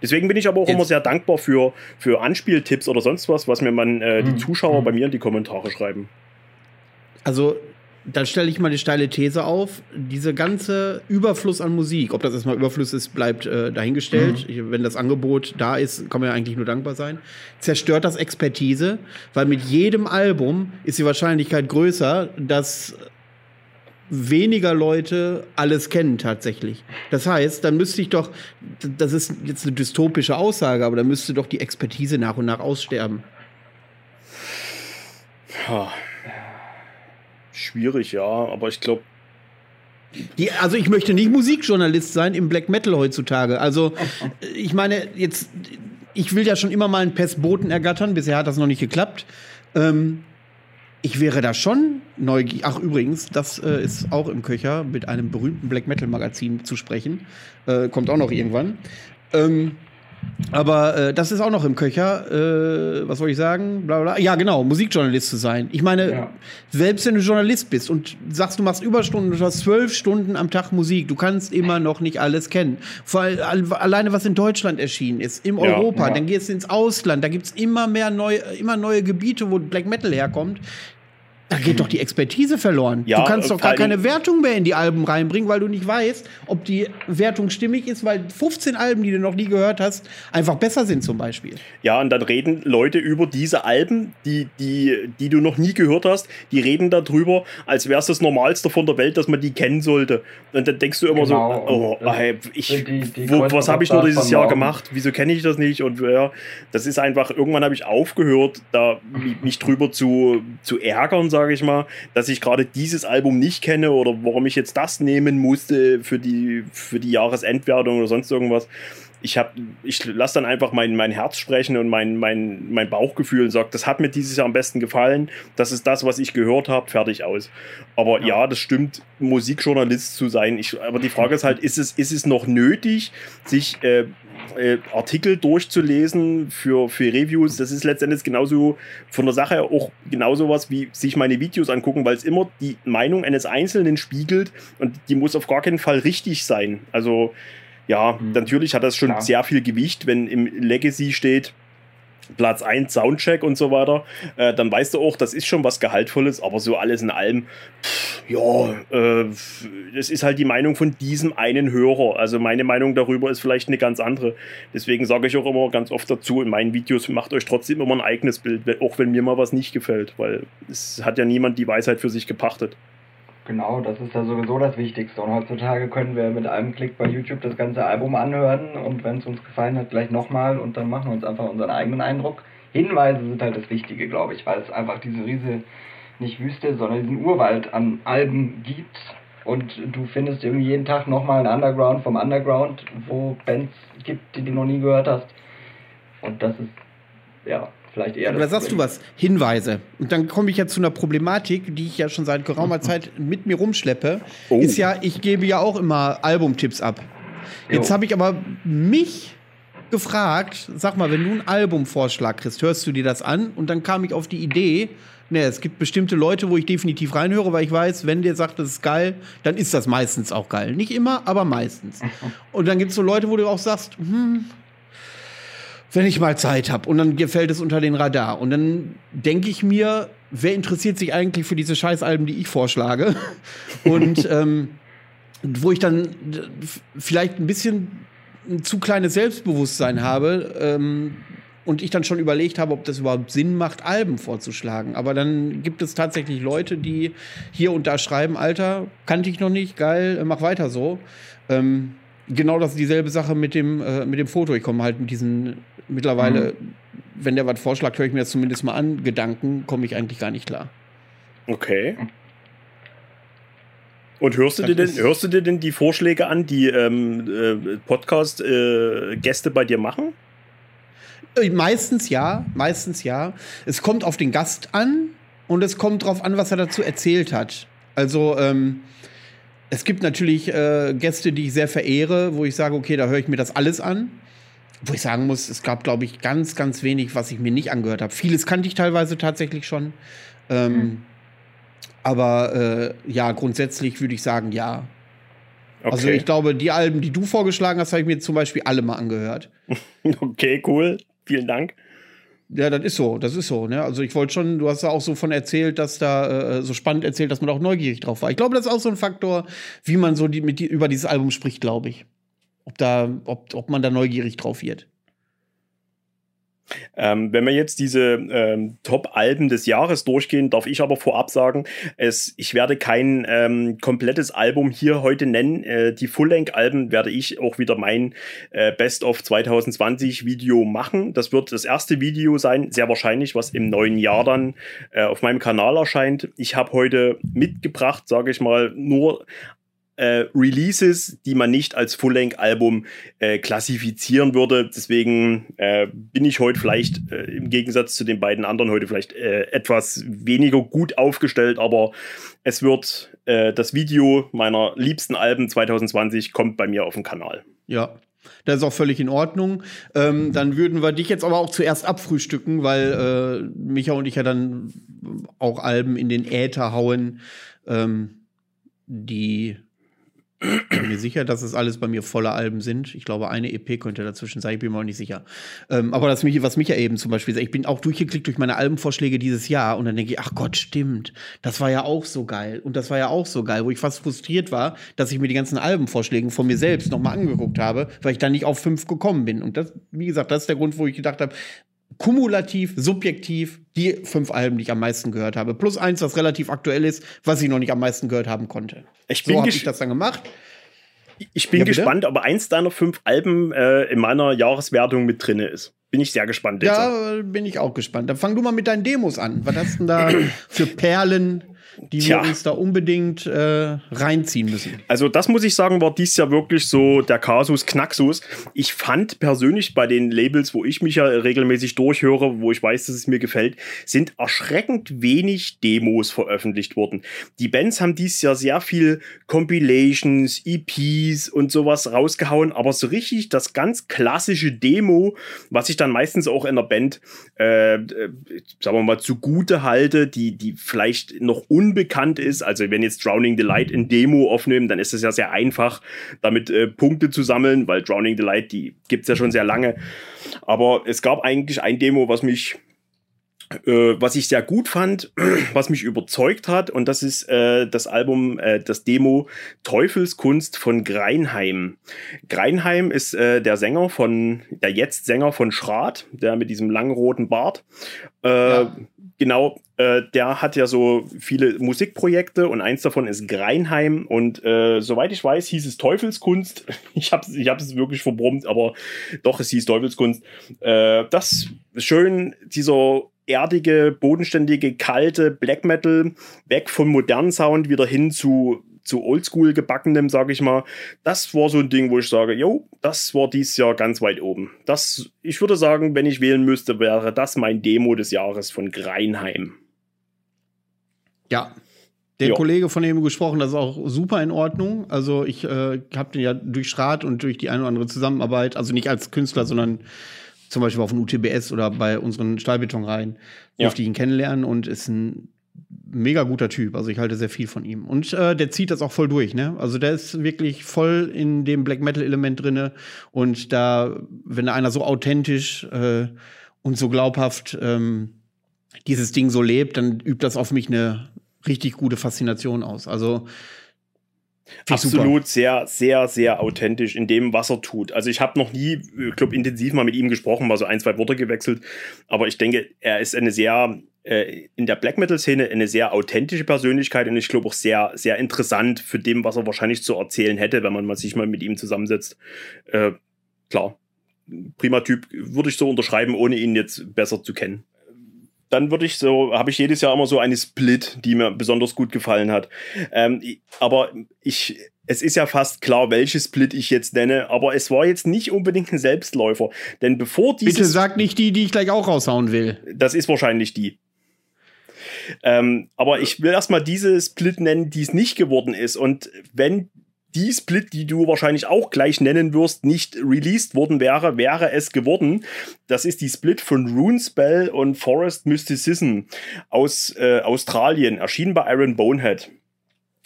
Deswegen bin ich aber auch Jetzt. immer sehr dankbar für, für Anspieltipps oder sonst was, was mir man äh, die mhm. Zuschauer mhm. bei mir in die Kommentare schreiben. Also dann stelle ich mal die steile These auf, diese ganze Überfluss an Musik, ob das erstmal Überfluss ist, bleibt äh, dahingestellt. Mhm. Wenn das Angebot da ist, kann man ja eigentlich nur dankbar sein. Zerstört das Expertise, weil mit jedem Album ist die Wahrscheinlichkeit größer, dass weniger Leute alles kennen tatsächlich. Das heißt, dann müsste ich doch, das ist jetzt eine dystopische Aussage, aber dann müsste doch die Expertise nach und nach aussterben. Ja. Schwierig, ja, aber ich glaube. also ich möchte nicht Musikjournalist sein im Black Metal heutzutage. Also [laughs] ich meine, jetzt, ich will ja schon immer mal einen Pestboten ergattern, bisher hat das noch nicht geklappt. Ähm, ich wäre da schon neugierig. Ach, übrigens, das äh, ist auch im Köcher, mit einem berühmten Black Metal Magazin zu sprechen. Äh, kommt auch noch irgendwann. Ähm, aber äh, das ist auch noch im Köcher. Äh, was soll ich sagen? Bla, bla. Ja, genau, Musikjournalist zu sein. Ich meine, ja. selbst wenn du Journalist bist und sagst, du machst Überstunden, du hast zwölf Stunden am Tag Musik, du kannst immer noch nicht alles kennen. Vor allem alleine, was in Deutschland erschienen ist, im ja, Europa, ja. dann gehst du ins Ausland, da gibt es immer mehr neue, immer neue Gebiete, wo Black Metal herkommt. Da geht doch die Expertise verloren. Ja, du kannst doch gar keine Wertung mehr in die Alben reinbringen, weil du nicht weißt, ob die Wertung stimmig ist, weil 15 Alben, die du noch nie gehört hast, einfach besser sind zum Beispiel. Ja, und dann reden Leute über diese Alben, die, die, die du noch nie gehört hast, die reden darüber, als wäre es das Normalste von der Welt, dass man die kennen sollte. Und dann denkst du immer genau. so, oh, ey, ich, die, die wo, was habe ich nur dieses Jahr gemacht? Wieso kenne ich das nicht? Und ja, das ist einfach, irgendwann habe ich aufgehört, da mich drüber zu, zu ärgern, sage ich mal, dass ich gerade dieses Album nicht kenne oder warum ich jetzt das nehmen musste für die, für die Jahresendwertung oder sonst irgendwas ich ich lasse dann einfach mein, mein Herz sprechen und mein, mein, mein Bauchgefühl und sage, das hat mir dieses Jahr am besten gefallen, das ist das, was ich gehört habe, fertig aus. Aber ja. ja, das stimmt, Musikjournalist zu sein. Ich, aber die Frage ist halt, ist es, ist es noch nötig, sich äh, äh, Artikel durchzulesen für, für Reviews? Das ist letztendlich genauso von der Sache auch genauso was wie sich meine Videos angucken, weil es immer die Meinung eines Einzelnen spiegelt und die muss auf gar keinen Fall richtig sein. Also ja, mhm. natürlich hat das schon Klar. sehr viel Gewicht, wenn im Legacy steht, Platz 1 Soundcheck und so weiter, äh, dann weißt du auch, das ist schon was Gehaltvolles, aber so alles in allem, ja, äh, das ist halt die Meinung von diesem einen Hörer. Also meine Meinung darüber ist vielleicht eine ganz andere. Deswegen sage ich auch immer ganz oft dazu in meinen Videos, macht euch trotzdem immer ein eigenes Bild, auch wenn mir mal was nicht gefällt, weil es hat ja niemand die Weisheit für sich gepachtet. Genau, das ist ja sowieso das Wichtigste. Und heutzutage können wir mit einem Klick bei YouTube das ganze Album anhören und wenn es uns gefallen hat, gleich nochmal und dann machen wir uns einfach unseren eigenen Eindruck. Hinweise sind halt das Wichtige, glaube ich, weil es einfach diese riese, nicht Wüste, sondern diesen Urwald an Alben gibt. Und du findest irgendwie jeden Tag nochmal ein Underground vom Underground, wo Bands gibt, die du noch nie gehört hast. Und das ist, ja, vielleicht eher. Aber da sagst du was, Hinweise. Und dann komme ich ja zu einer Problematik, die ich ja schon seit geraumer Zeit mit mir rumschleppe. Oh. Ist ja, ich gebe ja auch immer Albumtipps ab. Jetzt habe ich aber mich gefragt, sag mal, wenn du einen Albumvorschlag kriegst, hörst du dir das an? Und dann kam ich auf die Idee, ne, es gibt bestimmte Leute, wo ich definitiv reinhöre, weil ich weiß, wenn der sagt, das ist geil, dann ist das meistens auch geil. Nicht immer, aber meistens. [laughs] Und dann gibt es so Leute, wo du auch sagst, hm, wenn ich mal Zeit habe und dann gefällt es unter den Radar. Und dann denke ich mir, wer interessiert sich eigentlich für diese Scheißalben, die ich vorschlage? [laughs] und ähm, wo ich dann vielleicht ein bisschen ein zu kleines Selbstbewusstsein habe ähm, und ich dann schon überlegt habe, ob das überhaupt Sinn macht, Alben vorzuschlagen. Aber dann gibt es tatsächlich Leute, die hier und da schreiben, Alter, kannte ich noch nicht, geil, mach weiter so. Ähm, genau das ist dieselbe Sache mit dem, äh, mit dem Foto. Ich komme halt mit diesen mittlerweile, mhm. wenn der was vorschlägt, höre ich mir das zumindest mal an. Gedanken komme ich eigentlich gar nicht klar. Okay. Und hörst du, dir denn, hörst du dir denn die Vorschläge an, die ähm, äh, Podcast-Gäste äh, bei dir machen? Äh, meistens ja, meistens ja. Es kommt auf den Gast an und es kommt darauf an, was er dazu erzählt hat. Also ähm, es gibt natürlich äh, Gäste, die ich sehr verehre, wo ich sage, okay, da höre ich mir das alles an. Wo ich sagen muss, es gab, glaube ich, ganz, ganz wenig, was ich mir nicht angehört habe. Vieles kannte ich teilweise tatsächlich schon. Ähm, mhm. Aber äh, ja, grundsätzlich würde ich sagen, ja. Okay. Also ich glaube, die Alben, die du vorgeschlagen hast, habe ich mir zum Beispiel alle mal angehört. [laughs] okay, cool. Vielen Dank. Ja, das ist so, das ist so. Ne? Also ich wollte schon, du hast ja auch so von erzählt, dass da äh, so spannend erzählt, dass man auch neugierig drauf war. Ich glaube, das ist auch so ein Faktor, wie man so die, mit die, über dieses Album spricht, glaube ich ob, da, ob, ob man da neugierig drauf wird. Ähm, wenn wir jetzt diese ähm, Top-Alben des Jahres durchgehen, darf ich aber vorab sagen, es, ich werde kein ähm, komplettes Album hier heute nennen. Äh, die Full-Length-Alben werde ich auch wieder mein äh, Best of 2020 Video machen. Das wird das erste Video sein, sehr wahrscheinlich, was im neuen Jahr dann äh, auf meinem Kanal erscheint. Ich habe heute mitgebracht, sage ich mal, nur äh, Releases, die man nicht als Full-Length-Album äh, klassifizieren würde. Deswegen äh, bin ich heute vielleicht äh, im Gegensatz zu den beiden anderen heute vielleicht äh, etwas weniger gut aufgestellt, aber es wird äh, das Video meiner liebsten Alben 2020 kommt bei mir auf dem Kanal. Ja, das ist auch völlig in Ordnung. Ähm, dann würden wir dich jetzt aber auch zuerst abfrühstücken, weil äh, Micha und ich ja dann auch Alben in den Äther hauen, ähm, die bin mir sicher, dass es alles bei mir volle Alben sind. Ich glaube, eine EP könnte dazwischen sein, ich bin mir auch nicht sicher. Ähm, aber das, was mich ja eben zum Beispiel ich bin auch durchgeklickt durch meine Albenvorschläge dieses Jahr und dann denke ich, ach Gott, stimmt, das war ja auch so geil und das war ja auch so geil, wo ich fast frustriert war, dass ich mir die ganzen Albenvorschläge von mir selbst nochmal angeguckt habe, weil ich dann nicht auf fünf gekommen bin. Und das, wie gesagt, das ist der Grund, wo ich gedacht habe, kumulativ, subjektiv die fünf Alben, die ich am meisten gehört habe. Plus eins, was relativ aktuell ist, was ich noch nicht am meisten gehört haben konnte. Ich bin so habe ich das dann gemacht. Ich bin ja, gespannt, ob eins deiner fünf Alben äh, in meiner Jahreswertung mit drin ist. bin ich sehr gespannt. Ja, bin ich auch gespannt. Dann fang du mal mit deinen Demos an. Was hast du denn da für Perlen? Die Tja. wir uns da unbedingt äh, reinziehen müssen. Also das muss ich sagen, war dies Jahr wirklich so der Kasus Knaxus. Ich fand persönlich bei den Labels, wo ich mich ja regelmäßig durchhöre, wo ich weiß, dass es mir gefällt, sind erschreckend wenig Demos veröffentlicht worden. Die Bands haben dies Jahr sehr viel Compilations, EPs und sowas rausgehauen, aber so richtig das ganz klassische Demo, was ich dann meistens auch in der Band, äh, äh sagen wir mal, zugute halte, die, die vielleicht noch un unbekannt ist. Also wenn jetzt Drowning the Light in Demo aufnehmen, dann ist es ja sehr einfach, damit äh, Punkte zu sammeln, weil Drowning the Light, die gibt es ja schon sehr lange. Aber es gab eigentlich ein Demo, was mich äh, was ich sehr gut fand, [clears throat] was mich überzeugt hat, und das ist äh, das Album, äh, das Demo Teufelskunst von Greinheim. Greinheim ist äh, der Sänger von, der jetzt Sänger von Schrat, der mit diesem langen roten Bart. Äh, ja genau, äh, der hat ja so viele Musikprojekte und eins davon ist Greinheim und äh, soweit ich weiß, hieß es Teufelskunst. [laughs] Ich habe ich wirklich verbrummt, aber doch, es hieß Teufelskunst. Äh, das ist schön, dieser erdige, bodenständige, kalte Black Metal, weg vom modernen Sound wieder hin zu zu oldschool gebackenem, sage ich mal. Das war so ein Ding, wo ich sage, jo, das war dieses Jahr ganz weit oben. Das, ich würde sagen, wenn ich wählen müsste, wäre das mein Demo des Jahres von Greinheim. Ja, der jo. Kollege, von dem du gesprochen, das ist auch super in Ordnung. Also ich äh, habe den ja durch Schrat und durch die eine oder andere Zusammenarbeit, also nicht als Künstler, sondern zum Beispiel auf dem UTBS oder bei unseren Stahlbetonreihen, ja. durfte ich ihn kennenlernen und ist ein mega guter Typ. Also ich halte sehr viel von ihm. Und äh, der zieht das auch voll durch, ne? Also der ist wirklich voll in dem Black Metal-Element drinne. Und da, wenn da einer so authentisch äh, und so glaubhaft ähm, dieses Ding so lebt, dann übt das auf mich eine richtig gute Faszination aus. Also Absolut sehr, sehr, sehr authentisch in dem, was er tut. Also ich habe noch nie, ich glaube, intensiv mal mit ihm gesprochen, mal so ein, zwei Worte gewechselt. Aber ich denke, er ist eine sehr, äh, in der Black Metal-Szene eine sehr authentische Persönlichkeit und ich glaube auch sehr, sehr interessant für dem, was er wahrscheinlich zu erzählen hätte, wenn man sich mal mit ihm zusammensetzt. Äh, klar, prima Typ, würde ich so unterschreiben, ohne ihn jetzt besser zu kennen dann würde ich so, habe ich jedes Jahr immer so eine Split, die mir besonders gut gefallen hat. Ähm, aber ich, es ist ja fast klar, welche Split ich jetzt nenne, aber es war jetzt nicht unbedingt ein Selbstläufer. Denn bevor dieses. Bitte sag nicht die, die ich gleich auch raushauen will. Das ist wahrscheinlich die. Ähm, aber ich will erstmal diese Split nennen, die es nicht geworden ist. Und wenn die Split, die du wahrscheinlich auch gleich nennen wirst, nicht released worden wäre, wäre es geworden. Das ist die Split von Runespell und Forest Mysticism aus äh, Australien, erschienen bei Iron Bonehead.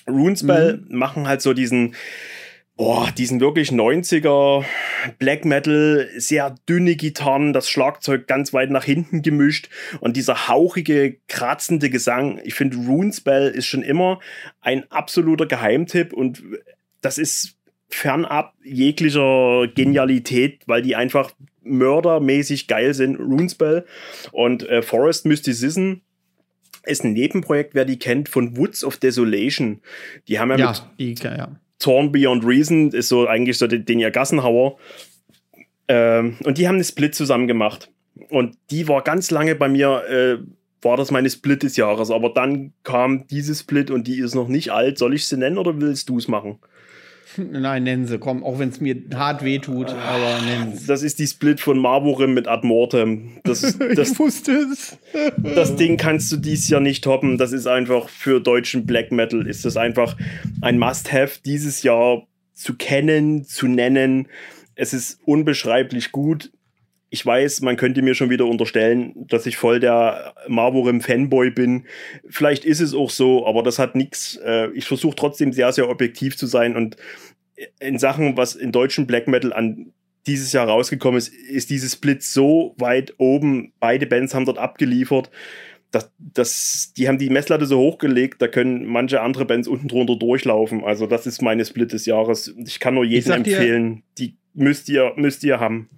Runespell mhm. machen halt so diesen Boah, diesen wirklich 90er Black Metal, sehr dünne Gitarren, das Schlagzeug ganz weit nach hinten gemischt und dieser hauchige, kratzende Gesang. Ich finde, Runespell ist schon immer ein absoluter Geheimtipp und das ist fernab jeglicher Genialität, weil die einfach mördermäßig geil sind. Runespell und äh, Forest Mysticism ist ein Nebenprojekt, wer die kennt, von Woods of Desolation. Die haben ja, ja mit die, ja. Torn Beyond Reason, ist so eigentlich so den, den ihr Gassenhauer. Ähm, und die haben eine Split zusammen gemacht. Und die war ganz lange bei mir, äh, war das meine Split des Jahres. Aber dann kam diese Split und die ist noch nicht alt. Soll ich sie nennen oder willst du es machen? Nein, nennen sie, komm, auch wenn es mir hart wehtut, aber nennen sie. Das ist die Split von Marburim mit Ad Mortem. Das, [laughs] das, ich wusste es. das Ding kannst du dies Jahr nicht toppen. Das ist einfach für deutschen Black Metal ist das einfach ein Must-Have dieses Jahr zu kennen, zu nennen. Es ist unbeschreiblich gut. Ich weiß, man könnte mir schon wieder unterstellen, dass ich voll der Marburim-Fanboy bin. Vielleicht ist es auch so, aber das hat nichts. Äh, ich versuche trotzdem sehr, sehr objektiv zu sein und in Sachen, was in deutschen Black Metal an dieses Jahr rausgekommen ist, ist dieses Split so weit oben. Beide Bands haben dort abgeliefert. Das, das, die haben die Messlatte so hochgelegt, da können manche andere Bands unten drunter durchlaufen. Also, das ist meine Split des Jahres. Ich kann nur jedem empfehlen, die müsst ihr, müsst ihr haben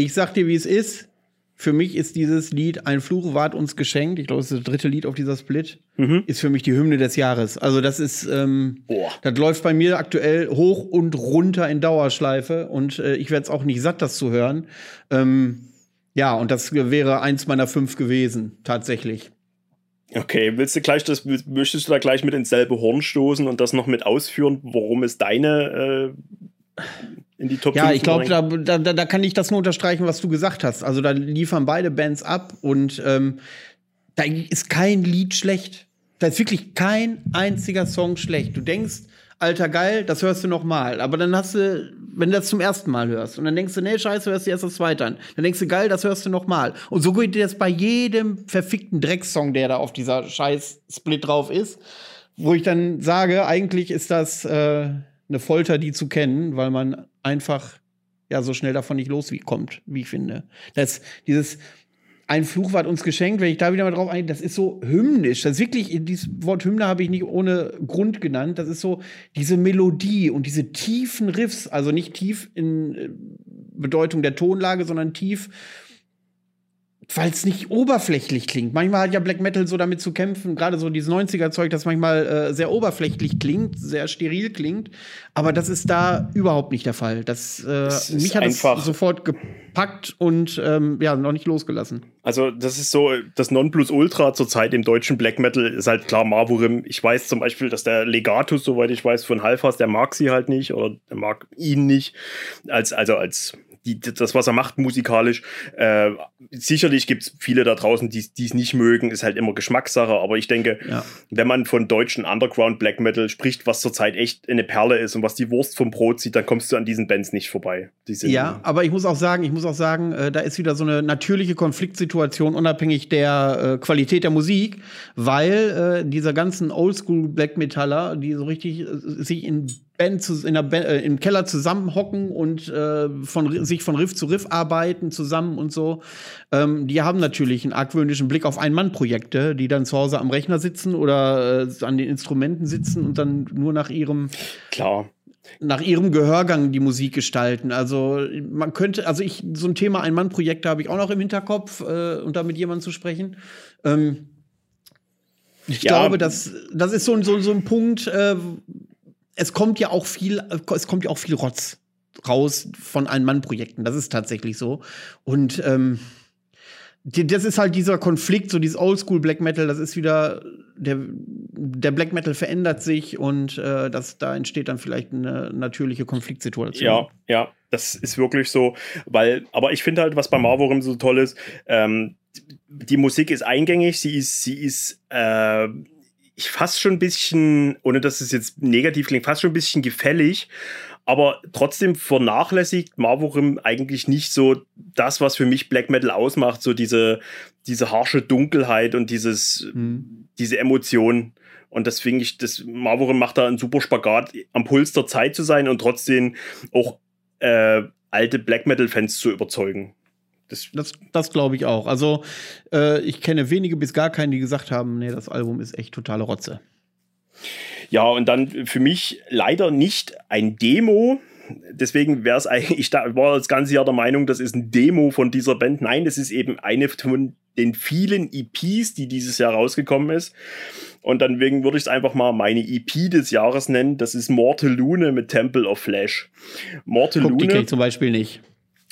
ich sag dir, wie es ist. Für mich ist dieses Lied Ein Fluch ward uns geschenkt. Ich glaube, es ist das dritte Lied auf dieser Split. Mhm. Ist für mich die Hymne des Jahres. Also, das ist, ähm, Boah. das läuft bei mir aktuell hoch und runter in Dauerschleife. Und äh, ich werde es auch nicht satt, das zu hören. Ähm, Ja, und das wäre eins meiner fünf gewesen, tatsächlich. Okay, willst du gleich das, möchtest du da gleich mit ins selbe Horn stoßen und das noch mit ausführen, warum es deine äh, in die Top Ja, ich glaube, da, da, da kann ich das nur unterstreichen, was du gesagt hast. Also da liefern beide Bands ab und ähm, da ist kein Lied schlecht. Da ist wirklich kein einziger Song schlecht. Du denkst, alter geil, das hörst du noch mal. Aber dann hast du, wenn du das zum ersten Mal hörst und dann denkst du, nee, scheiße, hörst du erst das zweite an. Dann denkst du, geil, das hörst du noch mal. Und so geht das bei jedem verfickten Drecksong, der da auf dieser scheiß Split drauf ist. Wo ich dann sage, eigentlich ist das äh, eine Folter, die zu kennen, weil man einfach ja so schnell davon nicht loskommt, wie ich finde. Das, dieses, ein Fluch war uns geschenkt, wenn ich da wieder mal drauf eingehe, das ist so hymnisch. Das ist wirklich, dieses Wort Hymne habe ich nicht ohne Grund genannt. Das ist so diese Melodie und diese tiefen Riffs, also nicht tief in äh, Bedeutung der Tonlage, sondern tief weil es nicht oberflächlich klingt. Manchmal hat ja Black Metal so damit zu kämpfen, gerade so dieses 90er-Zeug, das manchmal äh, sehr oberflächlich klingt, sehr steril klingt. Aber das ist da überhaupt nicht der Fall. Das, äh, mich hat das sofort gepackt und ähm, ja, noch nicht losgelassen. Also, das ist so, das Nonplusultra zurzeit im deutschen Black Metal ist halt klar Marvurim. Ich weiß zum Beispiel, dass der Legatus, soweit ich weiß, von Halfas, der mag sie halt nicht oder der mag ihn nicht. Als, also als die, das, was er macht musikalisch. Äh, sicherlich gibt es viele da draußen, die es nicht mögen, ist halt immer Geschmackssache, aber ich denke, ja. wenn man von deutschen Underground Black Metal spricht, was zurzeit echt eine Perle ist und was die Wurst vom Brot zieht, dann kommst du an diesen Bands nicht vorbei. ja, aber ich muss auch sagen, ich muss auch sagen, äh, da ist wieder so eine natürliche Konfliktsituation, unabhängig der äh, Qualität der Musik, weil äh, diese ganzen Oldschool Black Metaller, die so richtig äh, sich in Band zu, in der Band, äh, im Keller zusammenhocken und äh, von, sich von Riff zu Riff arbeiten zusammen und so. Ähm, die haben natürlich einen argwöhnischen Blick auf Ein-Mann-Projekte, die dann zu Hause am Rechner sitzen oder äh, an den Instrumenten sitzen und dann nur nach ihrem Klar nach ihrem Gehörgang die Musik gestalten. Also man könnte, also ich, so ein Thema Ein-Mann-Projekte habe ich auch noch im Hinterkopf, äh, und da mit jemandem zu sprechen. Ähm, ich ja. glaube, das, das ist so, so, so ein Punkt, äh, es kommt ja auch viel, es kommt ja auch viel Rotz raus von Ein-Mann-Projekten. Das ist tatsächlich so. Und ähm, die, das ist halt dieser Konflikt, so dieses Oldschool Black Metal, das ist wieder, der, der Black Metal verändert sich und äh, das, da entsteht dann vielleicht eine natürliche Konfliktsituation. Ja, ja, das ist wirklich so, weil, aber ich finde halt, was bei Marvorim so toll ist, ähm, die Musik ist eingängig, sie ist, sie ist, äh, ich fast schon ein bisschen, ohne dass es jetzt negativ klingt, fast schon ein bisschen gefällig, aber trotzdem vernachlässigt Marvorim eigentlich nicht so das, was für mich Black Metal ausmacht, so diese, diese harsche Dunkelheit und dieses, mhm. diese Emotion. Und das finde ich, das Marvorim macht da einen super Spagat, am Puls der Zeit zu sein und trotzdem auch äh, alte Black Metal-Fans zu überzeugen. Das, das, das glaube ich auch. Also, äh, ich kenne wenige bis gar keinen, die gesagt haben, nee, das Album ist echt totale Rotze. Ja, und dann für mich leider nicht ein Demo. Deswegen wäre es eigentlich, [laughs] ich war das ganze Jahr der Meinung, das ist ein Demo von dieser Band. Nein, das ist eben eine von den vielen EPs, die dieses Jahr rausgekommen ist. Und dann wegen würde ich es einfach mal meine EP des Jahres nennen. Das ist Mortal Lune mit Temple of Flash. Mortal Guck, Lune. Die kenne ich zum Beispiel nicht.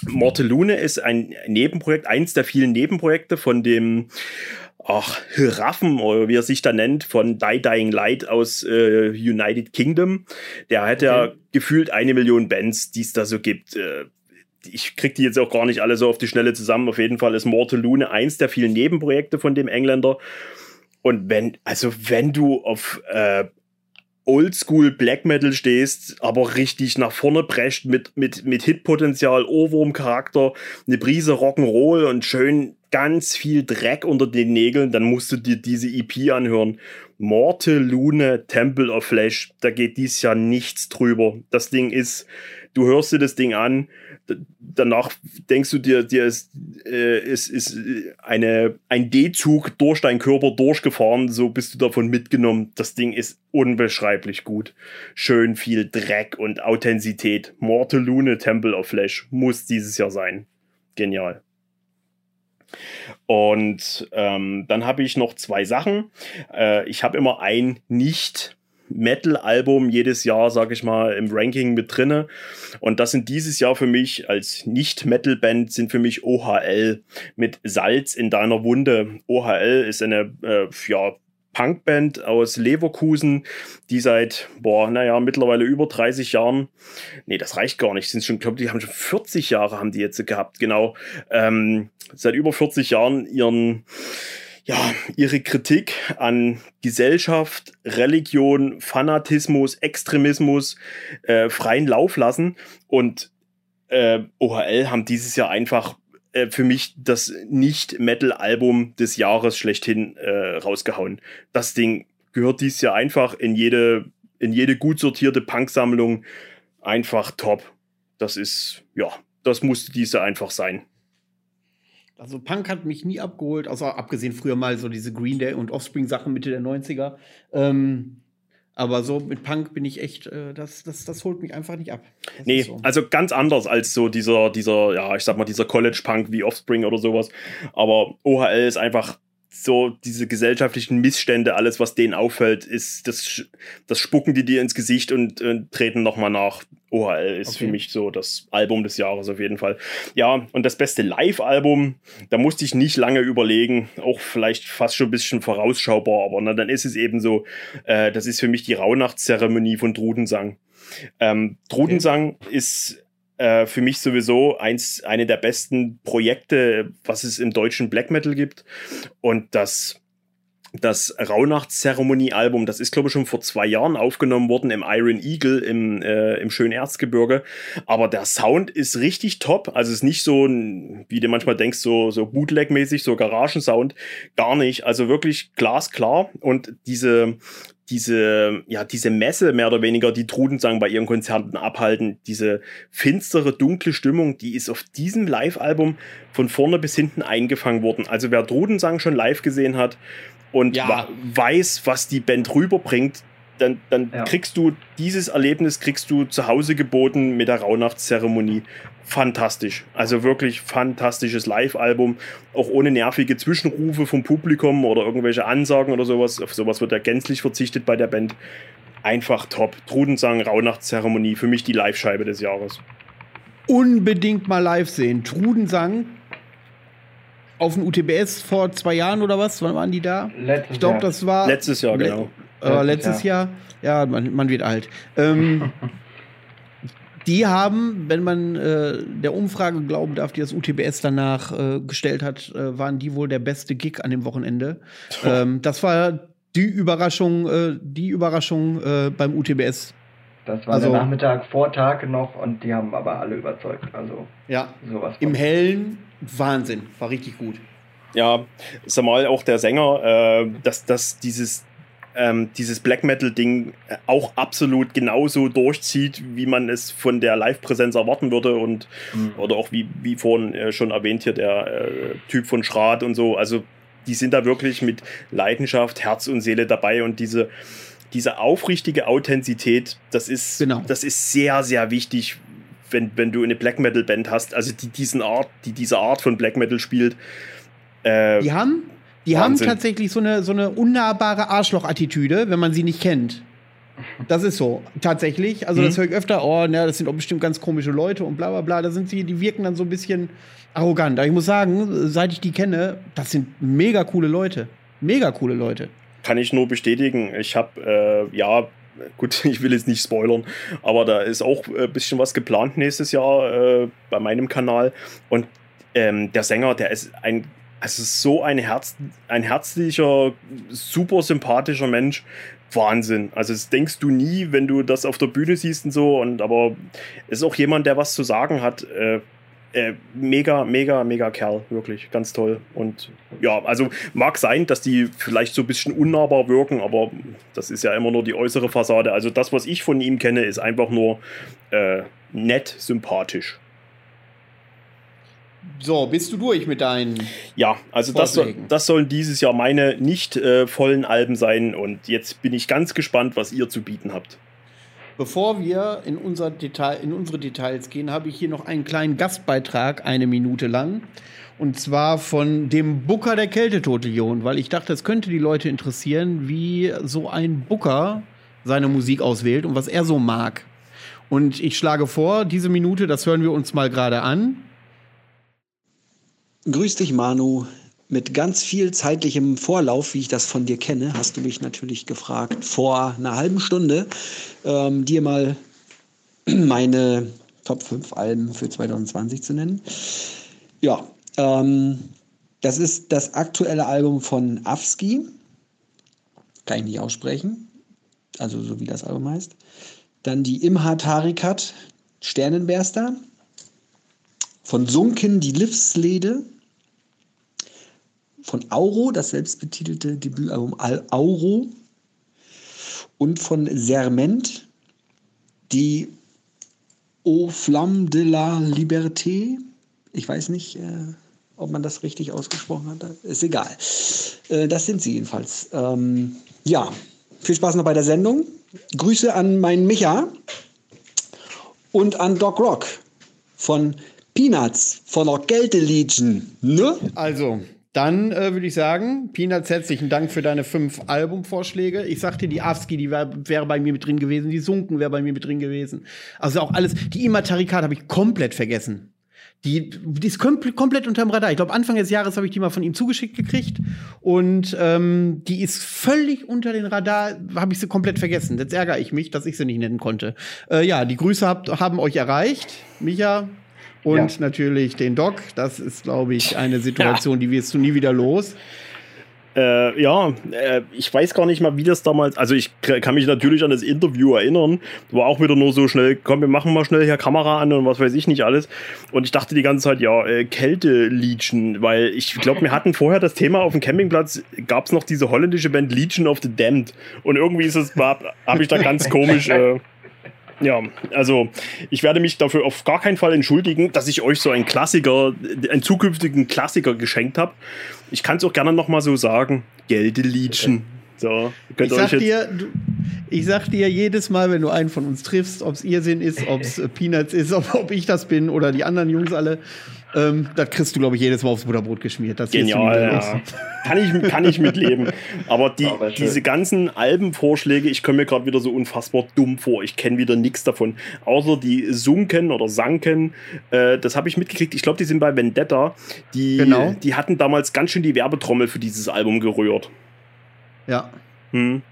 Mortelune ist ein Nebenprojekt, eins der vielen Nebenprojekte von dem ach, Raffen, oder wie er sich da nennt, von Die Dying Light aus äh, United Kingdom. Der hat okay. ja gefühlt eine Million Bands, die es da so gibt. Äh, ich krieg die jetzt auch gar nicht alle so auf die Schnelle zusammen. Auf jeden Fall ist Mortelune eins der vielen Nebenprojekte von dem Engländer. Und wenn, also wenn du auf äh, Oldschool Black Metal stehst, aber richtig nach vorne prescht mit, mit, mit Hitpotenzial, Ohrwurm-Charakter, eine Prise Rock'n'Roll und schön ganz viel Dreck unter den Nägeln, dann musst du dir diese EP anhören. Morte Lune Temple of Flesh, da geht dies Jahr nichts drüber. Das Ding ist, du hörst dir das Ding an, danach denkst du dir, dir ist, äh, ist, ist eine, ein D-Zug durch deinen Körper durchgefahren, so bist du davon mitgenommen. Das Ding ist unbeschreiblich gut. Schön viel Dreck und Authentizität. Mortelune Temple of Flesh muss dieses Jahr sein. Genial. Und ähm, dann habe ich noch zwei Sachen. Äh, ich habe immer ein nicht Metal-Album jedes Jahr, sag ich mal, im Ranking mit drinne. Und das sind dieses Jahr für mich als Nicht-Metal-Band sind für mich OHL mit Salz in deiner Wunde. OHL ist eine, äh, ja, Punkband aus Leverkusen, die seit, boah, naja, mittlerweile über 30 Jahren, nee, das reicht gar nicht, sind schon, glaube die haben schon 40 Jahre haben die jetzt gehabt, genau, ähm, seit über 40 Jahren ihren, ja, ihre Kritik an Gesellschaft, Religion, Fanatismus, Extremismus äh, freien Lauf lassen und äh, OHL haben dieses Jahr einfach äh, für mich das Nicht-Metal-Album des Jahres schlechthin äh, rausgehauen. Das Ding gehört dieses Jahr einfach in jede, in jede gut sortierte Punk-Sammlung. Einfach top. Das ist, ja, das musste diese einfach sein. Also Punk hat mich nie abgeholt, außer abgesehen früher mal so diese Green Day und Offspring-Sachen Mitte der 90er. Ähm, aber so mit Punk bin ich echt, äh, das, das, das holt mich einfach nicht ab. Das nee, so. also ganz anders als so dieser, dieser, ja, ich sag mal, dieser College-Punk wie Offspring oder sowas. Aber OHL ist einfach so diese gesellschaftlichen Missstände, alles, was denen auffällt, ist, das, das spucken die dir ins Gesicht und, und treten nochmal nach. OHL ist okay. für mich so das Album des Jahres auf jeden Fall. Ja, und das beste Live-Album, da musste ich nicht lange überlegen, auch vielleicht fast schon ein bisschen vorausschaubar, aber na, dann ist es eben so, äh, das ist für mich die Rauhnachtszeremonie von Trudensang. Ähm, Trudensang okay. ist äh, für mich sowieso eins, eine der besten Projekte, was es im deutschen Black Metal gibt. Und das das Rauhnachtszeremonie-Album, das ist, glaube ich, schon vor zwei Jahren aufgenommen worden im Iron Eagle im, äh, im schönen Erzgebirge. Aber der Sound ist richtig top. Also es ist nicht so, wie du manchmal denkst, so, so Bootleg-mäßig, so Garagensound. Gar nicht. Also wirklich glasklar. Und diese, diese, ja, diese Messe mehr oder weniger, die Trudensang bei ihren Konzerten abhalten, diese finstere, dunkle Stimmung, die ist auf diesem Live-Album von vorne bis hinten eingefangen worden. Also wer Trudensang schon live gesehen hat und ja. weiß, was die Band rüberbringt, dann, dann ja. kriegst du dieses Erlebnis, kriegst du zu Hause geboten mit der Rauhnachtszeremonie. Fantastisch. Also wirklich fantastisches Live-Album. Auch ohne nervige Zwischenrufe vom Publikum oder irgendwelche Ansagen oder sowas. Auf sowas wird ja gänzlich verzichtet bei der Band. Einfach top. Trudensang, Rauhnachtszeremonie. Für mich die Live-Scheibe des Jahres. Unbedingt mal live sehen. Trudensang auf dem UTBS vor zwei Jahren oder was? Wann waren die da? Letztes ich glaube, das war. Letztes Jahr, genau. Äh, letztes Jahr. Jahr. Ja, man, man wird alt. Ähm, [laughs] die haben, wenn man äh, der Umfrage glauben darf, die das UTBS danach äh, gestellt hat, äh, waren die wohl der beste Gig an dem Wochenende. ähm, das war die Überraschung, äh, die Überraschung äh, beim UTBS. Das war also, der Nachmittag vor Tag noch und die haben aber alle überzeugt. Also ja, sowas. Im Hellen Wahnsinn, war richtig gut. Ja, sag mal, auch der Sänger, äh, dass, dass dieses ähm, dieses Black Metal-Ding auch absolut genauso durchzieht, wie man es von der Live-Präsenz erwarten würde und mhm. oder auch wie, wie vorhin äh, schon erwähnt hier der äh, Typ von Schrat und so. Also die sind da wirklich mit Leidenschaft, Herz und Seele dabei und diese, diese aufrichtige Authentizität, das ist, genau. das ist sehr, sehr wichtig, wenn, wenn du eine Black Metal Band hast, also die diesen Art, die diese Art von Black Metal spielt. Äh, die haben die Wahnsinn. haben tatsächlich so eine, so eine unnahbare Arschloch-Attitüde, wenn man sie nicht kennt. Das ist so, tatsächlich. Also, mhm. das höre ich öfter, oh, na, das sind auch bestimmt ganz komische Leute und bla bla bla. Da sind sie, die wirken dann so ein bisschen arrogant. Aber ich muss sagen, seit ich die kenne, das sind mega coole Leute. Mega coole Leute. Kann ich nur bestätigen. Ich habe, äh, ja, gut, [laughs] ich will jetzt nicht spoilern, aber da ist auch ein bisschen was geplant nächstes Jahr äh, bei meinem Kanal. Und ähm, der Sänger, der ist ein also so ein, Herz, ein herzlicher, super sympathischer Mensch. Wahnsinn. Also das denkst du nie, wenn du das auf der Bühne siehst und so. Und aber ist auch jemand, der was zu sagen hat. Äh, äh, mega, mega, mega Kerl, wirklich, ganz toll. Und ja, also mag sein, dass die vielleicht so ein bisschen unnahbar wirken, aber das ist ja immer nur die äußere Fassade. Also das, was ich von ihm kenne, ist einfach nur äh, nett, sympathisch. So, bist du durch mit deinen. Ja, also das, das sollen dieses Jahr meine nicht äh, vollen Alben sein und jetzt bin ich ganz gespannt, was ihr zu bieten habt. Bevor wir in, unser Detail, in unsere Details gehen, habe ich hier noch einen kleinen Gastbeitrag, eine Minute lang. Und zwar von dem Booker der Kältetote-Legion, weil ich dachte, es könnte die Leute interessieren, wie so ein Booker seine Musik auswählt und was er so mag. Und ich schlage vor, diese Minute, das hören wir uns mal gerade an. Grüß dich, Manu. Mit ganz viel zeitlichem Vorlauf, wie ich das von dir kenne, hast du mich natürlich gefragt, vor einer halben Stunde ähm, dir mal [clears throat] meine Top 5 Alben für 2020 zu nennen. Ja, ähm, das ist das aktuelle Album von Afski. Kann ich nicht aussprechen. Also so wie das Album heißt. Dann die Imha Tarikat, Sternenberster. Von Sunken, die Livslede. Von Auro, das selbstbetitelte Debütalbum Al Auro. Und von Serment, die Au Flamme de la Liberté. Ich weiß nicht, äh, ob man das richtig ausgesprochen hat. Ist egal. Äh, das sind sie jedenfalls. Ähm, ja, viel Spaß noch bei der Sendung. Grüße an meinen Micha und an Doc Rock von Peanuts von der Gelte Legion. Ne? Also, dann äh, würde ich sagen, Peanuts, herzlichen Dank für deine fünf Albumvorschläge. Ich sagte, die Avski, die wäre wär bei mir mit drin gewesen, die Sunken wäre bei mir mit drin gewesen. Also auch alles, die Immatarikat habe ich komplett vergessen. Die, die ist komplett, komplett unterm Radar. Ich glaube, Anfang des Jahres habe ich die mal von ihm zugeschickt gekriegt. Und ähm, die ist völlig unter den Radar, habe ich sie komplett vergessen. Jetzt ärgere ich mich, dass ich sie nicht nennen konnte. Äh, ja, die Grüße habt, haben euch erreicht. Micha, und ja. natürlich den Doc. Das ist, glaube ich, eine [laughs] Situation, ja. die wirst du nie wieder los. Äh, ja, äh, ich weiß gar nicht mal, wie das damals. Also, ich kann mich natürlich an das Interview erinnern. War auch wieder nur so schnell, komm, wir machen mal schnell hier Kamera an und was weiß ich nicht alles. Und ich dachte die ganze Zeit, ja, äh, Kälte-Legion, weil ich glaube, wir hatten vorher das Thema auf dem Campingplatz, gab es noch diese holländische Band Legion of the Damned. Und irgendwie ist es, habe ich da ganz komisch. Äh, ja, also ich werde mich dafür auf gar keinen Fall entschuldigen, dass ich euch so einen Klassiker, einen zukünftigen Klassiker geschenkt habe. Ich kann es auch gerne nochmal so sagen. Geldeliedchen. So, ich sag, dir, du, ich sag dir jedes Mal, wenn du einen von uns triffst, ob es Irrsinn ist, ob es Peanuts ist, [laughs] ob, ob ich das bin oder die anderen Jungs alle, ähm, das kriegst du, glaube ich, jedes Mal aufs Butterbrot geschmiert. Das Genial, ja. kann, ich, kann ich mitleben. [laughs] Aber die, ja, diese ganzen Albenvorschläge, ich komme mir gerade wieder so unfassbar dumm vor. Ich kenne wieder nichts davon. Außer die Sunken oder Sanken, äh, das habe ich mitgekriegt. Ich glaube, die sind bei Vendetta. Die, genau. die hatten damals ganz schön die Werbetrommel für dieses Album gerührt. Ja. Hm.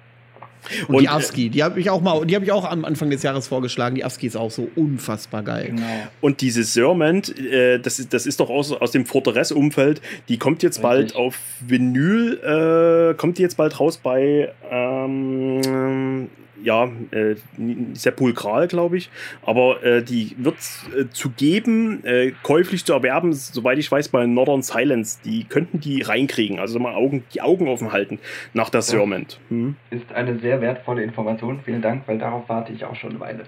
Und, und die Avski, die habe ich auch mal, die habe ich auch am Anfang des Jahres vorgeschlagen. Die Avski ist auch so unfassbar geil. Genau. Und diese Serment, äh, das, ist, das ist doch aus, aus dem Fortress-Umfeld, die kommt jetzt Richtig. bald auf Vinyl, äh, kommt die jetzt bald raus bei ähm, ja, äh, sepulkral, glaube ich. Aber äh, die wird äh, zu geben, äh, käuflich zu erwerben, soweit ich weiß, bei Northern Silence. Die könnten die reinkriegen. Also mal Augen, die Augen offen halten nach der Serment. Hm? Ist eine sehr wertvolle Information. Vielen Dank, weil darauf warte ich auch schon eine Weile.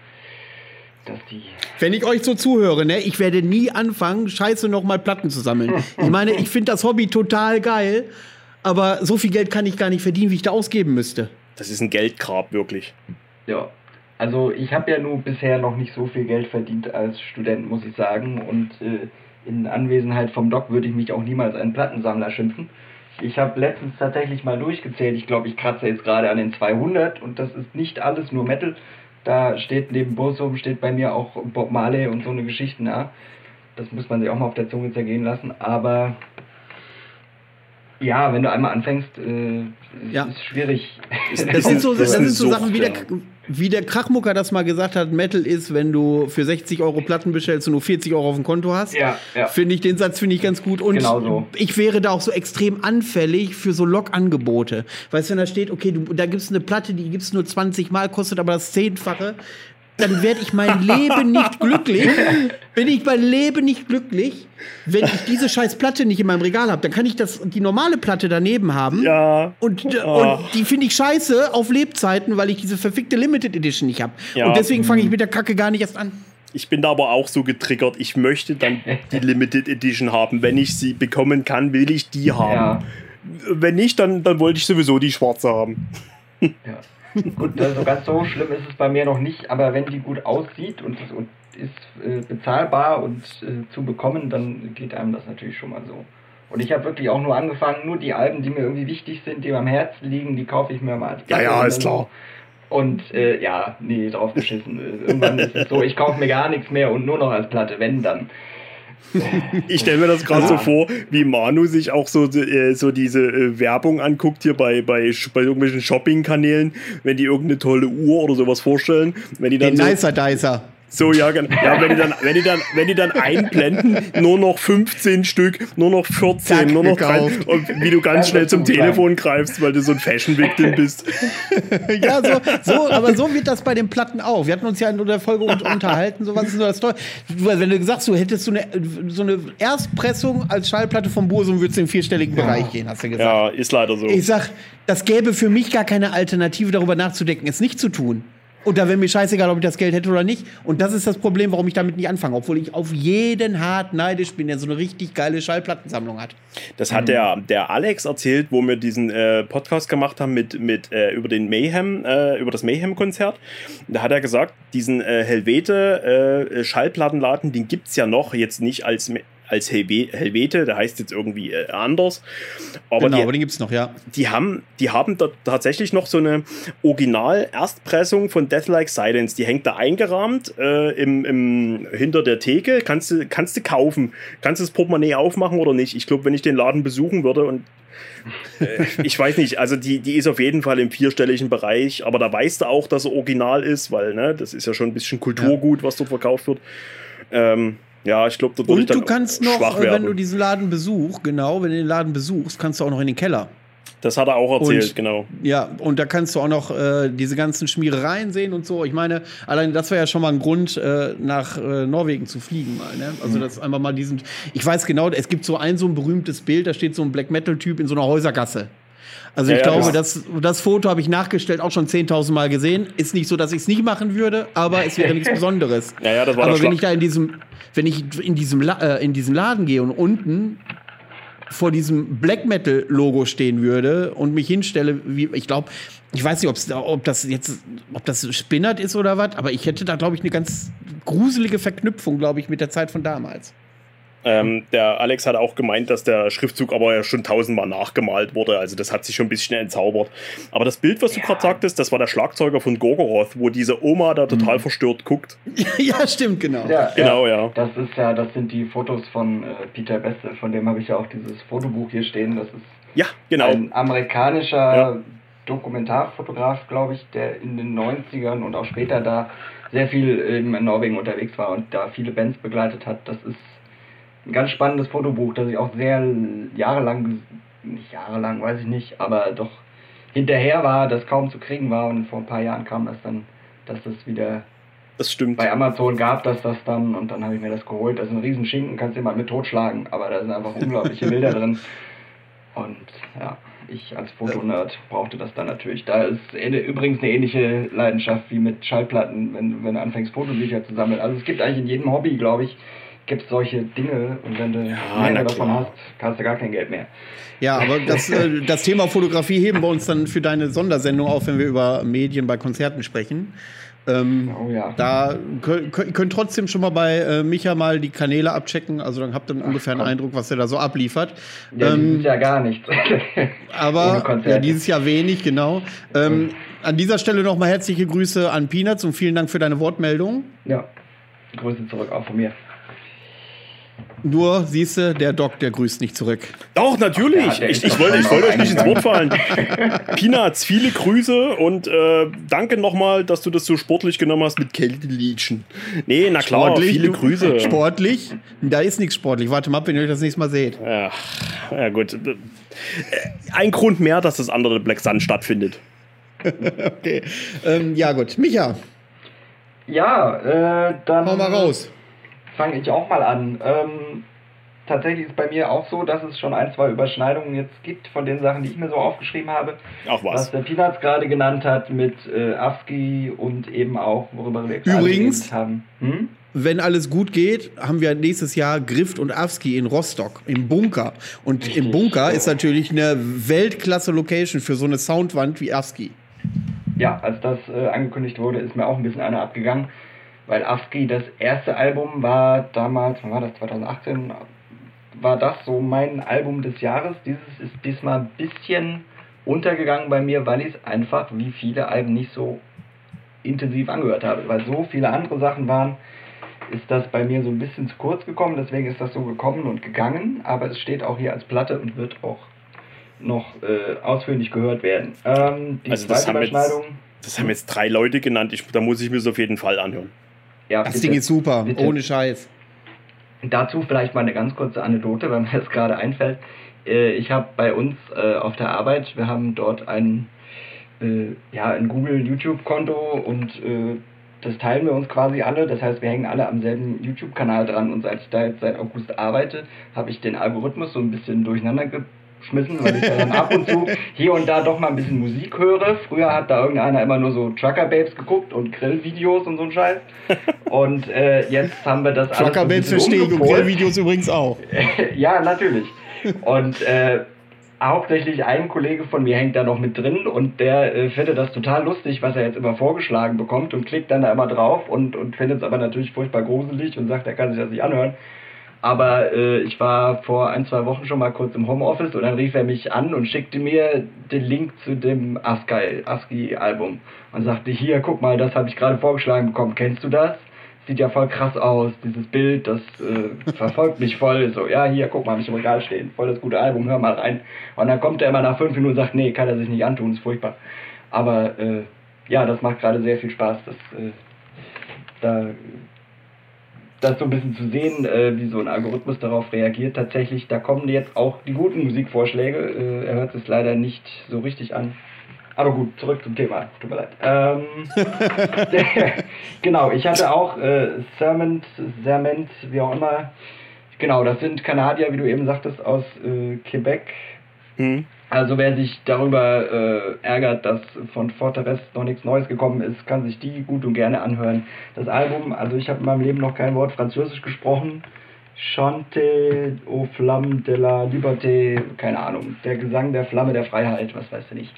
Wenn ich euch so zuhöre, ne, ich werde nie anfangen, scheiße nochmal Platten zu sammeln. ich meine, ich finde das Hobby total geil, aber so viel Geld kann ich gar nicht verdienen, wie ich da ausgeben müsste. Das ist ein Geldgrab, wirklich. Ja. Also ich habe ja nur bisher noch nicht so viel Geld verdient als Student, muss ich sagen. Und äh, in Anwesenheit vom Doc würde ich mich auch niemals einen Plattensammler schimpfen. Ich habe letztens tatsächlich mal durchgezählt. Ich glaube, ich kratze jetzt gerade an den 200 und das ist nicht alles nur Metal. Da steht neben Bursum steht bei mir auch Bob Marley und so eine Geschichte nah. Das muss man sich auch mal auf der Zunge zergehen lassen. Aber ja, wenn du einmal anfängst, äh, ja. ist schwierig. Das, sind so, [laughs] das sind so Sachen, wie der, wie der Krachmucker das mal gesagt hat, Metal ist, wenn du für 60 Euro Platten bestellst und nur 40 Euro auf dem Konto hast. Ja, ja. Finde ich, den Satz finde ich ganz gut. Und genau so. ich wäre da auch so extrem anfällig für so Log-Angebote. Weißt du, wenn da steht, okay, du, da gibt es eine Platte, die gibt es nur 20 Mal, kostet aber das Zehnfache dann werde ich mein Leben nicht glücklich. [laughs] Bin ich mein Leben nicht glücklich, wenn ich diese scheiß Platte nicht in meinem Regal habe. Dann kann ich das, die normale Platte daneben haben. Ja. Und, oh. und die finde ich scheiße auf Lebzeiten, weil ich diese verfickte Limited Edition nicht habe. Ja. Und deswegen fange ich mit der Kacke gar nicht erst an. Ich bin da aber auch so getriggert. Ich möchte dann die Limited Edition haben. Wenn ich sie bekommen kann, will ich die haben. Ja. Wenn nicht, dann, dann wollte ich sowieso die schwarze haben. Ja. [laughs] Gut, also ganz so schlimm ist es bei mir noch nicht, aber wenn die gut aussieht und, und ist äh, bezahlbar und äh, zu bekommen, dann geht einem das natürlich schon mal so. Und ich habe wirklich auch nur angefangen, nur die Alben, die mir irgendwie wichtig sind, die mir am Herzen liegen, die kaufe ich mir mal. Ja, ja, ist klar. Und äh, ja, nee, drauf geschissen. Irgendwann ist es so, ich kaufe mir gar nichts mehr und nur noch als Platte, wenn dann. [laughs] Ich stelle mir das gerade ja. so vor, wie Manu sich auch so, äh, so diese äh, Werbung anguckt hier bei, bei, bei irgendwelchen Shopping-Kanälen, wenn die irgendeine tolle Uhr oder sowas vorstellen. Wenn die dann Den so, Nicer Dicer. So, ja, genau. ja wenn, die dann, wenn, die dann, wenn die dann einblenden, nur noch 15 Stück, nur noch 14, Zack, nur noch 3. Und wie du ganz schnell zum Telefon greifst, weil du so ein Fashion-Victim bist. [laughs] ja, so, so, aber so wird das bei den Platten auch. Wir hatten uns ja in der Folge unterhalten, so was ist nur das Tolle. Wenn du gesagt hast, du hättest so eine, so eine Erstpressung als Schallplatte vom Bursum, würdest du im vierstelligen ja. Bereich gehen, hast du gesagt. Ja, ist leider so. Ich sag, das gäbe für mich gar keine Alternative, darüber nachzudenken, es nicht zu tun. Und da wäre mir scheißegal, ob ich das Geld hätte oder nicht. Und das ist das Problem, warum ich damit nicht anfange. Obwohl ich auf jeden hart neidisch bin, der so eine richtig geile Schallplattensammlung hat. Das hat mhm. der, der Alex erzählt, wo wir diesen äh, Podcast gemacht haben mit, mit äh, über den Mayhem, äh, über das Mayhem-Konzert. Da hat er gesagt, diesen äh, Helvete äh, den gibt es ja noch, jetzt nicht als als Helvete, der heißt jetzt irgendwie äh, anders. Aber genau, die, aber den gibt es noch, ja. Die haben, die haben da tatsächlich noch so eine Original-Erstpressung von Deathlike Silence. Die hängt da eingerahmt äh, im, im, hinter der Theke. Kannst du, kannst du kaufen. Kannst du das Portemonnaie aufmachen oder nicht? Ich glaube, wenn ich den Laden besuchen würde und äh, ich weiß nicht, also die, die ist auf jeden Fall im vierstelligen Bereich, aber da weißt du auch, dass er original ist, weil ne, das ist ja schon ein bisschen Kulturgut, was dort verkauft wird. Ähm, ja, ich glaube, dort würde ich dann du kannst noch, wenn du diesen Laden besuchst, genau, wenn du den Laden besuchst, kannst du auch noch in den Keller. Das hat er auch erzählt, und, genau. Ja, und da kannst du auch noch äh, diese ganzen Schmierereien sehen und so. Ich meine, allein das wäre ja schon mal ein Grund, äh, nach äh, Norwegen zu fliegen mal. Ne? Also mhm. das einfach mal diesen. Ich weiß genau, es gibt so ein so ein berühmtes Bild, da steht so ein Black Metal Typ in so einer Häusergasse. Also ich ja, glaube, das, das Foto habe ich nachgestellt auch schon 10.000 Mal gesehen. Ist nicht so, dass ich es nicht machen würde, aber es wäre nichts [laughs] Besonderes. Ja, ja, das war aber wenn ich da in diesem, wenn ich in diesem, äh, in diesem Laden gehe und unten vor diesem Black Metal Logo stehen würde und mich hinstelle, wie ich glaube, ich weiß nicht, ob das jetzt, ob das spinnert ist oder was, aber ich hätte da glaube ich eine ganz gruselige Verknüpfung, glaube ich, mit der Zeit von damals. Ähm, der Alex hat auch gemeint, dass der Schriftzug aber ja schon tausendmal nachgemalt wurde. Also das hat sich schon ein bisschen entzaubert. Aber das Bild, was du ja. gerade sagtest, das war der Schlagzeuger von Gorgoroth, wo diese Oma da total mhm. verstört guckt. [laughs] ja, stimmt, genau. Ja, genau, ja. ja. Das ist ja, das sind die Fotos von äh, Peter Beste, von dem habe ich ja auch dieses Fotobuch hier stehen. Das ist ja, genau. ein amerikanischer Dokumentarfotograf, glaube ich, der in den 90ern und auch später da sehr viel in Norwegen unterwegs war und da viele Bands begleitet hat. Das ist ein ganz spannendes Fotobuch, das ich auch sehr jahrelang, nicht jahrelang, weiß ich nicht, aber doch hinterher war, das kaum zu kriegen war und vor ein paar Jahren kam das dann, dass das wieder das stimmt. bei Amazon gab, dass das dann und dann habe ich mir das geholt. Das ist ein Riesenschinken, kannst du mal mit totschlagen, aber da sind einfach [laughs] unglaubliche Bilder drin. Und ja, ich als Fotonerd brauchte das dann natürlich. Da ist übrigens eine ähnliche Leidenschaft wie mit Schallplatten, wenn, wenn du anfängst, Fotobücher zu sammeln. Also es gibt eigentlich in jedem Hobby, glaube ich, gibt es solche Dinge und wenn du ja, mehr davon hast, hast du gar kein Geld mehr. Ja, aber das, äh, das Thema Fotografie heben wir uns dann für deine Sondersendung auf, wenn wir über Medien bei Konzerten sprechen. Ähm, oh ja. Da könnt, könnt trotzdem schon mal bei äh, Micha mal die Kanäle abchecken. Also dann habt ihr ungefähr einen Eindruck, was er da so abliefert. Ja, ähm, dieses Jahr gar nichts. [laughs] aber ja, dieses Jahr wenig, genau. Ähm, mhm. An dieser Stelle nochmal herzliche Grüße an Peanuts und vielen Dank für deine Wortmeldung. Ja, Grüße zurück auch von mir. Nur, siehst du, der Doc, der grüßt nicht zurück. Doch, natürlich. Ja, ich, ich wollte ich wollt euch nicht ins Wort fallen. Peanuts, viele Grüße und äh, danke nochmal, dass du das so sportlich genommen hast mit Kälteliedchen. Nee, na klar, sportlich, viele Grüße. Sportlich? Da ist nichts sportlich. Warte mal ab, wenn ihr euch das nächste Mal seht. Ja, ja gut. Äh, ein Grund mehr, dass das andere Black Sun stattfindet. [laughs] okay. Ähm, ja, gut. Micha. Ja, äh, dann. Hau mal raus fange ich auch mal an. Ähm, tatsächlich ist bei mir auch so, dass es schon ein, zwei Überschneidungen jetzt gibt von den Sachen, die ich mir so aufgeschrieben habe. Auch was. Was der Peanuts gerade genannt hat mit äh, ASCII und eben auch, worüber wir Übrigens, haben. Hm? Wenn alles gut geht, haben wir nächstes Jahr Grift und AFSCI in Rostock, im Bunker. Und Richtig, im Bunker so. ist natürlich eine Weltklasse-Location für so eine Soundwand wie AFSCI. Ja, als das äh, angekündigt wurde, ist mir auch ein bisschen einer abgegangen weil ASCII das erste Album war damals, wann war das, 2018, war das so mein Album des Jahres. Dieses ist diesmal ein bisschen untergegangen bei mir, weil ich es einfach wie viele Alben nicht so intensiv angehört habe, weil so viele andere Sachen waren, ist das bei mir so ein bisschen zu kurz gekommen, deswegen ist das so gekommen und gegangen, aber es steht auch hier als Platte und wird auch noch äh, ausführlich gehört werden. Ähm, die also zweite Überschneidung. Jetzt, das haben jetzt drei Leute genannt, ich, da muss ich mir es auf jeden Fall anhören. Ja, das bitte, Ding ist super, bitte. ohne Scheiß. Dazu vielleicht mal eine ganz kurze Anekdote, weil mir [laughs] das gerade einfällt. Äh, ich habe bei uns äh, auf der Arbeit, wir haben dort ein, äh, ja, ein Google-YouTube-Konto und das teilen wir uns quasi alle. Das heißt, wir hängen alle am selben YouTube-Kanal dran. Und seit ich da jetzt seit August arbeite, habe ich den Algorithmus so ein bisschen durcheinander geschmissen, weil ich da dann ab und zu hier und da doch mal ein bisschen Musik höre. Früher hat da irgendeiner immer nur so Trucker Babes geguckt und Grillvideos und so ein Scheiß. Und äh, jetzt haben wir das alles. Trucker Babes verstehe ich und Grillvideos übrigens auch. [laughs] ja, natürlich. Und äh, hauptsächlich ein Kollege von mir hängt da noch mit drin und der äh, findet das total lustig, was er jetzt immer vorgeschlagen bekommt und klickt dann da immer drauf und, und findet es aber natürlich furchtbar gruselig und sagt, er kann sich das nicht anhören. Aber äh, ich war vor ein, zwei Wochen schon mal kurz im Homeoffice und dann rief er mich an und schickte mir den Link zu dem ASCII-Album und sagte, hier, guck mal, das habe ich gerade vorgeschlagen bekommen, kennst du das? Sieht ja voll krass aus, dieses Bild, das äh, verfolgt mich voll. So, ja, hier, guck mal, habe ich im Regal stehen, voll das gute Album, hör mal rein. Und dann kommt er immer nach fünf Minuten und sagt, nee, kann er sich nicht antun, ist furchtbar. Aber äh, ja, das macht gerade sehr viel Spaß. Das, äh, da das so ein bisschen zu sehen, äh, wie so ein Algorithmus darauf reagiert. Tatsächlich, da kommen jetzt auch die guten Musikvorschläge. Äh, er hört es leider nicht so richtig an. Aber gut, zurück zum Thema. Tut mir leid. Ähm, [laughs] genau, ich hatte auch äh, Serment, Serment, wie auch immer. Genau, das sind Kanadier, wie du eben sagtest, aus äh, Quebec. Mhm. Also wer sich darüber äh, ärgert, dass von Fortress noch nichts Neues gekommen ist, kann sich die gut und gerne anhören. Das Album, also ich habe in meinem Leben noch kein Wort Französisch gesprochen. Chante aux Flammes de la Liberté, keine Ahnung, der Gesang der Flamme der Freiheit, was weiß ich nicht.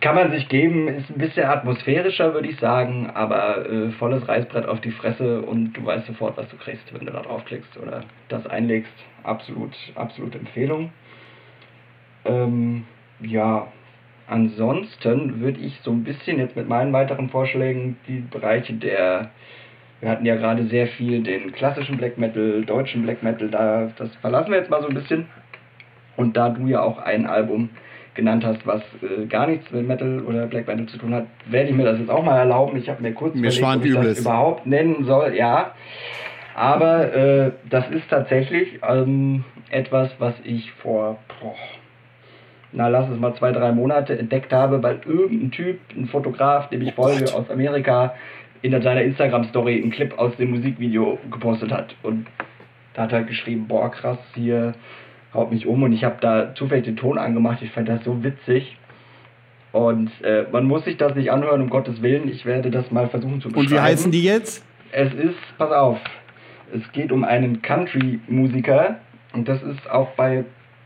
Kann man sich geben, ist ein bisschen atmosphärischer, würde ich sagen, aber äh, volles Reißbrett auf die Fresse und du weißt sofort, was du kriegst, wenn du da draufklickst oder das einlegst. Absolut, absolut Empfehlung. Ähm, ja, ansonsten würde ich so ein bisschen jetzt mit meinen weiteren Vorschlägen die Bereiche der wir hatten ja gerade sehr viel den klassischen Black Metal, deutschen Black Metal, da das verlassen wir jetzt mal so ein bisschen. Und da du ja auch ein Album genannt hast, was äh, gar nichts mit Metal oder Black Metal zu tun hat, werde ich mir das jetzt auch mal erlauben. Ich habe mir kurz mir überlegt, ob ich das überhaupt nennen soll. Ja, aber äh, das ist tatsächlich ähm, etwas, was ich vor boah, na lass es mal zwei, drei Monate entdeckt habe, weil irgendein Typ, ein Fotograf, dem ich folge aus Amerika, in seiner Instagram-Story einen Clip aus dem Musikvideo gepostet hat. Und da hat er geschrieben, boah krass, hier haut mich um und ich habe da zufällig den Ton angemacht. Ich fand das so witzig. Und äh, man muss sich das nicht anhören, um Gottes Willen. Ich werde das mal versuchen zu beschreiben. Und wie heißen die jetzt? Es ist, pass auf, es geht um einen Country-Musiker. Und das ist auch bei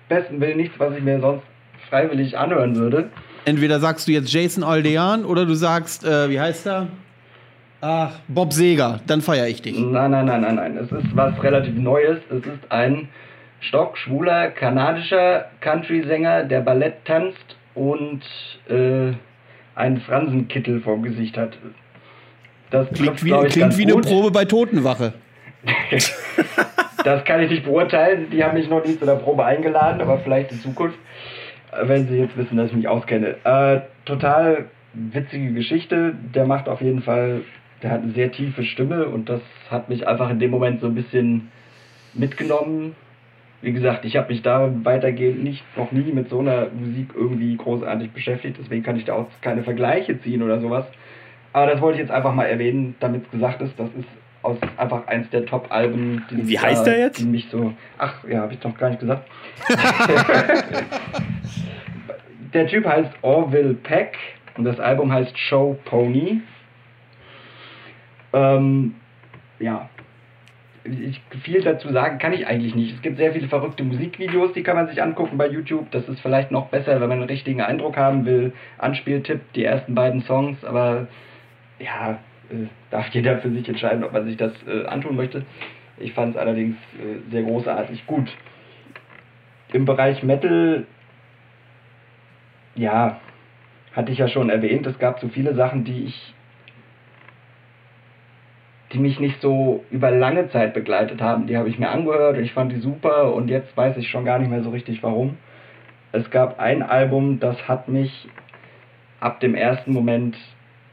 besten Willen nichts, was ich mir sonst freiwillig anhören würde. Entweder sagst du jetzt Jason Aldean oder du sagst, äh, wie heißt er? Ach, Bob Seger, dann feiere ich dich. Nein, nein, nein, nein, nein. Es ist was relativ Neues. Es ist ein stockschwuler kanadischer Country-Sänger, der Ballett tanzt und äh, einen Fransenkittel vorm Gesicht hat. Das klingt wie, klingt wie eine Probe bei Totenwache. [laughs] das kann ich nicht beurteilen. Die haben mich noch nie zu der Probe eingeladen, aber vielleicht in Zukunft wenn Sie jetzt wissen, dass ich mich auskenne. Äh, total witzige Geschichte. Der macht auf jeden Fall, der hat eine sehr tiefe Stimme und das hat mich einfach in dem Moment so ein bisschen mitgenommen. Wie gesagt, ich habe mich da weitergehend nicht noch nie mit so einer Musik irgendwie großartig beschäftigt, deswegen kann ich da auch keine Vergleiche ziehen oder sowas. Aber das wollte ich jetzt einfach mal erwähnen, damit es gesagt ist, das ist aus einfach eins der Top-Alben. Wie heißt der jetzt? Die mich so. Ach, ja, habe ich doch gar nicht gesagt. [laughs] der Typ heißt Orville Peck und das Album heißt Show Pony. Ähm, ja, ich, viel dazu sagen kann ich eigentlich nicht. Es gibt sehr viele verrückte Musikvideos, die kann man sich angucken bei YouTube. Das ist vielleicht noch besser, wenn man einen richtigen Eindruck haben will. Anspieltipp, die ersten beiden Songs, aber ja, äh, darf jeder für sich entscheiden, ob man sich das äh, antun möchte. Ich fand es allerdings äh, sehr großartig gut. Im Bereich Metal, ja, hatte ich ja schon erwähnt, es gab so viele Sachen, die ich die mich nicht so über lange Zeit begleitet haben. Die habe ich mir angehört und ich fand die super und jetzt weiß ich schon gar nicht mehr so richtig warum. Es gab ein Album, das hat mich ab dem ersten Moment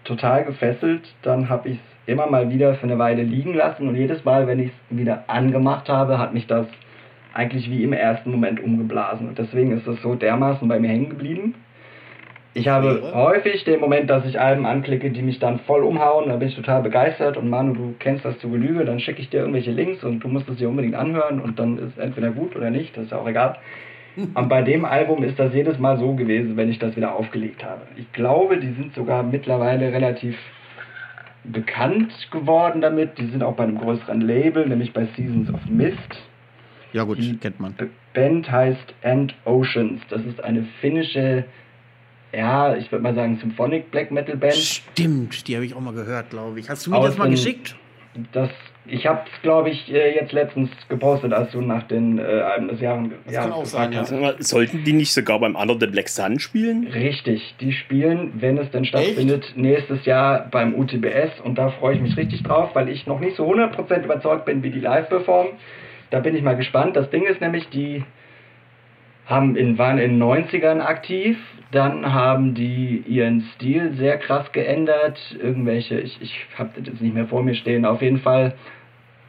total gefesselt. Dann habe ich es immer mal wieder für eine Weile liegen lassen und jedes Mal, wenn ich es wieder angemacht habe, hat mich das eigentlich wie im ersten Moment umgeblasen. Und deswegen ist es so dermaßen bei mir hängen geblieben. Ich habe wäre? häufig den Moment, dass ich Alben anklicke, die mich dann voll umhauen, da bin ich total begeistert und Manu, du kennst das zu Genüge, dann schicke ich dir irgendwelche Links und du musst es dir unbedingt anhören und dann ist es entweder gut oder nicht, das ist ja auch egal. Und bei dem Album ist das jedes Mal so gewesen, wenn ich das wieder aufgelegt habe. Ich glaube, die sind sogar mittlerweile relativ bekannt geworden damit. Die sind auch bei einem größeren Label, nämlich bei Seasons of Mist. Ja gut, die kennt man. Band heißt End Oceans. Das ist eine finnische ja, ich würde mal sagen, Symphonic Black Metal Band. Stimmt, die habe ich auch mal gehört, glaube ich. Hast du mir Aus das mal geschickt? Das, ich habe es, glaube ich, äh, jetzt letztens gepostet, als du nach den äh, Alben des Jahres Das Jahres kann auch sein, ja. Sollten die nicht sogar beim Under the Black Sun spielen? Richtig, die spielen, wenn es denn stattfindet, Echt? nächstes Jahr beim UTBS und da freue ich mich richtig drauf, weil ich noch nicht so 100% überzeugt bin, wie die live performen. Da bin ich mal gespannt. Das Ding ist nämlich, die haben in, waren in den 90ern aktiv, dann haben die ihren Stil sehr krass geändert. Irgendwelche, ich, ich habe das jetzt nicht mehr vor mir stehen, auf jeden Fall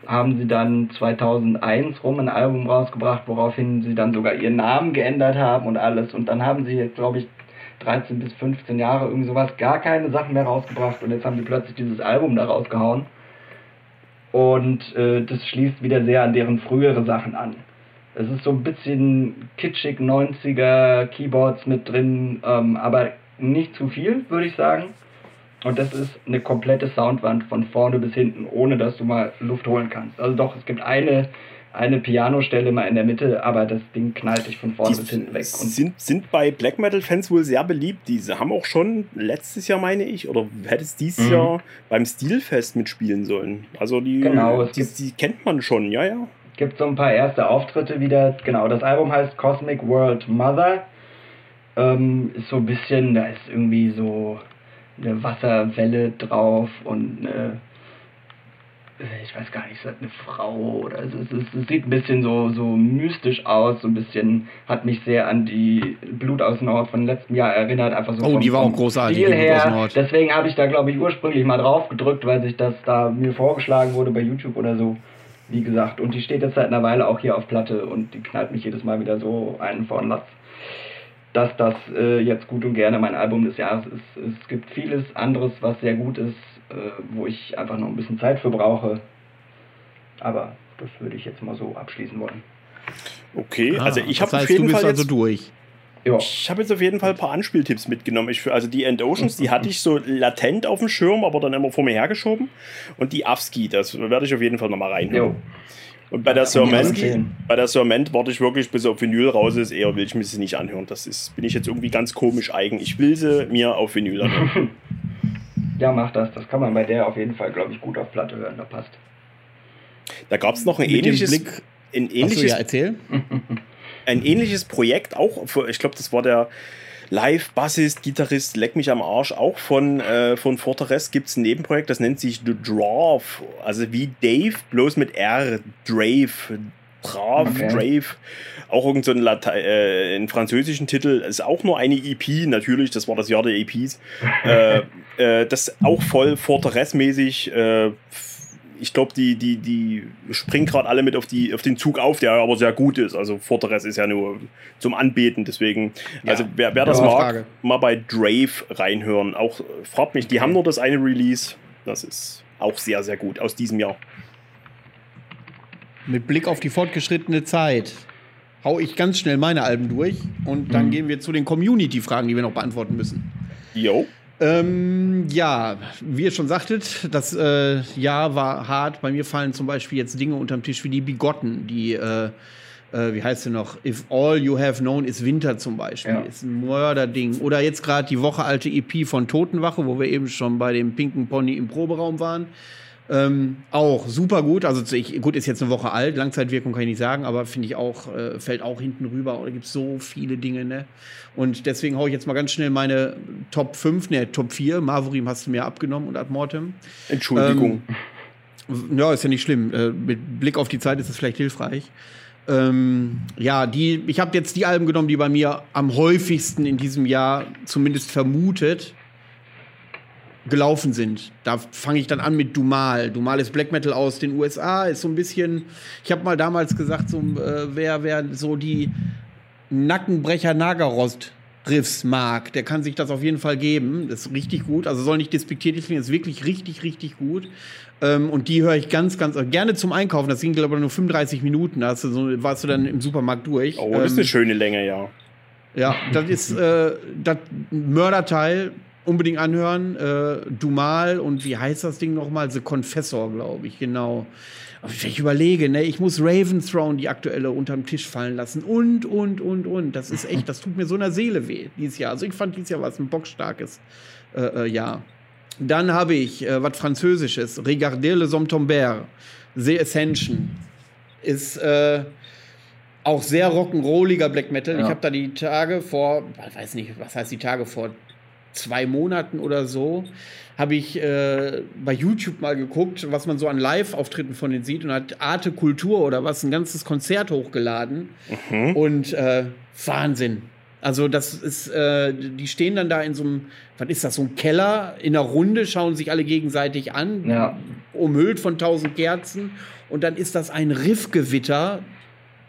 haben sie dann 2001 rum ein Album rausgebracht, woraufhin sie dann sogar ihren Namen geändert haben und alles. Und dann haben sie jetzt, glaube ich, 13 bis 15 Jahre irgendwie sowas gar keine Sachen mehr rausgebracht und jetzt haben sie plötzlich dieses Album da rausgehauen. Und äh, das schließt wieder sehr an deren frühere Sachen an. Es ist so ein bisschen kitschig 90er Keyboards mit drin, ähm, aber nicht zu viel, würde ich sagen. Und das ist eine komplette Soundwand von vorne bis hinten, ohne dass du mal Luft holen kannst. Also doch, es gibt eine, eine Pianostelle mal in der Mitte, aber das Ding knallt dich von vorne die bis hinten weg. Und sind, sind bei Black Metal-Fans wohl sehr beliebt. Diese haben auch schon letztes Jahr, meine ich, oder hätte es dieses mhm. Jahr beim Stilfest mitspielen sollen. Also die, genau, die, die kennt man schon, ja, ja gibt so ein paar erste Auftritte wieder. Genau, das Album heißt Cosmic World Mother. Ähm, ist so ein bisschen, da ist irgendwie so eine Wasserwelle drauf und eine, ich weiß gar nicht, ist das eine Frau oder es, ist, es, sieht ein bisschen so, so mystisch aus, so ein bisschen, hat mich sehr an die Blut aus Nord von letztem Jahr erinnert, einfach so Oh, vom, die war auch großartig, Stil her. Deswegen habe ich da, glaube ich, ursprünglich mal drauf gedrückt, weil sich das da mir vorgeschlagen wurde bei YouTube oder so wie gesagt. Und die steht jetzt seit einer Weile auch hier auf Platte und die knallt mich jedes Mal wieder so einen vor den Latz, dass das äh, jetzt gut und gerne mein Album des Jahres ist. Es gibt vieles anderes, was sehr gut ist, äh, wo ich einfach noch ein bisschen Zeit für brauche. Aber das würde ich jetzt mal so abschließen wollen. Okay, ah, also ich habe auf jeden Fall also jetzt, durch. Ja. Ich habe jetzt auf jeden Fall ein paar Anspieltipps mitgenommen. Ich, also die End Oceans, die hatte ich so latent auf dem Schirm, aber dann immer vor mir hergeschoben. Und die Afski, das werde ich auf jeden Fall nochmal reinhören. Und bei der Serment, bei der Serment warte ich wirklich, bis sie auf Vinyl raus ist. Eher will ich mir sie nicht anhören. Das ist, bin ich jetzt irgendwie ganz komisch eigen. Ich will sie mir auf Vinyl anhören. [laughs] ja, mach das. Das kann man bei der auf jeden Fall, glaube ich, gut auf Platte hören. Da passt. Da gab es noch ein Mit ähnliches. Ein ähnliches Achso, ja, erzähl. [laughs] ein ähnliches Projekt, auch, für, ich glaube, das war der Live-Bassist, Gitarrist, leck mich am Arsch, auch von, äh, von Fortress gibt es ein Nebenprojekt, das nennt sich The Draw, also wie Dave, bloß mit R, Drave, Brav, okay. Drave, auch irgend so ein äh, einen französischen Titel, ist auch nur eine EP, natürlich, das war das Jahr der EPs, äh, äh, das auch voll Fortress-mäßig, äh, ich glaube, die, die, die springen gerade alle mit auf, die, auf den Zug auf, der aber sehr gut ist. Also Fortress ist ja nur zum Anbeten, deswegen, ja, also wer, wer das mag, Frage. mal bei Drave reinhören. Auch fragt mich, die haben nur das eine Release. Das ist auch sehr, sehr gut aus diesem Jahr. Mit Blick auf die fortgeschrittene Zeit hau ich ganz schnell meine Alben durch und dann mhm. gehen wir zu den Community-Fragen, die wir noch beantworten müssen. Jo. Ähm, ja, wie ihr schon sagtet, das äh, Jahr war hart. Bei mir fallen zum Beispiel jetzt Dinge unterm Tisch wie die Bigotten, die, äh, äh, wie heißt sie noch? If All You Have Known is Winter zum Beispiel. Ja. Ist ein Mörderding. Oder jetzt gerade die Woche alte EP von Totenwache, wo wir eben schon bei dem Pinken Pony im Proberaum waren. Ähm, auch super gut. Also ich, gut, ist jetzt eine Woche alt, Langzeitwirkung kann ich nicht sagen, aber finde ich auch, äh, fällt auch hinten rüber. Da gibt es so viele Dinge, ne? Und deswegen haue ich jetzt mal ganz schnell meine Top 5, ne, Top 4. Marvorim hast du mir abgenommen und Ad Mortem. Entschuldigung. Ähm, ja, ist ja nicht schlimm. Äh, mit Blick auf die Zeit ist es vielleicht hilfreich. Ähm, ja, die, ich habe jetzt die Alben genommen, die bei mir am häufigsten in diesem Jahr zumindest vermutet gelaufen sind. Da fange ich dann an mit Dumal. Dumal ist Black Metal aus den USA, ist so ein bisschen, ich habe mal damals gesagt, so, äh, wer, wer so die Nackenbrecher Nagerost Riffs mag, der kann sich das auf jeden Fall geben. Das ist richtig gut. Also soll nicht despektierlich klingen, ist wirklich richtig, richtig gut. Ähm, und die höre ich ganz, ganz gerne zum Einkaufen. Das ging, glaube ich, nur 35 Minuten. Da hast du so, warst du dann im Supermarkt durch. Oh, das ist eine ähm, schöne Länge, ja. Ja, das ist äh, das Mörderteil unbedingt anhören. Äh, Dumal und wie heißt das Ding nochmal? The Confessor, glaube ich, genau. Aber ich überlege, ne, ich muss Raven Throne, die aktuelle, unterm Tisch fallen lassen. Und, und, und, und. Das ist echt, das tut mir so in der Seele weh dieses Jahr. Also ich fand dieses Jahr was ein bockstarkes äh, äh, Jahr. Dann habe ich äh, was Französisches. Regardez le Somptombert. The Ascension. Ist äh, auch sehr rock'n'rolliger Black Metal. Ja. Ich habe da die Tage vor, ich weiß nicht, was heißt die Tage vor zwei Monaten oder so, habe ich äh, bei YouTube mal geguckt, was man so an Live-Auftritten von denen sieht und hat Arte Kultur oder was ein ganzes Konzert hochgeladen. Mhm. Und äh, Wahnsinn. Also das ist, äh, die stehen dann da in so einem, was ist das, so ein Keller in einer Runde, schauen sich alle gegenseitig an, ja. umhüllt von tausend Kerzen. Und dann ist das ein Riffgewitter,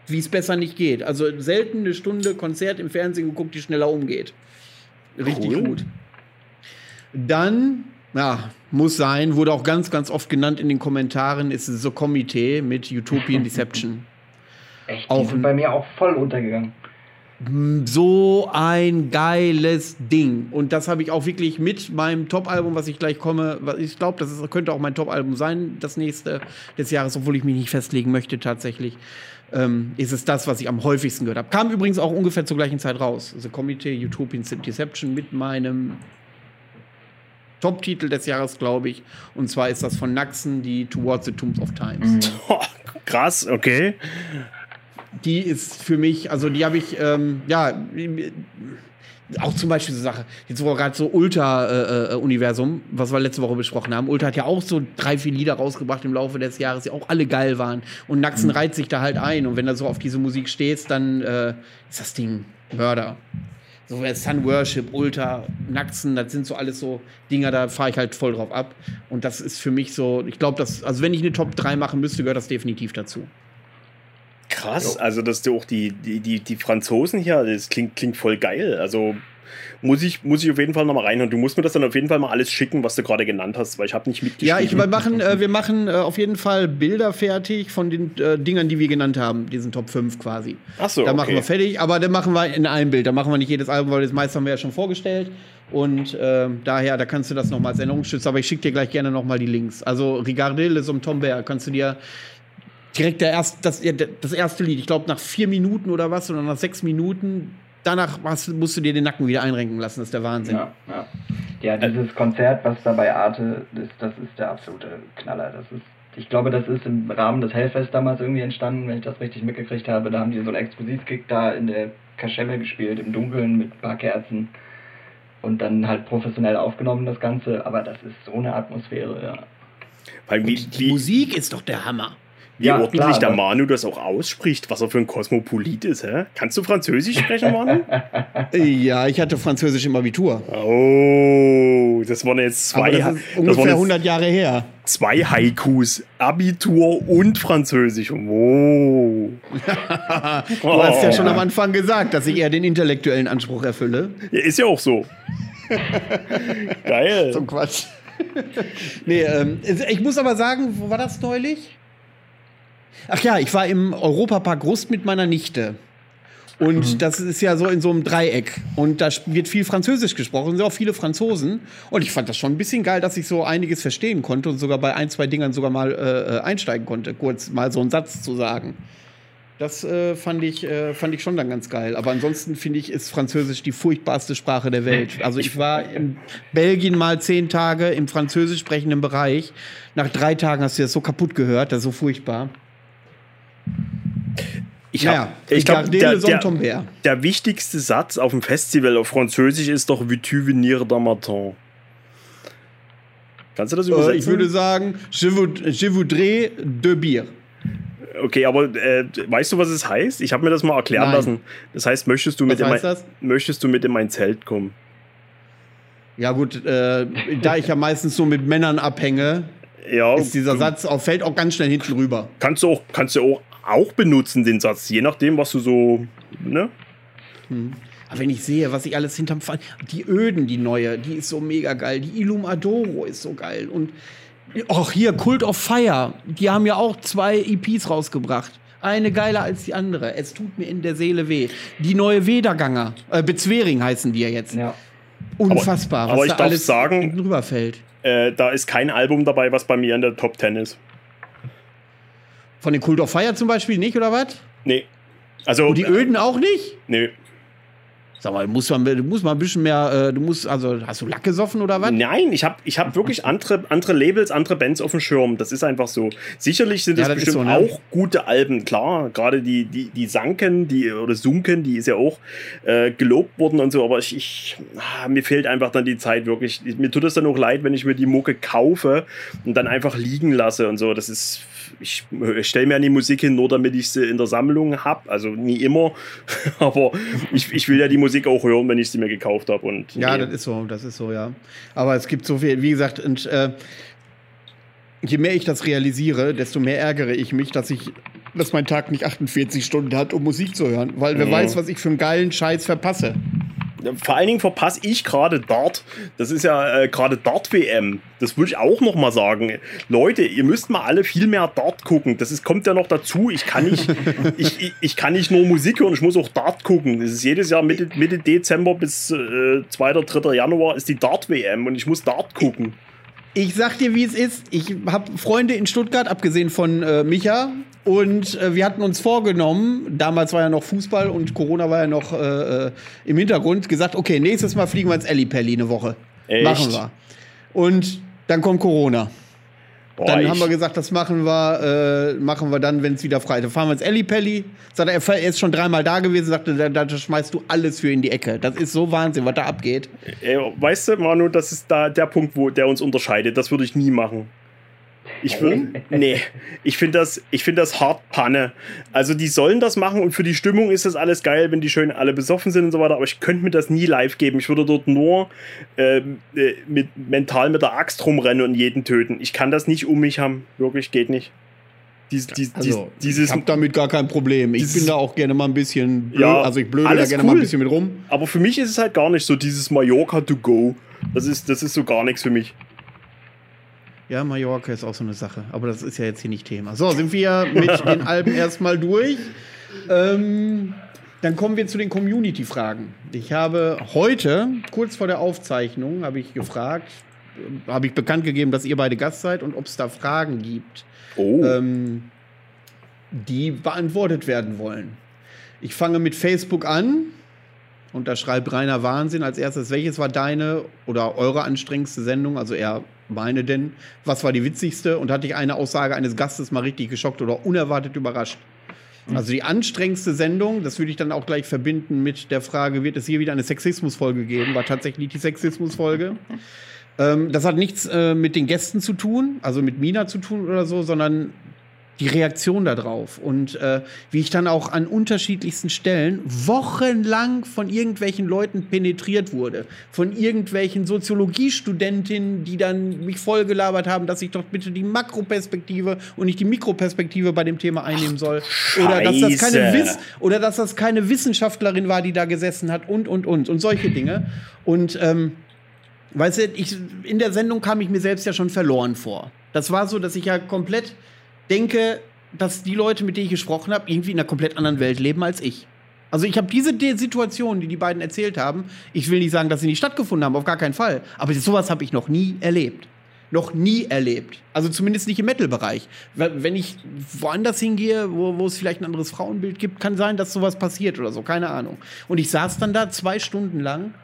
wie es besser nicht geht. Also selten eine Stunde Konzert im Fernsehen geguckt, die schneller umgeht. Richtig cool. gut. Dann, ja, muss sein, wurde auch ganz, ganz oft genannt in den Kommentaren, ist so Komitee mit Utopian [laughs] Deception. Echt? Auch die sind bei mir auch voll untergegangen. So ein geiles Ding. Und das habe ich auch wirklich mit meinem Top-Album, was ich gleich komme. Ich glaube, das ist, könnte auch mein Top-Album sein, das nächste des Jahres, obwohl ich mich nicht festlegen möchte tatsächlich ähm, ist es das, was ich am häufigsten gehört habe. Kam übrigens auch ungefähr zur gleichen Zeit raus. Also Komitee Utopian Deception mit meinem Top-Titel des Jahres, glaube ich. Und zwar ist das von Naxen, die Towards the Tombs of Times. Mhm. krass, okay. Die ist für mich, also die habe ich, ähm, ja, auch zum Beispiel so Sache, jetzt wo gerade so Ultra-Universum, äh, äh was wir letzte Woche besprochen haben. Ultra hat ja auch so drei, vier Lieder rausgebracht im Laufe des Jahres, die auch alle geil waren. Und Naxen mhm. reiht sich da halt ein. Und wenn du so auf diese Musik stehst, dann äh, ist das Ding Mörder. So Sun Worship, Ultra, Naxen, das sind so alles so Dinger, da fahre ich halt voll drauf ab. Und das ist für mich so, ich glaube, dass, also wenn ich eine Top 3 machen müsste, gehört das definitiv dazu. Krass, jo. also dass du auch die, die, die, die Franzosen hier, das klingt, klingt voll geil. Also muss ich, muss ich auf jeden Fall nochmal reinhören. Du musst mir das dann auf jeden Fall mal alles schicken, was du gerade genannt hast, weil ich habe nicht mitgeschrieben. Ja, ich, wir machen, äh, wir machen äh, auf jeden Fall Bilder fertig von den äh, Dingern, die wir genannt haben, diesen Top 5 quasi. Ach so, Da okay. machen wir fertig, aber dann machen wir in einem Bild. Da machen wir nicht jedes Album, weil das meiste haben wir ja schon vorgestellt. Und äh, daher, da kannst du das nochmal als Erinnerungsstütze, aber ich schicke dir gleich gerne nochmal die Links. Also Regardez les Tomber kannst du dir direkt der erst, das, das erste Lied, ich glaube nach vier Minuten oder was, oder nach sechs Minuten, danach hast, musst du dir den Nacken wieder einrenken lassen, das ist der Wahnsinn. Ja, ja. ja dieses Konzert, was da bei Arte ist, das ist der absolute Knaller. Das ist, ich glaube, das ist im Rahmen des Hellfest damals irgendwie entstanden, wenn ich das richtig mitgekriegt habe. Da haben die so einen Exklusivkick da in der Kaschemme gespielt, im Dunkeln mit ein paar Kerzen. Und dann halt professionell aufgenommen das Ganze, aber das ist so eine Atmosphäre, ja. Weil wie, die Musik ist doch der Hammer. Wie ja, ordentlich klar, der Manu das auch ausspricht, was er für ein Kosmopolit ist. Hä? Kannst du Französisch sprechen, Manu? [laughs] ja, ich hatte Französisch im Abitur. Oh, das waren jetzt zwei. das ist ungefähr 100 Jahre her. Zwei Haikus, Abitur und Französisch. Oh. [laughs] du hast ja schon am Anfang gesagt, dass ich eher den intellektuellen Anspruch erfülle. Ja, ist ja auch so. [laughs] Geil. Zum Quatsch. nee, ähm, ich muss aber sagen, wo war das neulich? Ach ja, ich war im Europapark Rust mit meiner Nichte. Und mhm. das ist ja so in so einem Dreieck. Und da wird viel Französisch gesprochen, sind auch viele Franzosen. Und ich fand das schon ein bisschen geil, dass ich so einiges verstehen konnte und sogar bei ein, zwei Dingern sogar mal äh, äh einsteigen konnte, kurz mal so einen Satz zu sagen. Das äh, fand, ich, äh, fand ich schon dann ganz geil. Aber ansonsten finde ich, ist Französisch die furchtbarste Sprache der Welt. Also ich war in Belgien mal zehn Tage im französisch sprechenden Bereich. Nach drei Tagen hast du das so kaputt gehört, das ist so furchtbar. Ich, hab, ich glaube, der, der, der, wichtigste Satz auf dem Festival auf Französisch ist doch Veux tu venir dans? Kannst du das übersetzen? Äh, ich würde sagen, je, je voudrais deux bières. Okay, aber äh, weißt du, was es heißt? Ich habe mir das mal erklären Nein. lassen. Das heißt, möchtest du, mit in mein, möchtest du mit in mein Zelt kommen? Ja, gut, äh, da ich ja meistens so mit Männern abhänge, ja, ist dieser Satz auch, fällt auch ganz schnell hinten rüber. Kannst du auch, kannst du auch, auch benutzen, den Satz, je nachdem, was du so. Ne? Hm. Aber wenn ich sehe, was ich alles hinterm Fall. Die Öden, die neue, die ist so mega geil. Die Illum Adoro ist so geil. Und auch hier, Cult of Fire, die haben ja auch zwei EPs rausgebracht. Eine geiler als die andere. Es tut mir in der Seele weh. Die neue Wederganger, äh, Bezwering heißen die ja jetzt. Ja. Unfassbar, aber, was aber ich da darf alles sagen, rüberfällt. Äh, da ist kein Album dabei, was bei mir in der Top 10 ist. Von den Cult of Fire zum Beispiel nicht, oder was? Nee. Also, Und die Öden auch nicht? Nee. Sag mal, du musst mal, du musst mal ein bisschen mehr, äh, du musst, also hast du Lack gesoffen oder was? Nein, ich habe ich hab wirklich andere, andere Labels, andere Bands auf dem Schirm. Das ist einfach so. Sicherlich sind ja, das bestimmt so, ne? auch gute Alben, klar. Gerade die, die, die Sanken, die, oder Sunken, die ist ja auch äh, gelobt worden und so, aber ich, ich ah, mir fehlt einfach dann die Zeit wirklich. Mir tut es dann auch leid, wenn ich mir die Mucke kaufe und dann einfach liegen lasse und so. Das ist ich stelle mir ja die Musik hin, nur damit ich sie in der Sammlung habe. Also nie immer. [laughs] Aber ich, ich will ja die Musik auch hören, wenn ich sie mir gekauft habe. ja, nee. das ist so, das ist so, ja. Aber es gibt so viel, wie gesagt, und, äh, je mehr ich das realisiere, desto mehr ärgere ich mich, dass ich, dass mein Tag nicht 48 Stunden hat, um Musik zu hören. Weil wer mhm. weiß, was ich für einen geilen Scheiß verpasse vor allen Dingen verpasse ich gerade Dart. Das ist ja äh, gerade Dart-WM. Das würde ich auch noch mal sagen. Leute, ihr müsst mal alle viel mehr Dart gucken. Das ist, kommt ja noch dazu. Ich kann, nicht, [laughs] ich, ich, ich, kann nicht nur Musik hören, ich muss auch Dart gucken. Das ist jedes Jahr Mitte, Mitte Dezember bis äh, 2. 3. Januar ist die Dart-WM und ich muss Dart gucken. Ich sag dir, wie es ist. Ich habe Freunde in Stuttgart, abgesehen von äh, Micha. Und äh, wir hatten uns vorgenommen, damals war ja noch Fußball und Corona war ja noch äh, äh im Hintergrund, gesagt, okay, nächstes Mal fliegen wir ins Ellipelli eine Woche. Echt? Machen wir. Und dann kommt Corona. Boah, dann haben wir gesagt, das machen wir, äh, machen wir dann, wenn es wieder frei ist. Dann fahren wir ins Ellipelli. Sagt er, er ist schon dreimal da gewesen, sagte, da, da, schmeißt du alles für in die Ecke. Das ist so Wahnsinn, was da abgeht. Ey, weißt du, Manu, das ist da der Punkt, wo der uns unterscheidet. Das würde ich nie machen. Ich will, nee, ich finde das, ich finde das hart Panne. Also die sollen das machen und für die Stimmung ist das alles geil, wenn die schön alle besoffen sind und so weiter. Aber ich könnte mir das nie live geben. Ich würde dort nur äh, mit mental mit der Axt rumrennen und jeden töten. Ich kann das nicht um mich haben. Wirklich geht nicht. Dies, dies, also, dieses, ich habe damit gar kein Problem. Ich bin da auch gerne mal ein bisschen, blöd, ja, also ich blöde da gerne cool. mal ein bisschen mit rum. Aber für mich ist es halt gar nicht so dieses Mallorca to go. Das ist, das ist so gar nichts für mich. Ja, Mallorca ist auch so eine Sache. Aber das ist ja jetzt hier nicht Thema. So, sind wir mit [laughs] den Alben erstmal durch. Ähm, dann kommen wir zu den Community-Fragen. Ich habe heute, kurz vor der Aufzeichnung, habe ich gefragt, äh, habe ich bekannt gegeben, dass ihr beide Gast seid und ob es da Fragen gibt, oh. ähm, die beantwortet werden wollen. Ich fange mit Facebook an. Und da schreibt Rainer Wahnsinn als erstes, welches war deine oder eure anstrengendste Sendung? Also er meine denn, was war die witzigste? Und hatte ich eine Aussage eines Gastes mal richtig geschockt oder unerwartet überrascht? Also die anstrengendste Sendung, das würde ich dann auch gleich verbinden mit der Frage, wird es hier wieder eine Sexismusfolge geben? War tatsächlich die Sexismusfolge. [laughs] Ähm, das hat nichts äh, mit den Gästen zu tun, also mit Mina zu tun oder so, sondern die Reaktion darauf und äh, wie ich dann auch an unterschiedlichsten Stellen wochenlang von irgendwelchen Leuten penetriert wurde, von irgendwelchen Soziologiestudentinnen, die dann mich vollgelabert haben, dass ich doch bitte die Makroperspektive und nicht die Mikroperspektive bei dem Thema einnehmen soll. oder dass das keine Wiss oder dass das keine Wissenschaftlerin war, die da gesessen hat und und und und solche Dinge. Und ähm, weißt du, ich, in der Sendung kam ich mir selbst ja schon verloren vor. Das war so, dass ich ja komplett denke, dass die Leute, mit denen ich gesprochen habe, irgendwie in einer komplett anderen Welt leben als ich. Also ich habe diese Situation, die die beiden erzählt haben, ich will nicht sagen, dass sie nicht stattgefunden haben, auf gar keinen Fall. Aber sowas habe ich noch nie erlebt. Noch nie erlebt. Also zumindest nicht im Metal-Bereich. Wenn ich woanders hingehe, wo, wo es vielleicht ein anderes Frauenbild gibt, kann sein, dass sowas passiert oder so. Keine Ahnung. Und ich saß dann da zwei Stunden lang.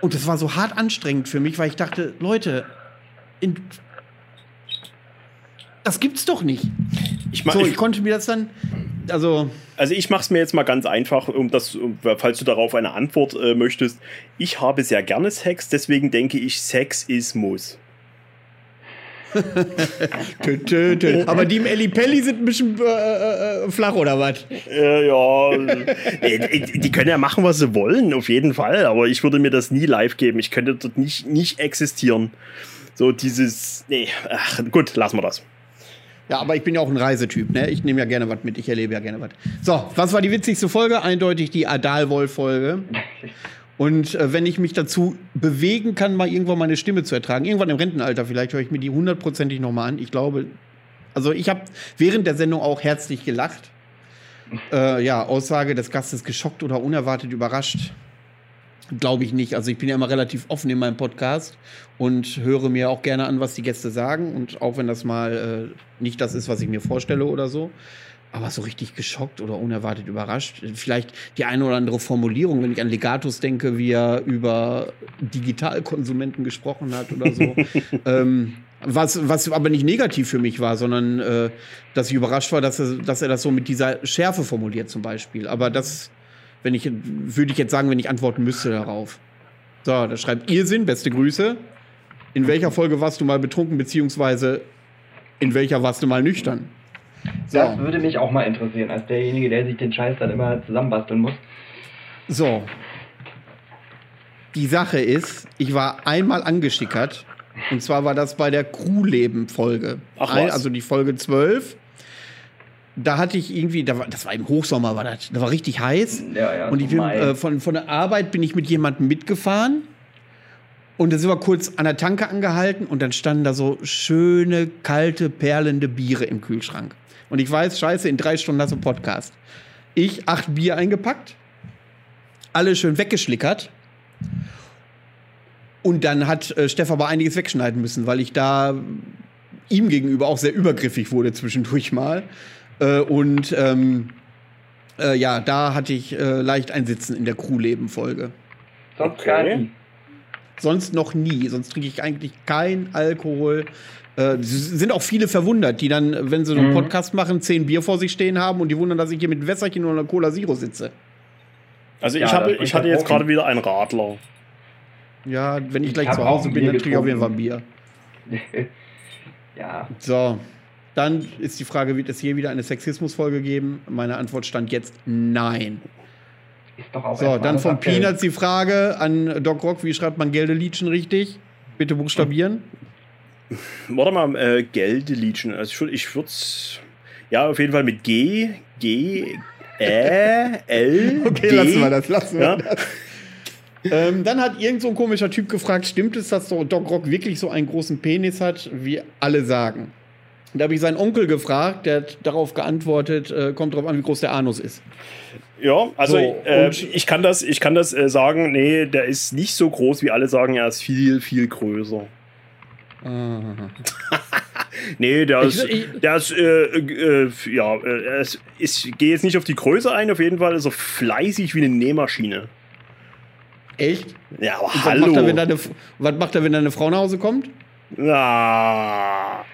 Und das war so hart anstrengend für mich, weil ich dachte, Leute, in, das gibt's doch nicht. Ich, so, ich, ich konnte mir das dann also. Also ich mache es mir jetzt mal ganz einfach, um das, falls du darauf eine Antwort äh, möchtest. Ich habe sehr gerne Sex, deswegen denke ich, Sex ist Muss. tö, tö, tö. Aber die im Pelli sind ein bisschen äh, äh, äh flach, oder was? Äh, ja. [laughs] die, die können ja machen, was sie wollen, auf jeden Fall. Aber ich würde mir das nie live geben. Ich könnte dort nicht, nicht existieren. So dieses. Nee, ach, gut, lassen wir das. Ja, aber ich bin ja auch ein Reisetyp, ne? Ich nehme ja gerne was mit, ich erlebe ja gerne was. So, was war die witzigste Folge? Eindeutig die Adalwolf-Folge. Und äh, wenn ich mich dazu bewegen kann, mal irgendwann meine Stimme zu ertragen, irgendwann im Rentenalter vielleicht, höre ich mir die hundertprozentig nochmal an. Ich glaube, also ich habe während der Sendung auch herzlich gelacht. Äh, ja, Aussage des Gastes geschockt oder unerwartet überrascht. Glaube ich nicht. Also ich bin ja immer relativ offen in meinem Podcast und höre mir auch gerne an, was die Gäste sagen. Und auch wenn das mal äh, nicht das ist, was ich mir vorstelle oder so. Aber so richtig geschockt oder unerwartet überrascht. Vielleicht die eine oder andere Formulierung, wenn ich an Legatus denke, wie er über Digitalkonsumenten gesprochen hat oder so. [laughs] ähm, was, was aber nicht negativ für mich war, sondern äh, dass ich überrascht war, dass er, dass er das so mit dieser Schärfe formuliert zum Beispiel. Aber das wenn ich, würde ich jetzt sagen, wenn ich antworten müsste darauf. So, da schreibt ihr Sinn, beste Grüße. In welcher Folge warst du mal betrunken, beziehungsweise in welcher warst du mal nüchtern? So. Das würde mich auch mal interessieren, als derjenige, der sich den Scheiß dann immer zusammenbasteln muss. So. Die Sache ist, ich war einmal angeschickert. Und zwar war das bei der Crewleben-Folge. Also die Folge 12 da hatte ich irgendwie, da war, das war im Hochsommer, war das, da war richtig heiß. Ja, ja, und ich bin, äh, von, von der Arbeit bin ich mit jemandem mitgefahren. Und da sind wir kurz an der Tanke angehalten und dann standen da so schöne, kalte, perlende Biere im Kühlschrank. Und ich weiß, scheiße, in drei Stunden hast du Podcast. Ich acht Bier eingepackt, alle schön weggeschlickert. Und dann hat äh, Steff aber einiges wegschneiden müssen, weil ich da ihm gegenüber auch sehr übergriffig wurde zwischendurch mal. Äh, und ähm, äh, ja, da hatte ich äh, leicht ein Sitzen in der Crewleben-Folge. Sonst okay. gar nie. Sonst noch nie. Sonst trinke ich eigentlich kein Alkohol. Äh, sind auch viele verwundert, die dann, wenn sie so einen mhm. Podcast machen, zehn Bier vor sich stehen haben und die wundern, dass ich hier mit Wässerchen oder einer Cola Zero sitze. Also ich, ja, habe, ich hatte jetzt gerade wieder einen Radler. Ja, wenn ich, ich gleich zu Hause bin, dann trinke ich auf jeden Fall ein Bier. [laughs] ja. So, dann ist die Frage, wird es hier wieder eine Sexismusfolge geben? Meine Antwort stand jetzt nein. Ist doch auch so, dann von Peanuts die Frage an Doc Rock, wie schreibt man Geldeliedchen richtig? Bitte buchstabieren. Warte mal, äh, Geldeliedchen. Also ich würde es ja auf jeden Fall mit G, G, Ä, L, [laughs] Okay, D. lassen wir das, lassen wir ja. das. ähm, dann hat irgend so ein komischer Typ gefragt, stimmt es, dass Doc Rock wirklich so einen großen Penis hat, wie alle sagen? Da habe ich seinen Onkel gefragt, der hat darauf geantwortet, äh, kommt darauf an, wie groß der Anus ist. Ja, also so, äh, ich kann das, ich kann das äh, sagen, nee, der ist nicht so groß, wie alle sagen, er ist viel, viel größer. Ah. [laughs] nee, der ist, ich, der ist, äh, äh, ja, äh, ist, ich gehe jetzt nicht auf die Größe ein, auf jeden Fall ist er fleißig wie eine Nähmaschine. Echt? Ja, aber was hallo. Macht er, wenn deine, was macht er, wenn deine Frau nach Hause kommt? Na.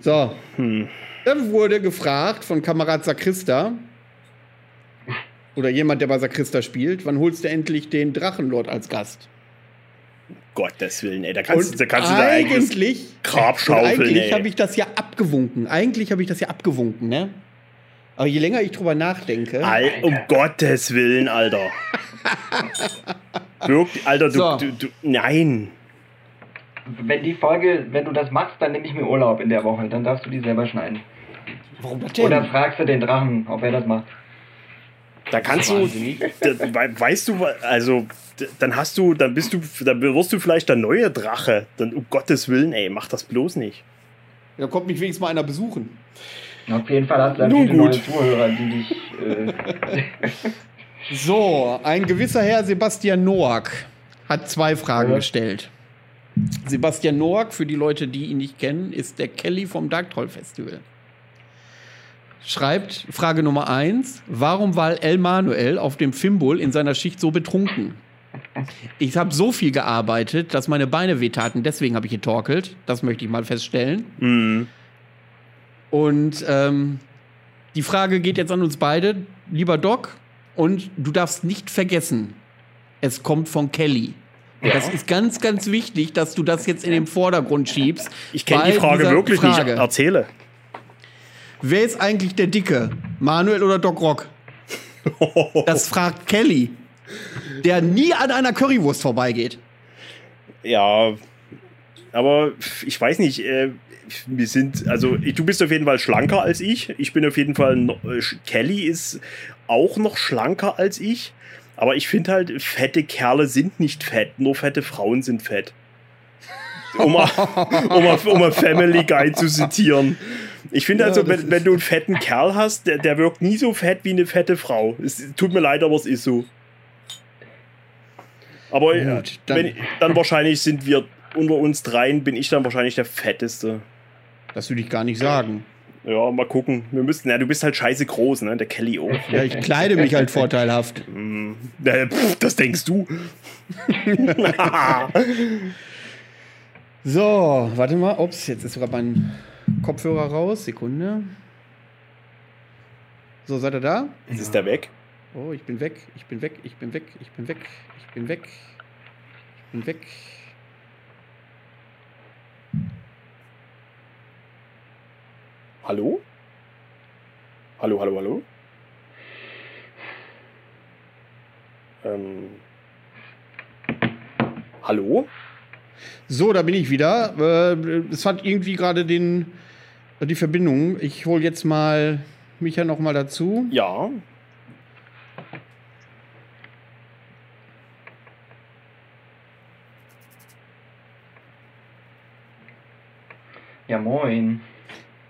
So. Hm. Dann wurde gefragt von Kamerad Sakrista oder jemand, der bei Sakrista spielt, wann holst du endlich den Drachenlord als Gast? Gottes Willen, ey, da kannst, und da kannst du da eigentlich Grab schaufeln, Eigentlich habe ich das ja abgewunken. Eigentlich habe ich das ja abgewunken, ne? Aber je länger ich drüber nachdenke. Al um Gottes Willen, Alter. [laughs] Wirklich, Alter, du, so. du, du, Nein wenn die Folge, wenn du das machst, dann nehme ich mir Urlaub in der Woche. Dann darfst du die selber schneiden. Warum das denn? Oder fragst du den Drachen, ob er das macht. Da kannst du, weißt du, also dann hast du, dann bist du, dann wirst du vielleicht der neue Drache. Dann um Gottes Willen, ey, mach das bloß nicht. Da kommt mich wenigstens mal einer besuchen. Auf jeden Fall hast du dann Nun viele gut. neue Zuhörer, die dich. Äh [laughs] [laughs] so, ein gewisser Herr Sebastian Noack hat zwei Fragen ja. gestellt. Sebastian Noack, für die Leute, die ihn nicht kennen, ist der Kelly vom Dark Troll Festival. Schreibt Frage Nummer eins: Warum war El Manuel auf dem Fimbul in seiner Schicht so betrunken? Ich habe so viel gearbeitet, dass meine Beine wehtaten, deswegen habe ich getorkelt. Das möchte ich mal feststellen. Mhm. Und ähm, die Frage geht jetzt an uns beide, lieber Doc. Und du darfst nicht vergessen, es kommt von Kelly. Das ist ganz, ganz wichtig, dass du das jetzt in den Vordergrund schiebst. Ich kenne die Frage wirklich Frage. nicht. Erzähle. Wer ist eigentlich der Dicke? Manuel oder Doc Rock? [laughs] Das fragt Kelly, der nie an einer Currywurst vorbeigeht. Ja, aber ich weiß nicht. Äh, wir sind, also du bist auf jeden Fall schlanker als ich. Ich bin auf jeden Fall, äh, Kelly ist auch noch schlanker als ich. Aber ich finde halt, fette Kerle sind nicht fett, nur fette Frauen sind fett. Um mal, [laughs] um um Family Guy zu zitieren. Ich finde Ja, also, wenn, wenn du einen fetten Kerl hast, der, der wirkt nie so fett wie eine fette Frau. Es tut mir leid, aber es ist so. Aber Gut, dann- wenn, dann wahrscheinlich sind wir unter uns dreien, bin ich dann wahrscheinlich der fetteste. Das würde ich gar nicht sagen. Ja, mal gucken. Wir müssten, ja, du bist halt scheiße groß, ne? Der Kelly auch. Ja, ich kleide mich halt vorteilhaft. Pff, das denkst du. [laughs] So, warte mal. Ups, jetzt ist sogar mein Kopfhörer raus. Sekunde. So, seid ihr da? Jetzt ist der weg. Oh, ich bin weg. Ich bin weg. Ich bin weg. Ich bin weg. Ich bin weg. Ich bin weg. Hallo? Hallo, hallo, hallo? Ähm. Hallo? So, da bin ich wieder. Äh, Es hat irgendwie gerade den die Verbindung. Ich hole jetzt mal Micha noch mal dazu. Ja. Ja, moin.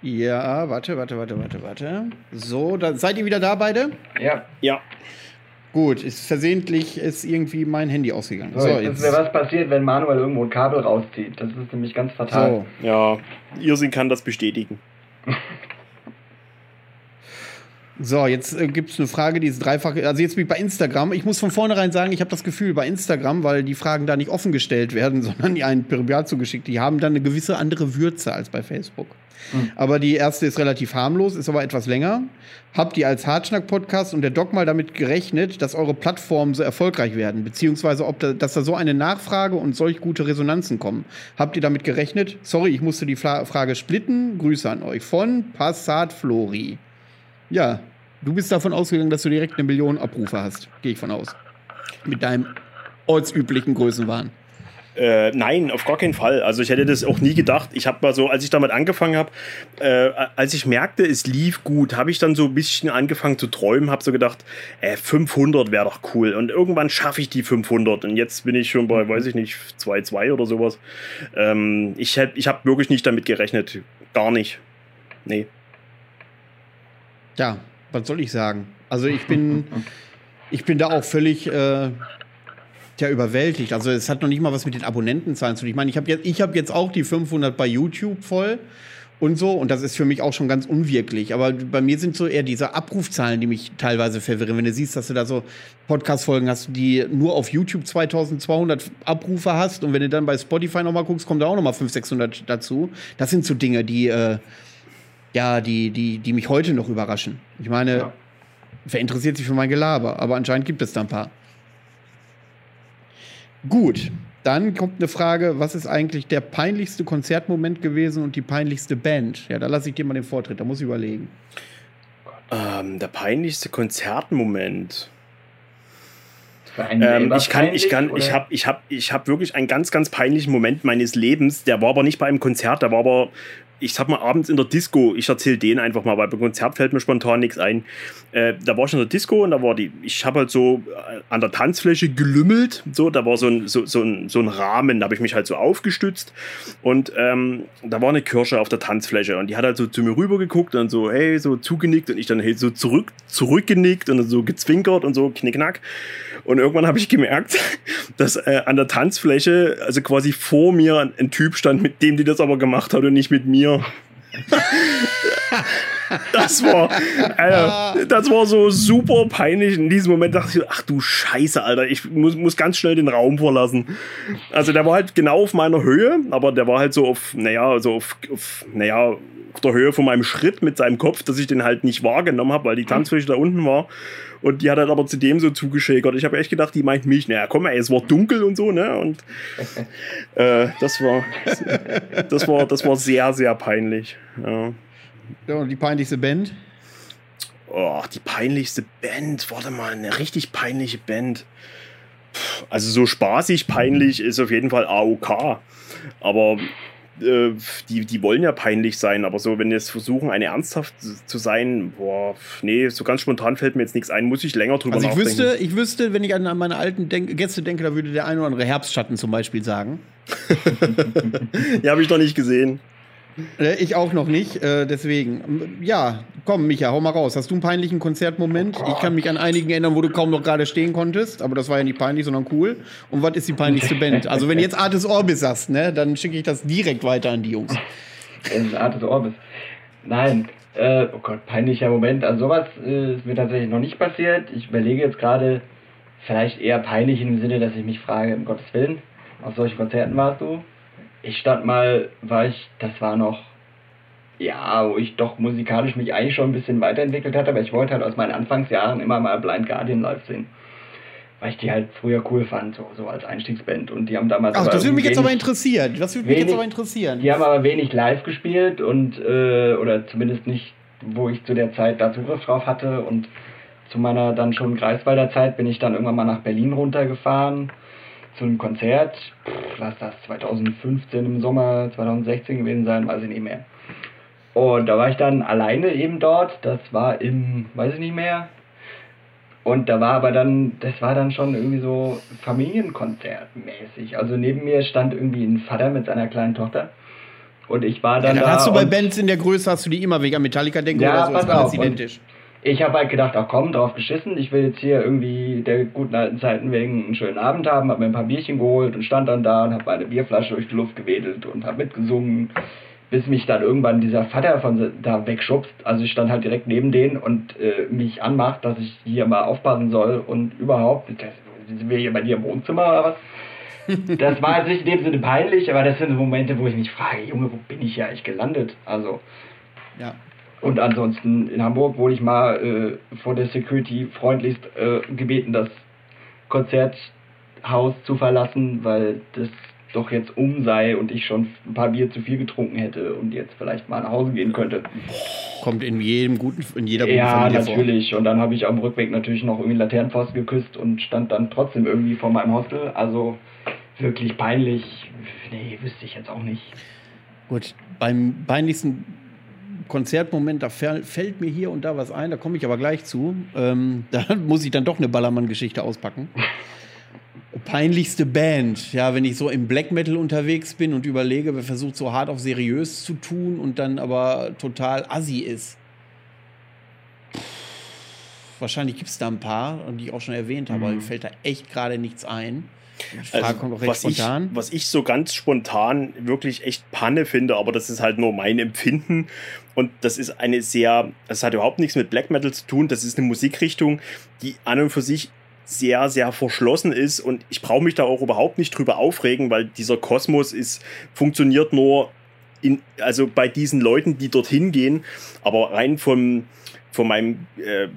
Ja, warte, warte, warte, warte, warte. So, da seid ihr wieder da beide? Ja, Ja. Gut, ist versehentlich ist irgendwie mein Handy ausgegangen. so, So, jetzt, wäre was passiert, wenn Manuel irgendwo ein Kabel rauszieht. Das ist nämlich ganz fatal. So. Ja. Irrsinn kann das bestätigen. [laughs] So, jetzt äh, gibt es eine Frage, die ist dreifach. Also jetzt ich bei Instagram. Ich muss von vornherein sagen, ich habe das Gefühl, bei Instagram, weil die Fragen da nicht offen gestellt werden, [laughs] sondern die einen privat zugeschickt, die haben dann eine gewisse andere Würze als bei Facebook. Aber die erste ist relativ harmlos, ist aber etwas länger. Habt ihr als Hartschnack-Podcast und der Doc mal damit gerechnet, dass eure Plattformen so erfolgreich werden? Beziehungsweise, ob da, dass da so eine Nachfrage und solch gute Resonanzen kommen? Habt ihr damit gerechnet? Sorry, ich musste die Fla Frage splitten. Grüße an euch von Passat Flori. Ja, du bist davon ausgegangen, dass du direkt eine Million Abrufe hast. Gehe ich von aus. Mit deinem ortsüblichen Größenwahn. Äh, nein, auf gar keinen Fall. Also ich hätte das auch nie gedacht. Ich habe mal so, als ich damit angefangen habe, äh, als ich merkte, es lief gut, habe ich dann so ein bisschen angefangen zu träumen, habe so gedacht, äh, 500 wäre doch cool. Und irgendwann schaffe ich die 500. Und jetzt bin ich schon bei, weiß ich nicht, 2,2 oder sowas. Ähm, ich hätt- ich habe wirklich nicht damit gerechnet. Gar nicht. Nee. Ja, was soll ich sagen? Also ich bin, [laughs] ich bin da auch völlig äh, ja, überwältigt. Also es hat noch nicht mal was mit den Abonnentenzahlen zu tun. Ich meine, ich habe jetzt, ich hab jetzt auch die 500 bei YouTube voll und so. Und das ist für mich auch schon ganz unwirklich. Aber bei mir sind so eher diese Abrufzahlen, die mich teilweise verwirren. Wenn du siehst, dass du da so Podcast-Folgen hast, die nur auf YouTube 2200 Abrufe hast. Und wenn du dann bei Spotify nochmal guckst, kommt da auch nochmal 500, 600 dazu. Das sind so Dinge, die... Äh, ja, die, die, die mich heute noch überraschen. Ich meine, Ja. wer interessiert sich für mein Gelaber? Aber anscheinend gibt es da ein paar. Gut, dann kommt eine Frage, was ist eigentlich der peinlichste Konzertmoment gewesen und die peinlichste Band? Ja, da lasse ich dir mal den Vortritt, da muss ich überlegen. Ähm, der peinlichste Konzertmoment. Ähm, ich kann, ich kann, peinlich, ich oder? habe, ich habe, ich habe wirklich einen ganz, ganz peinlichen Moment meines Lebens. Der war aber nicht bei einem Konzert, der war aber ich sag mal, abends in der Disco, ich erzähle den einfach mal, weil beim Konzert fällt mir spontan nichts ein. Äh, da war ich in der Disco und da war die, ich habe halt so äh, an der Tanzfläche gelümmelt, so, da war so ein, so, so ein, so ein Rahmen, da habe ich mich halt so aufgestützt und ähm, da war eine Kirsche auf der Tanzfläche und die hat halt so zu mir rüber geguckt und so, hey, so zugenickt und ich dann hey, so zurück, zurückgenickt und so gezwinkert und so knickknack. Und irgendwann habe ich gemerkt, [laughs] dass äh, an der Tanzfläche, also quasi vor mir ein, ein Typ stand, mit dem die das aber gemacht hat und nicht mit mir. [laughs] das war, Alter, das war so super peinlich. In diesem Moment dachte ich, ach du Scheiße, Alter, ich muss, muss ganz schnell den Raum verlassen. Also der war halt genau auf meiner Höhe, aber der war halt so auf, naja, so auf, auf naja, auf der Höhe von meinem Schritt mit seinem Kopf, dass ich den halt nicht wahrgenommen habe, weil die Tanzfläche da unten war. Und die hat halt aber zudem so zugeschäkert. Ich habe echt gedacht, die meint mich, naja, komm, ey, es war dunkel und so, ne? Und [laughs] äh, das war das war, das war sehr, sehr peinlich. Ja. ja und die peinlichste Band? Oh, die peinlichste Band. Warte mal, eine richtig peinliche Band. Also so spaßig peinlich ist auf jeden Fall AOK. Aber äh, die, die wollen ja peinlich sein, aber so, wenn jetzt versuchen, eine ernsthaft zu sein, boah, nee, so ganz spontan fällt mir jetzt nichts ein, muss ich länger drüber also ich nachdenken. Wüsste, ich wüsste, wenn ich an meine alten Denk Gäste denke, da würde der ein oder andere Herbstschatten zum Beispiel sagen. [laughs] ja, habe ich noch nicht gesehen. Äh, ich auch noch nicht, äh, deswegen. Ja, komm, Micha, hau mal raus. Hast du einen peinlichen Konzertmoment? Ich kann mich an einigen erinnern, wo du kaum noch gerade stehen konntest, aber das war ja nicht peinlich, sondern cool. Und was ist die peinlichste Band? Also, wenn jetzt Artis Orbis sagst, ne, dann schicke ich das direkt weiter an die Jungs. Artis Orbis. Nein, äh, oh Gott, peinlicher Moment. Also, sowas äh, ist mir tatsächlich noch nicht passiert. Ich überlege jetzt gerade, vielleicht eher peinlich im Sinne, dass ich mich frage, um Gottes Willen, auf solchen Konzerten warst du? Ich stand mal, war ich, das war noch, ja, wo ich doch musikalisch mich eigentlich schon ein bisschen weiterentwickelt hatte, aber ich wollte halt aus meinen Anfangsjahren immer mal Blind Guardian live sehen. Weil ich die halt früher cool fand, so, so als Einstiegsband. Und die haben damals. Ach, das würde mich jetzt aber interessieren. Das würde mich jetzt aber interessieren. Die haben aber wenig live gespielt und, äh, oder zumindest nicht, wo ich zu der Zeit da Zugriff drauf hatte. Und zu meiner dann schon Greifswalder Zeit bin ich dann irgendwann mal nach Berlin runtergefahren zu einem Konzert, pff, lass das 2015 im Sommer, 2016 gewesen sein, weiß ich nicht mehr. Und da war ich dann alleine eben dort, das war im, weiß ich nicht mehr. Und da war aber dann, das war dann schon irgendwie so Familienkonzertmäßig. Also neben mir stand irgendwie ein Vater mit seiner kleinen Tochter. Und ich war dann. Ja, dann da hast du bei Bands in der Größe, hast du die immer wegen Metallica denken ja, oder so, ist alles identisch. Und ich habe halt gedacht, ach komm, drauf geschissen, ich will jetzt hier irgendwie der guten alten Zeiten wegen einen schönen Abend haben, habe mir ein paar Bierchen geholt und stand dann da und habe meine Bierflasche durch die Luft gewedelt und habe mitgesungen, bis mich dann irgendwann dieser Vater von da wegschubst. Also ich stand halt direkt neben denen und äh, mich anmacht, dass ich hier mal aufpassen soll und überhaupt, sind wir hier bei dir im Wohnzimmer oder was? [laughs] Das war jetzt nicht in dem Sinne peinlich, aber das sind Momente, wo ich mich frage, Junge, wo bin ich hier eigentlich gelandet? Also, ja. Und ansonsten in Hamburg wurde ich mal äh, vor der Security freundlichst äh, gebeten, das Konzerthaus zu verlassen, weil das doch jetzt um sei und ich schon ein paar Bier zu viel getrunken hätte und jetzt vielleicht mal nach Hause gehen könnte. Kommt in jedem guten, in jeder guten ja, natürlich. Vor. Und dann habe ich am Rückweg natürlich noch irgendwie Laternenpfosten geküsst und stand dann trotzdem irgendwie vor meinem Hostel. Also wirklich peinlich. Nee, wüsste ich jetzt auch nicht. Gut, beim peinlichsten Konzertmoment, da fällt mir hier und da was ein, da komme ich aber gleich zu. Ähm, [laughs] da muss ich dann doch eine Ballermann-Geschichte auspacken. Peinlichste Band, ja, wenn ich so im Black Metal unterwegs bin und überlege, wer versucht so hart auf seriös zu tun und dann aber total assi ist. wahrscheinlich gibt es da ein paar, die ich auch schon erwähnt habe, mhm. aber mir fällt da echt gerade nichts ein. Also, was, ich, was ich so ganz spontan wirklich echt Panne finde, aber das ist halt nur mein Empfinden. Und das ist eine sehr, das hat überhaupt nichts mit Black Metal zu tun. Das ist eine Musikrichtung, die an und für sich sehr, sehr verschlossen ist. Und ich brauche mich da auch überhaupt nicht drüber aufregen, weil dieser Kosmos ist, funktioniert nur in, also bei diesen Leuten, die dorthin gehen. Aber rein vom, von meinem äh,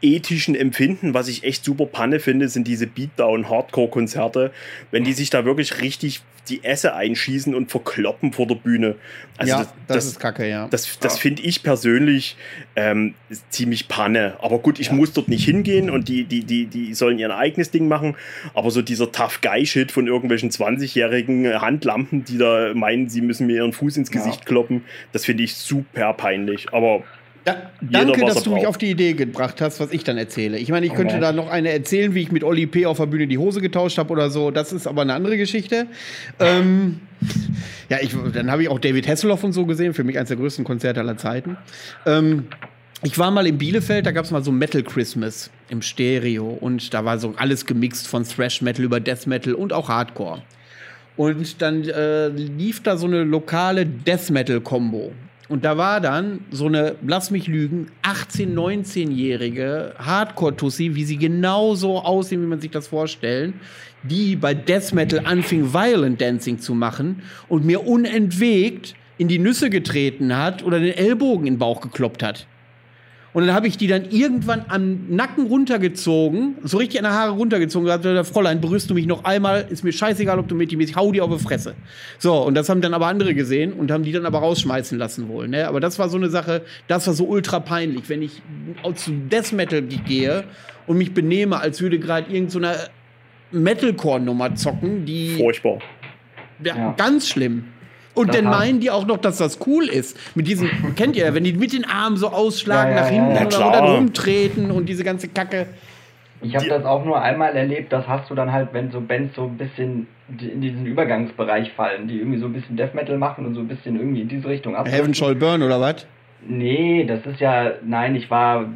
ethischen Empfinden, was ich echt super Panne finde, sind diese Beatdown-Hardcore-Konzerte, wenn die sich da wirklich richtig die Esse einschießen und verkloppen vor der Bühne. Also ja, das, das, das ist kacke, ja. Das, das finde ich persönlich ähm, ziemlich Panne. Aber gut, ich ja. muss dort nicht hingehen und die, die, die, die sollen ihr eigenes Ding machen. Aber so dieser Tough Guy-Shit von irgendwelchen 20-jährigen Handlampen, die da meinen, sie müssen mir ihren Fuß ins Gesicht ja. kloppen, das finde ich super peinlich. Aber da, danke, dass du mich auf die Idee gebracht hast, was ich dann erzähle. Ich meine, ich könnte okay. da noch eine erzählen, wie ich mit Oli P. auf der Bühne die Hose getauscht habe oder so. Das ist aber eine andere Geschichte. Ähm, ja, ich, dann habe ich auch David Hasselhoff und so gesehen. Für mich eines der größten Konzerte aller Zeiten. Ähm, ich war mal in Bielefeld, da gab es mal so Metal Christmas im Stereo und da war so alles gemixt von Thrash Metal über Death Metal und auch Hardcore. Und dann äh, lief da so eine lokale Death Metal Combo. Und da war dann so eine, lass mich lügen, 18-, 19-jährige Hardcore-Tussi, wie sie genauso aussehen, wie man sich das vorstellen, die bei Death Metal anfing, Violent Dancing zu machen und mir unentwegt in die Nüsse getreten hat oder den Ellbogen in den Bauch gekloppt hat. Und dann habe ich die dann irgendwann am Nacken runtergezogen, so richtig an der Haare runtergezogen und gesagt, Fräulein, berührst du mich noch einmal, ist mir scheißegal, ob du mit ich hau dir auf die Fresse. So, und das haben dann aber andere gesehen und haben die dann aber rausschmeißen lassen wohl. Ne? Aber das war so eine Sache, das war so ultra peinlich, wenn ich zu Death Metal gehe und mich benehme, als würde gerade irgendeine so Metalcore-Nummer zocken, die. Furchtbar. Ja, ja. Ganz schlimm. Und dann meinen die auch noch, dass das cool ist. Mit diesen, [laughs] kennt ihr, wenn die mit den Armen so ausschlagen, ja, ja, nach hinten ja, oder, oder rumtreten und diese ganze Kacke. Ich habe das auch nur einmal erlebt, das hast du dann halt, wenn so Bands so ein bisschen in diesen Übergangsbereich fallen, die irgendwie so ein bisschen Death Metal machen und so ein bisschen irgendwie in diese Richtung ab. Heaven Shall Burn oder was? Nee, das ist ja, nein, ich war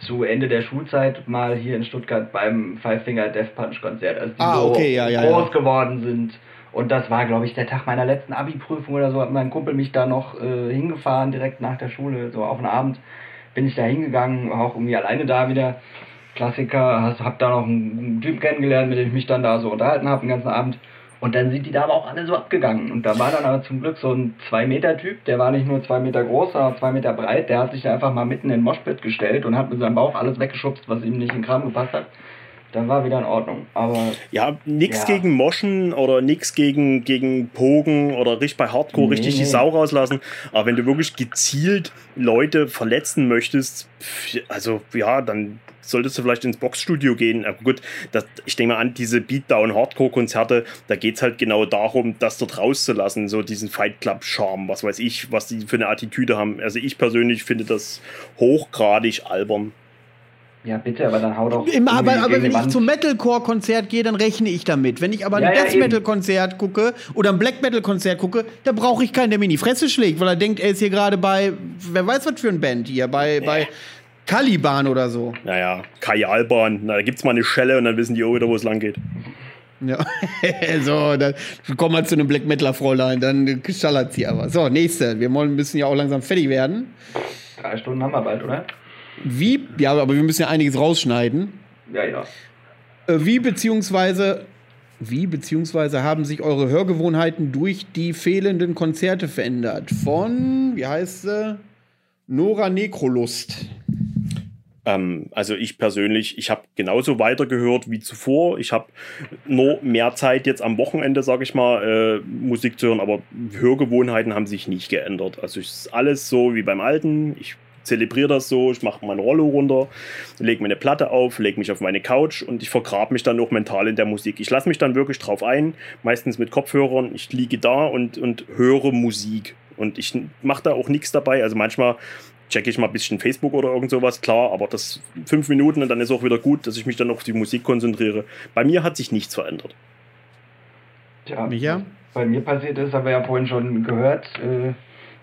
zu Ende der Schulzeit mal hier in Stuttgart beim Five Finger Death Punch Konzert, als die ah, so okay, ja, ja, groß geworden sind und das war, glaube ich, der Tag meiner letzten Abi-Prüfung oder so. Hat mein Kumpel mich da noch äh, hingefahren, direkt nach der Schule, so auf den Abend. Bin ich da hingegangen, war auch irgendwie alleine da wieder. Klassiker, hab da noch einen Typ kennengelernt, mit dem ich mich dann da so unterhalten habe den ganzen Abend. Und dann sind die da aber auch alle so abgegangen. Und da war dann aber zum Glück so ein 2-Meter-Typ, der war nicht nur 2 Meter groß, sondern 2 Meter breit. Der hat sich einfach mal mitten in den Moshpit gestellt und hat mit seinem Bauch alles weggeschubst, was ihm nicht in den Kram gepasst hat dann war wieder in Ordnung. Aber ja, nichts ja. gegen Moschen oder nichts gegen, gegen Pogen oder richtig bei Hardcore nee, richtig nee. die Sau rauslassen. Aber wenn du wirklich gezielt Leute verletzen möchtest, also ja, dann solltest du vielleicht ins Boxstudio gehen. Aber gut, das, ich denke mal an diese Beatdown-Hardcore-Konzerte, da geht es halt genau darum, das dort rauszulassen, so diesen Fight Club-Charme, was weiß ich, was die für eine Attitüde haben. Also ich persönlich finde das hochgradig albern. Ja, bitte, aber dann hau doch. Im, aber aber wenn ich zum Metalcore-Konzert gehe, dann rechne ich damit. Wenn ich aber ein ja, Death Metal-Konzert gucke oder ein Black Metal-Konzert gucke, da brauche ich keinen, der mir in die Fresse schlägt, weil er denkt, er ist hier gerade bei, wer weiß was für ein Band hier, bei, nee. bei Caliban oder so. Naja, Kajalbahn. Na, da gibt's mal eine Schelle und dann wissen die auch wieder, wo es lang geht. Ja, [laughs] so, dann kommen wir zu einem Black Metal-Fräulein, dann schallert sie aber. So, nächste. Wir wollen, müssen ja auch langsam fertig werden. Drei Stunden haben wir bald, oder? Wie, ja, aber wir müssen ja einiges rausschneiden. Ja, ja. Äh, wie beziehungsweise, wie beziehungsweise haben sich eure Hörgewohnheiten durch die fehlenden Konzerte verändert? Von, wie heißt sie? Nora Nekrolust. Ähm, also ich persönlich, ich habe genauso weitergehört wie zuvor. Ich habe nur mehr Zeit jetzt am Wochenende, sage ich mal, äh, Musik zu hören, aber Hörgewohnheiten haben sich nicht geändert. Also es ist alles so wie beim Alten. Ich zelebriere das so, ich mache mein Rollo runter, lege mir eine Platte auf, lege mich auf meine Couch und ich vergrabe mich dann auch mental in der Musik. Ich lasse mich dann wirklich drauf ein, meistens mit Kopfhörern. Ich liege da und, und höre Musik. Und ich mache da auch nichts dabei. Also manchmal checke ich mal ein bisschen Facebook oder irgend sowas, klar, aber das fünf Minuten und dann ist auch wieder gut, dass ich mich dann auf die Musik konzentriere. Bei mir hat sich nichts verändert. Ja, Micha? bei mir passiert ist, haben wir ja vorhin schon gehört, äh,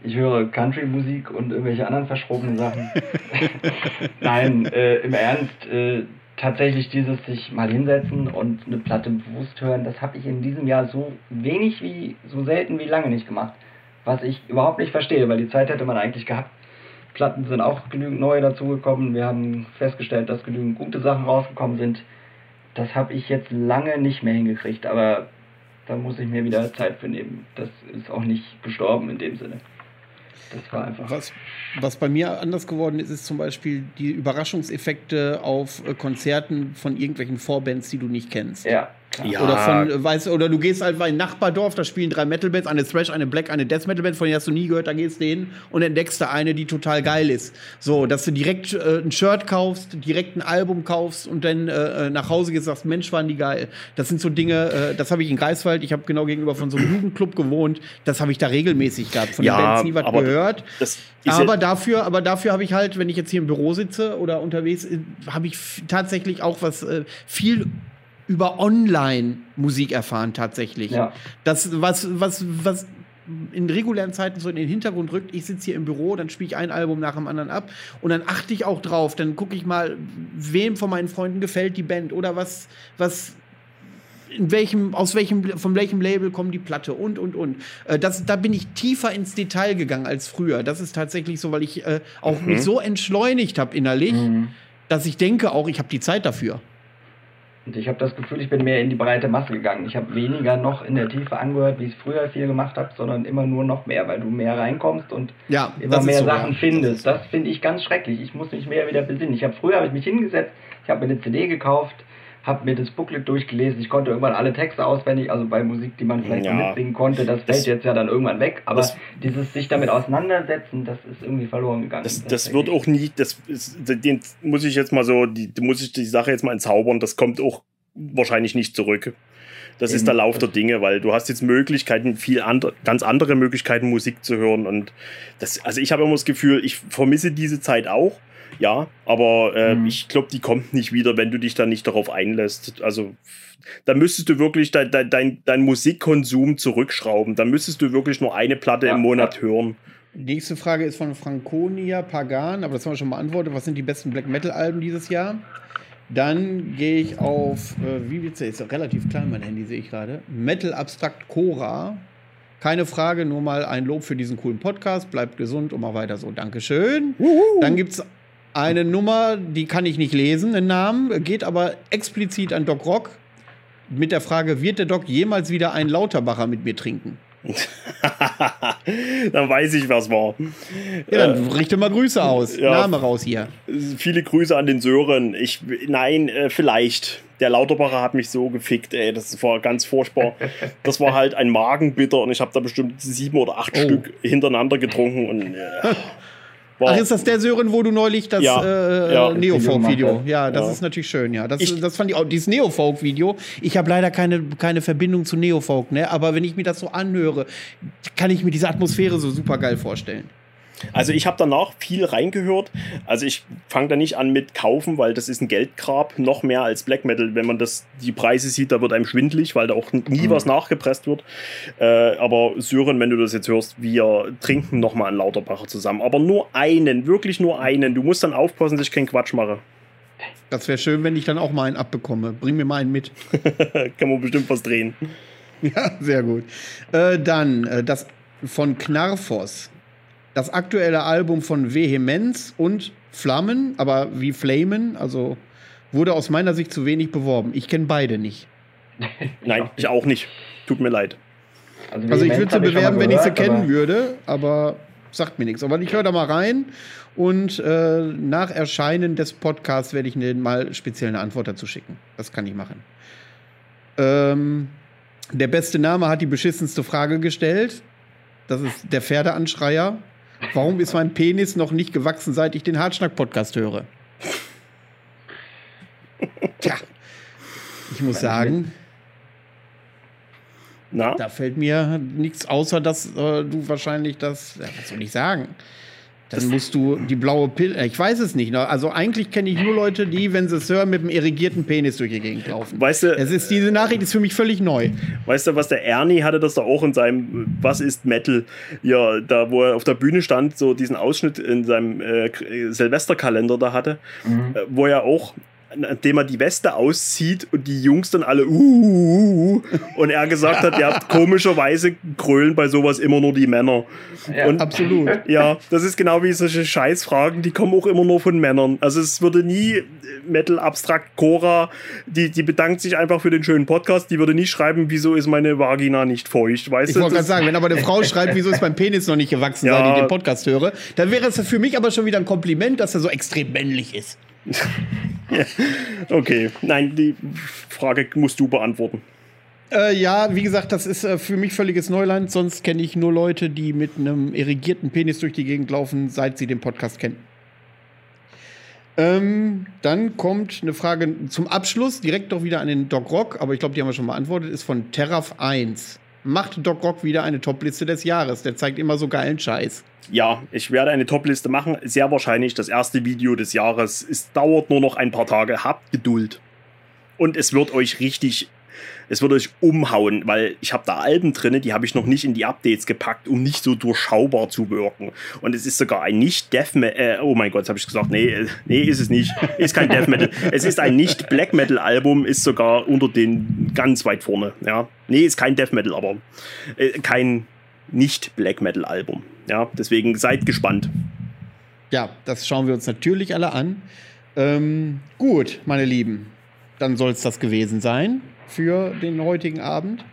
ich höre Country-Musik und irgendwelche anderen verschrobenen Sachen. [laughs] Nein, äh, im Ernst, äh, tatsächlich dieses sich mal hinsetzen und eine Platte bewusst hören, das habe ich in diesem Jahr so wenig wie, so selten wie lange nicht gemacht. Was ich überhaupt nicht verstehe, weil die Zeit hätte man eigentlich gehabt. Platten sind auch genügend neue dazugekommen. Wir haben festgestellt, dass genügend gute Sachen rausgekommen sind. Das habe ich jetzt lange nicht mehr hingekriegt, aber da muss ich mir wieder Zeit für nehmen. Das ist auch nicht gestorben in dem Sinne. Das war einfach. Was, was bei mir anders geworden ist, ist zum Beispiel die Überraschungseffekte auf äh, Konzerten von irgendwelchen Vorbands, die du nicht kennst. Ja. Ja. Oder von, äh, weißt du, oder du gehst halt in ein Nachbardorf, da spielen drei Metal-Bands, eine Thrash, eine Black, eine Death Metal-Band, von denen hast du nie gehört, da gehst du hin und entdeckst da eine, die total geil ist. So, dass du direkt äh, ein Shirt kaufst, direkt ein Album kaufst und dann äh, nach Hause gehst und sagst, Mensch, waren die geil. Das sind so Dinge, äh, das habe ich in Greifswald, ich habe genau gegenüber von so einem Jugendclub gewohnt, das habe ich da regelmäßig gehabt. Von Ja, den Bands nie was gehört. Aber dafür, aber dafür habe ich halt, wenn ich jetzt hier im Büro sitze oder unterwegs, äh, habe ich tatsächlich auch was äh, viel über Online-Musik erfahren tatsächlich. Ja. Das, was, was, was in regulären Zeiten so in den Hintergrund rückt, ich sitze hier im Büro, dann spiele ich ein Album nach dem anderen ab und dann achte ich auch drauf, dann gucke ich mal, wem von meinen Freunden gefällt die Band oder was, was in welchem, aus welchem, von welchem Label kommt die Platte und, und, und. Äh, das, da bin ich tiefer ins Detail gegangen als früher. Das ist tatsächlich so, weil ich äh, auch mich so entschleunigt habe innerlich, Mhm. dass ich denke auch, ich habe die Zeit dafür. Und ich habe das Gefühl, ich bin mehr in die breite Masse gegangen. Ich habe weniger noch in der Tiefe angehört, wie ich es früher viel gemacht habe, sondern immer nur noch mehr, weil du mehr reinkommst und Ja, immer das mehr so, Sachen ja. findest. Das finde ich ganz schrecklich. Ich muss mich mehr wieder besinnen. Ich habe früher habe ich mich hingesetzt, ich habe mir eine CD gekauft, habe mir das Booklet durchgelesen. Ich konnte irgendwann alle Texte auswendig, also bei Musik, die man vielleicht Ja. mitsingen konnte. Das, Das- fällt jetzt ja dann irgendwann weg. Aber das- dieses sich damit auseinandersetzen, das ist irgendwie verloren gegangen. Das, das wird auch nie, das ist, den muss ich jetzt mal so, die, muss ich die Sache jetzt mal entzaubern, das kommt auch wahrscheinlich nicht zurück. Das ist Eben. der Lauf der Dinge, weil du hast jetzt Möglichkeiten, viel andere, ganz andere Möglichkeiten, Musik zu hören. Und das, also ich habe immer das Gefühl, ich vermisse diese Zeit auch, ja, aber äh, Mhm. ich glaube, die kommt nicht wieder, wenn du dich da nicht darauf einlässt. Also da müsstest du wirklich dein, dein, dein, dein Musikkonsum zurückschrauben. Da müsstest du wirklich nur eine Platte Ja, im Monat hören. Die nächste Frage ist von Franconia Pagan, aber das haben wir schon beantwortet. Was sind die besten Black Metal Alben dieses Jahr? Dann gehe ich auf, äh, wie wird's ist relativ klein, mein Handy sehe ich gerade. Metal Abstrakt Cora. Keine Frage, nur mal ein Lob für diesen coolen Podcast. Bleibt gesund und mal weiter so. Dankeschön. Dann gibt es eine Nummer, die kann ich nicht lesen, den Namen, geht aber explizit an Doc Rock mit der Frage, wird der Doc jemals wieder einen Lauterbacher mit mir trinken? [laughs] Dann weiß ich, was war. Ja, dann richte mal Grüße aus. ja. Name raus hier. Viele Grüße an den Sören. Ich, nein, äh, vielleicht. Der Lauterbacher hat mich so gefickt, ey. Das war ganz furchtbar. Das war halt ein Magenbitter und ich habe da bestimmt sieben oder acht Oh. Stück hintereinander getrunken und äh, [laughs] war, Ach, ist das der Sören, wo du neulich das Ja, äh, ja. Neofolk-Video? Video gemacht Ja, das Ja. ist natürlich schön, ja. Das, Ich- das fand ich auch, dieses Neofolk-Video. Ich habe leider keine, keine Verbindung zu Neofolk, ne? Aber wenn ich mir das so anhöre, kann ich mir diese Atmosphäre so super geil vorstellen. Also ich habe danach viel reingehört. Also ich fange da nicht an mit kaufen, weil das ist ein Geldgrab, noch mehr als Black Metal. Wenn man das die Preise sieht, da wird einem schwindlig, weil da auch nie Mhm. was nachgepresst wird. Äh, aber Sören, wenn du das jetzt hörst, wir trinken noch mal einen Lauterbacher zusammen. Aber nur einen, wirklich nur einen. Du musst dann aufpassen, dass ich keinen Quatsch mache. Das wäre schön, wenn ich dann auch mal einen abbekomme. Bring mir mal einen mit. [laughs] Kann man bestimmt was drehen. Ja, sehr gut. Äh, dann äh, das von Knarfos. Das aktuelle Album von Vehemenz und Flammen, aber wie Flamen, also wurde aus meiner Sicht zu wenig beworben. Ich kenne beide nicht. [laughs] Nein, ich auch nicht. Tut mir leid. Also ich Vehement würde sie bewerben, wenn ich sie kennen würde, aber sagt mir nichts. Aber ich höre da mal rein und äh, nach Erscheinen des Podcasts werde ich Ihnen mal speziell eine Antwort dazu schicken. Das kann ich machen. Ähm, der beste Name hat die beschissenste Frage gestellt. Das ist der Pferdeanschreier. Warum ist mein Penis noch nicht gewachsen, seit ich den Hartschnack-Podcast höre? Tja, ich muss sagen, Na? da fällt mir nichts außer, dass äh, du wahrscheinlich das, ja, was soll ich sagen? Dann musst du die blaue Pille, ich weiß es nicht. Ne? Also eigentlich kenne ich nur Leute, die, wenn sie es hören, mit einem irrigierten Penis durch die Gegend laufen. Weißt du, Es ist, diese Nachricht ist für mich völlig neu. Weißt du, was der Ernie hatte das da auch in seinem äh, Was ist Metal? Ja, da wo er auf der Bühne stand, so diesen Ausschnitt in seinem äh, äh, Silvesterkalender da hatte, Mhm. äh, wo er auch nachdem er die Weste auszieht und die Jungs dann alle uh, uh, uh, [laughs] und er gesagt hat, ja, komischerweise grölen bei sowas immer nur die Männer. Ja, und, absolut. [laughs] Ja, das ist genau wie solche Scheißfragen, die kommen auch immer nur von Männern. Also es würde nie Metal Abstrakt Cora, die, die bedankt sich einfach für den schönen Podcast, die würde nie schreiben, wieso ist meine Vagina nicht feucht, weißt ich du? Ich wollte gerade sagen, wenn aber eine Frau schreibt, wieso ist mein Penis noch nicht gewachsen, [laughs] ja. seit ich den Podcast höre, dann wäre es für mich aber schon wieder ein Kompliment, dass er so extrem männlich ist. Okay, nein, die Frage musst du beantworten. Äh, ja, wie gesagt, das ist äh, für mich völliges Neuland. Sonst kenne ich nur Leute, die mit einem irrigierten Penis durch die Gegend laufen, seit sie den Podcast kennen. Ähm, dann kommt eine Frage zum Abschluss, direkt doch wieder an den Doc Rock, aber ich glaube, die haben wir schon beantwortet, ist von Terraf 1. Macht Doc Rock wieder eine Topliste des Jahres? Der zeigt immer so geilen Scheiß. Ja, ich werde eine Topliste machen. Sehr wahrscheinlich das erste Video des Jahres. Es dauert nur noch ein paar Tage. Habt Geduld. Und es wird euch richtig es würde euch umhauen, weil ich habe da Alben drin, die habe ich noch nicht in die Updates gepackt, um nicht so durchschaubar zu wirken. Und es ist sogar ein nicht Death Metal, äh, oh mein Gott, habe ich gesagt, nee, äh, nee, ist es nicht. Ist kein Death Metal. [laughs] Es ist ein nicht Black Metal Album, ist sogar unter den ganz weit vorne, ja. Nee, ist kein Death Metal, aber äh, kein nicht Black Metal Album, ja. Deswegen seid gespannt. Ja, das schauen wir uns natürlich alle an. Ähm, gut, meine Lieben, dann soll es das gewesen sein für den heutigen Abend.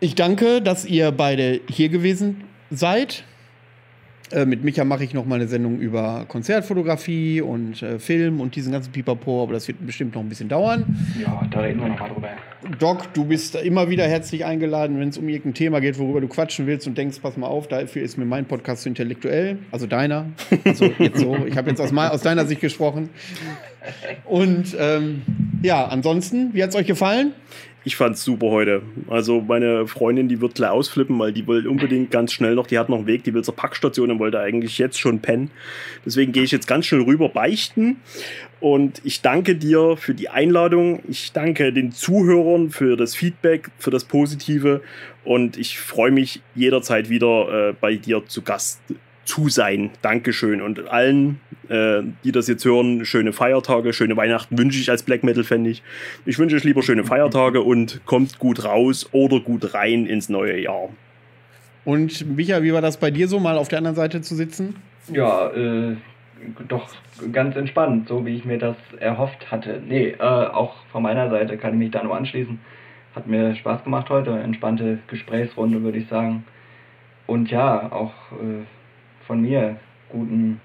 Ich danke, dass ihr beide hier gewesen seid. Äh, mit Micha mache ich noch mal eine Sendung über Konzertfotografie und äh, Film und diesen ganzen Pipapo, aber das wird bestimmt noch ein bisschen dauern. Ja, da reden wir noch mal drüber. Doc, du bist immer wieder herzlich eingeladen, wenn es um irgendein Thema geht, worüber du quatschen willst und denkst, pass mal auf, dafür ist mir mein Podcast zu intellektuell, also deiner. Also jetzt so, ich habe jetzt aus, aus deiner Sicht gesprochen. Und ähm, ja, ansonsten, wie hat es euch gefallen? Ich fand's super heute. Also meine Freundin, die wird gleich ausflippen, weil die will unbedingt ganz schnell noch, die hat noch einen Weg, die will zur Packstation und wollte eigentlich jetzt schon pennen. Deswegen gehe ich jetzt ganz schnell rüber beichten. Und ich danke dir für die Einladung. Ich danke den Zuhörern für das Feedback, für das Positive. Und ich freue mich jederzeit wieder äh, bei dir zu Gast zu sein. Dankeschön. Und allen, äh, die das jetzt hören, schöne Feiertage, schöne Weihnachten wünsche ich als Black Metal-Fan Ich Ich wünsche euch lieber schöne Feiertage und kommt gut raus oder gut rein ins neue Jahr. Und Micha, wie war das bei dir so, mal auf der anderen Seite zu sitzen? Ja, äh, doch ganz entspannt, so wie ich mir das erhofft hatte. Nee, äh, auch von meiner Seite kann ich mich da nur anschließen. Hat mir Spaß gemacht heute, entspannte Gesprächsrunde, würde ich sagen. Und ja, auch äh, von mir guten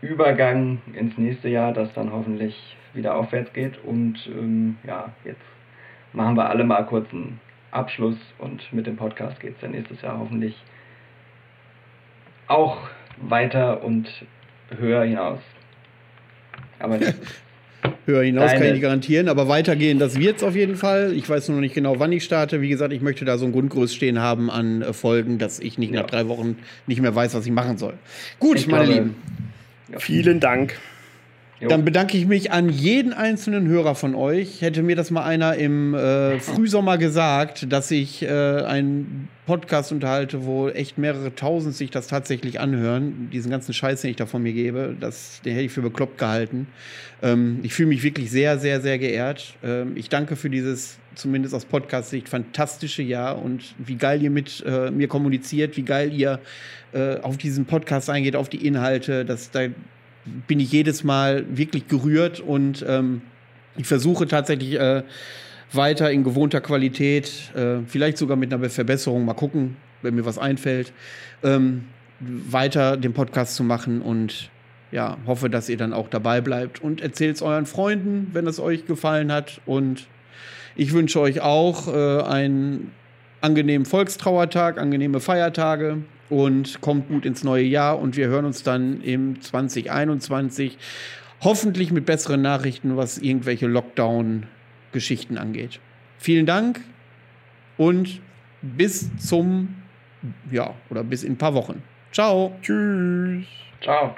Übergang ins nächste Jahr, das dann hoffentlich wieder aufwärts geht. Und ähm, ja, jetzt machen wir alle mal kurz einen Abschluss und mit dem Podcast geht es dann nächstes Jahr hoffentlich auch weiter und höher hinaus. Aber das ist [laughs] Höher hinaus Deine. kann ich nicht garantieren, aber weitergehen, das wird es auf jeden Fall. Ich weiß nur noch nicht genau, wann ich starte. Wie gesagt, ich möchte da so ein Grundgerüst stehen haben an äh, Folgen, dass ich nicht ja. nach drei Wochen nicht mehr weiß, was ich machen soll. Gut, ich meine glaube, Lieben. Vielen Dank. Dann bedanke ich mich an jeden einzelnen Hörer von euch. Hätte mir das mal einer im äh, Frühsommer gesagt, dass ich äh, einen Podcast unterhalte, wo echt mehrere tausend sich das tatsächlich anhören, diesen ganzen Scheiß, den ich da von mir gebe, das, den hätte ich für bekloppt gehalten. Ähm, ich fühle mich wirklich sehr, sehr, sehr geehrt. Ähm, ich danke für dieses, zumindest aus Podcast-Sicht, fantastische Jahr und wie geil ihr mit äh, mir kommuniziert, wie geil ihr äh, auf diesen Podcast eingeht, auf die Inhalte. Das, da bin ich jedes Mal wirklich gerührt und ähm, ich versuche tatsächlich äh, weiter in gewohnter Qualität, äh, vielleicht sogar mit einer Verbesserung, mal gucken, wenn mir was einfällt, ähm, weiter den Podcast zu machen und ja, hoffe, dass ihr dann auch dabei bleibt und erzählt es euren Freunden, wenn es euch gefallen hat. Und ich wünsche euch auch äh, einen angenehmen Volkstrauertag, angenehme Feiertage und kommt gut ins neue Jahr. Und wir hören uns dann im 2021 hoffentlich mit besseren Nachrichten, was irgendwelche Lockdown-Geschichten angeht. Vielen Dank und bis zum, ja, oder bis in ein paar Wochen. Ciao. Tschüss. Ciao.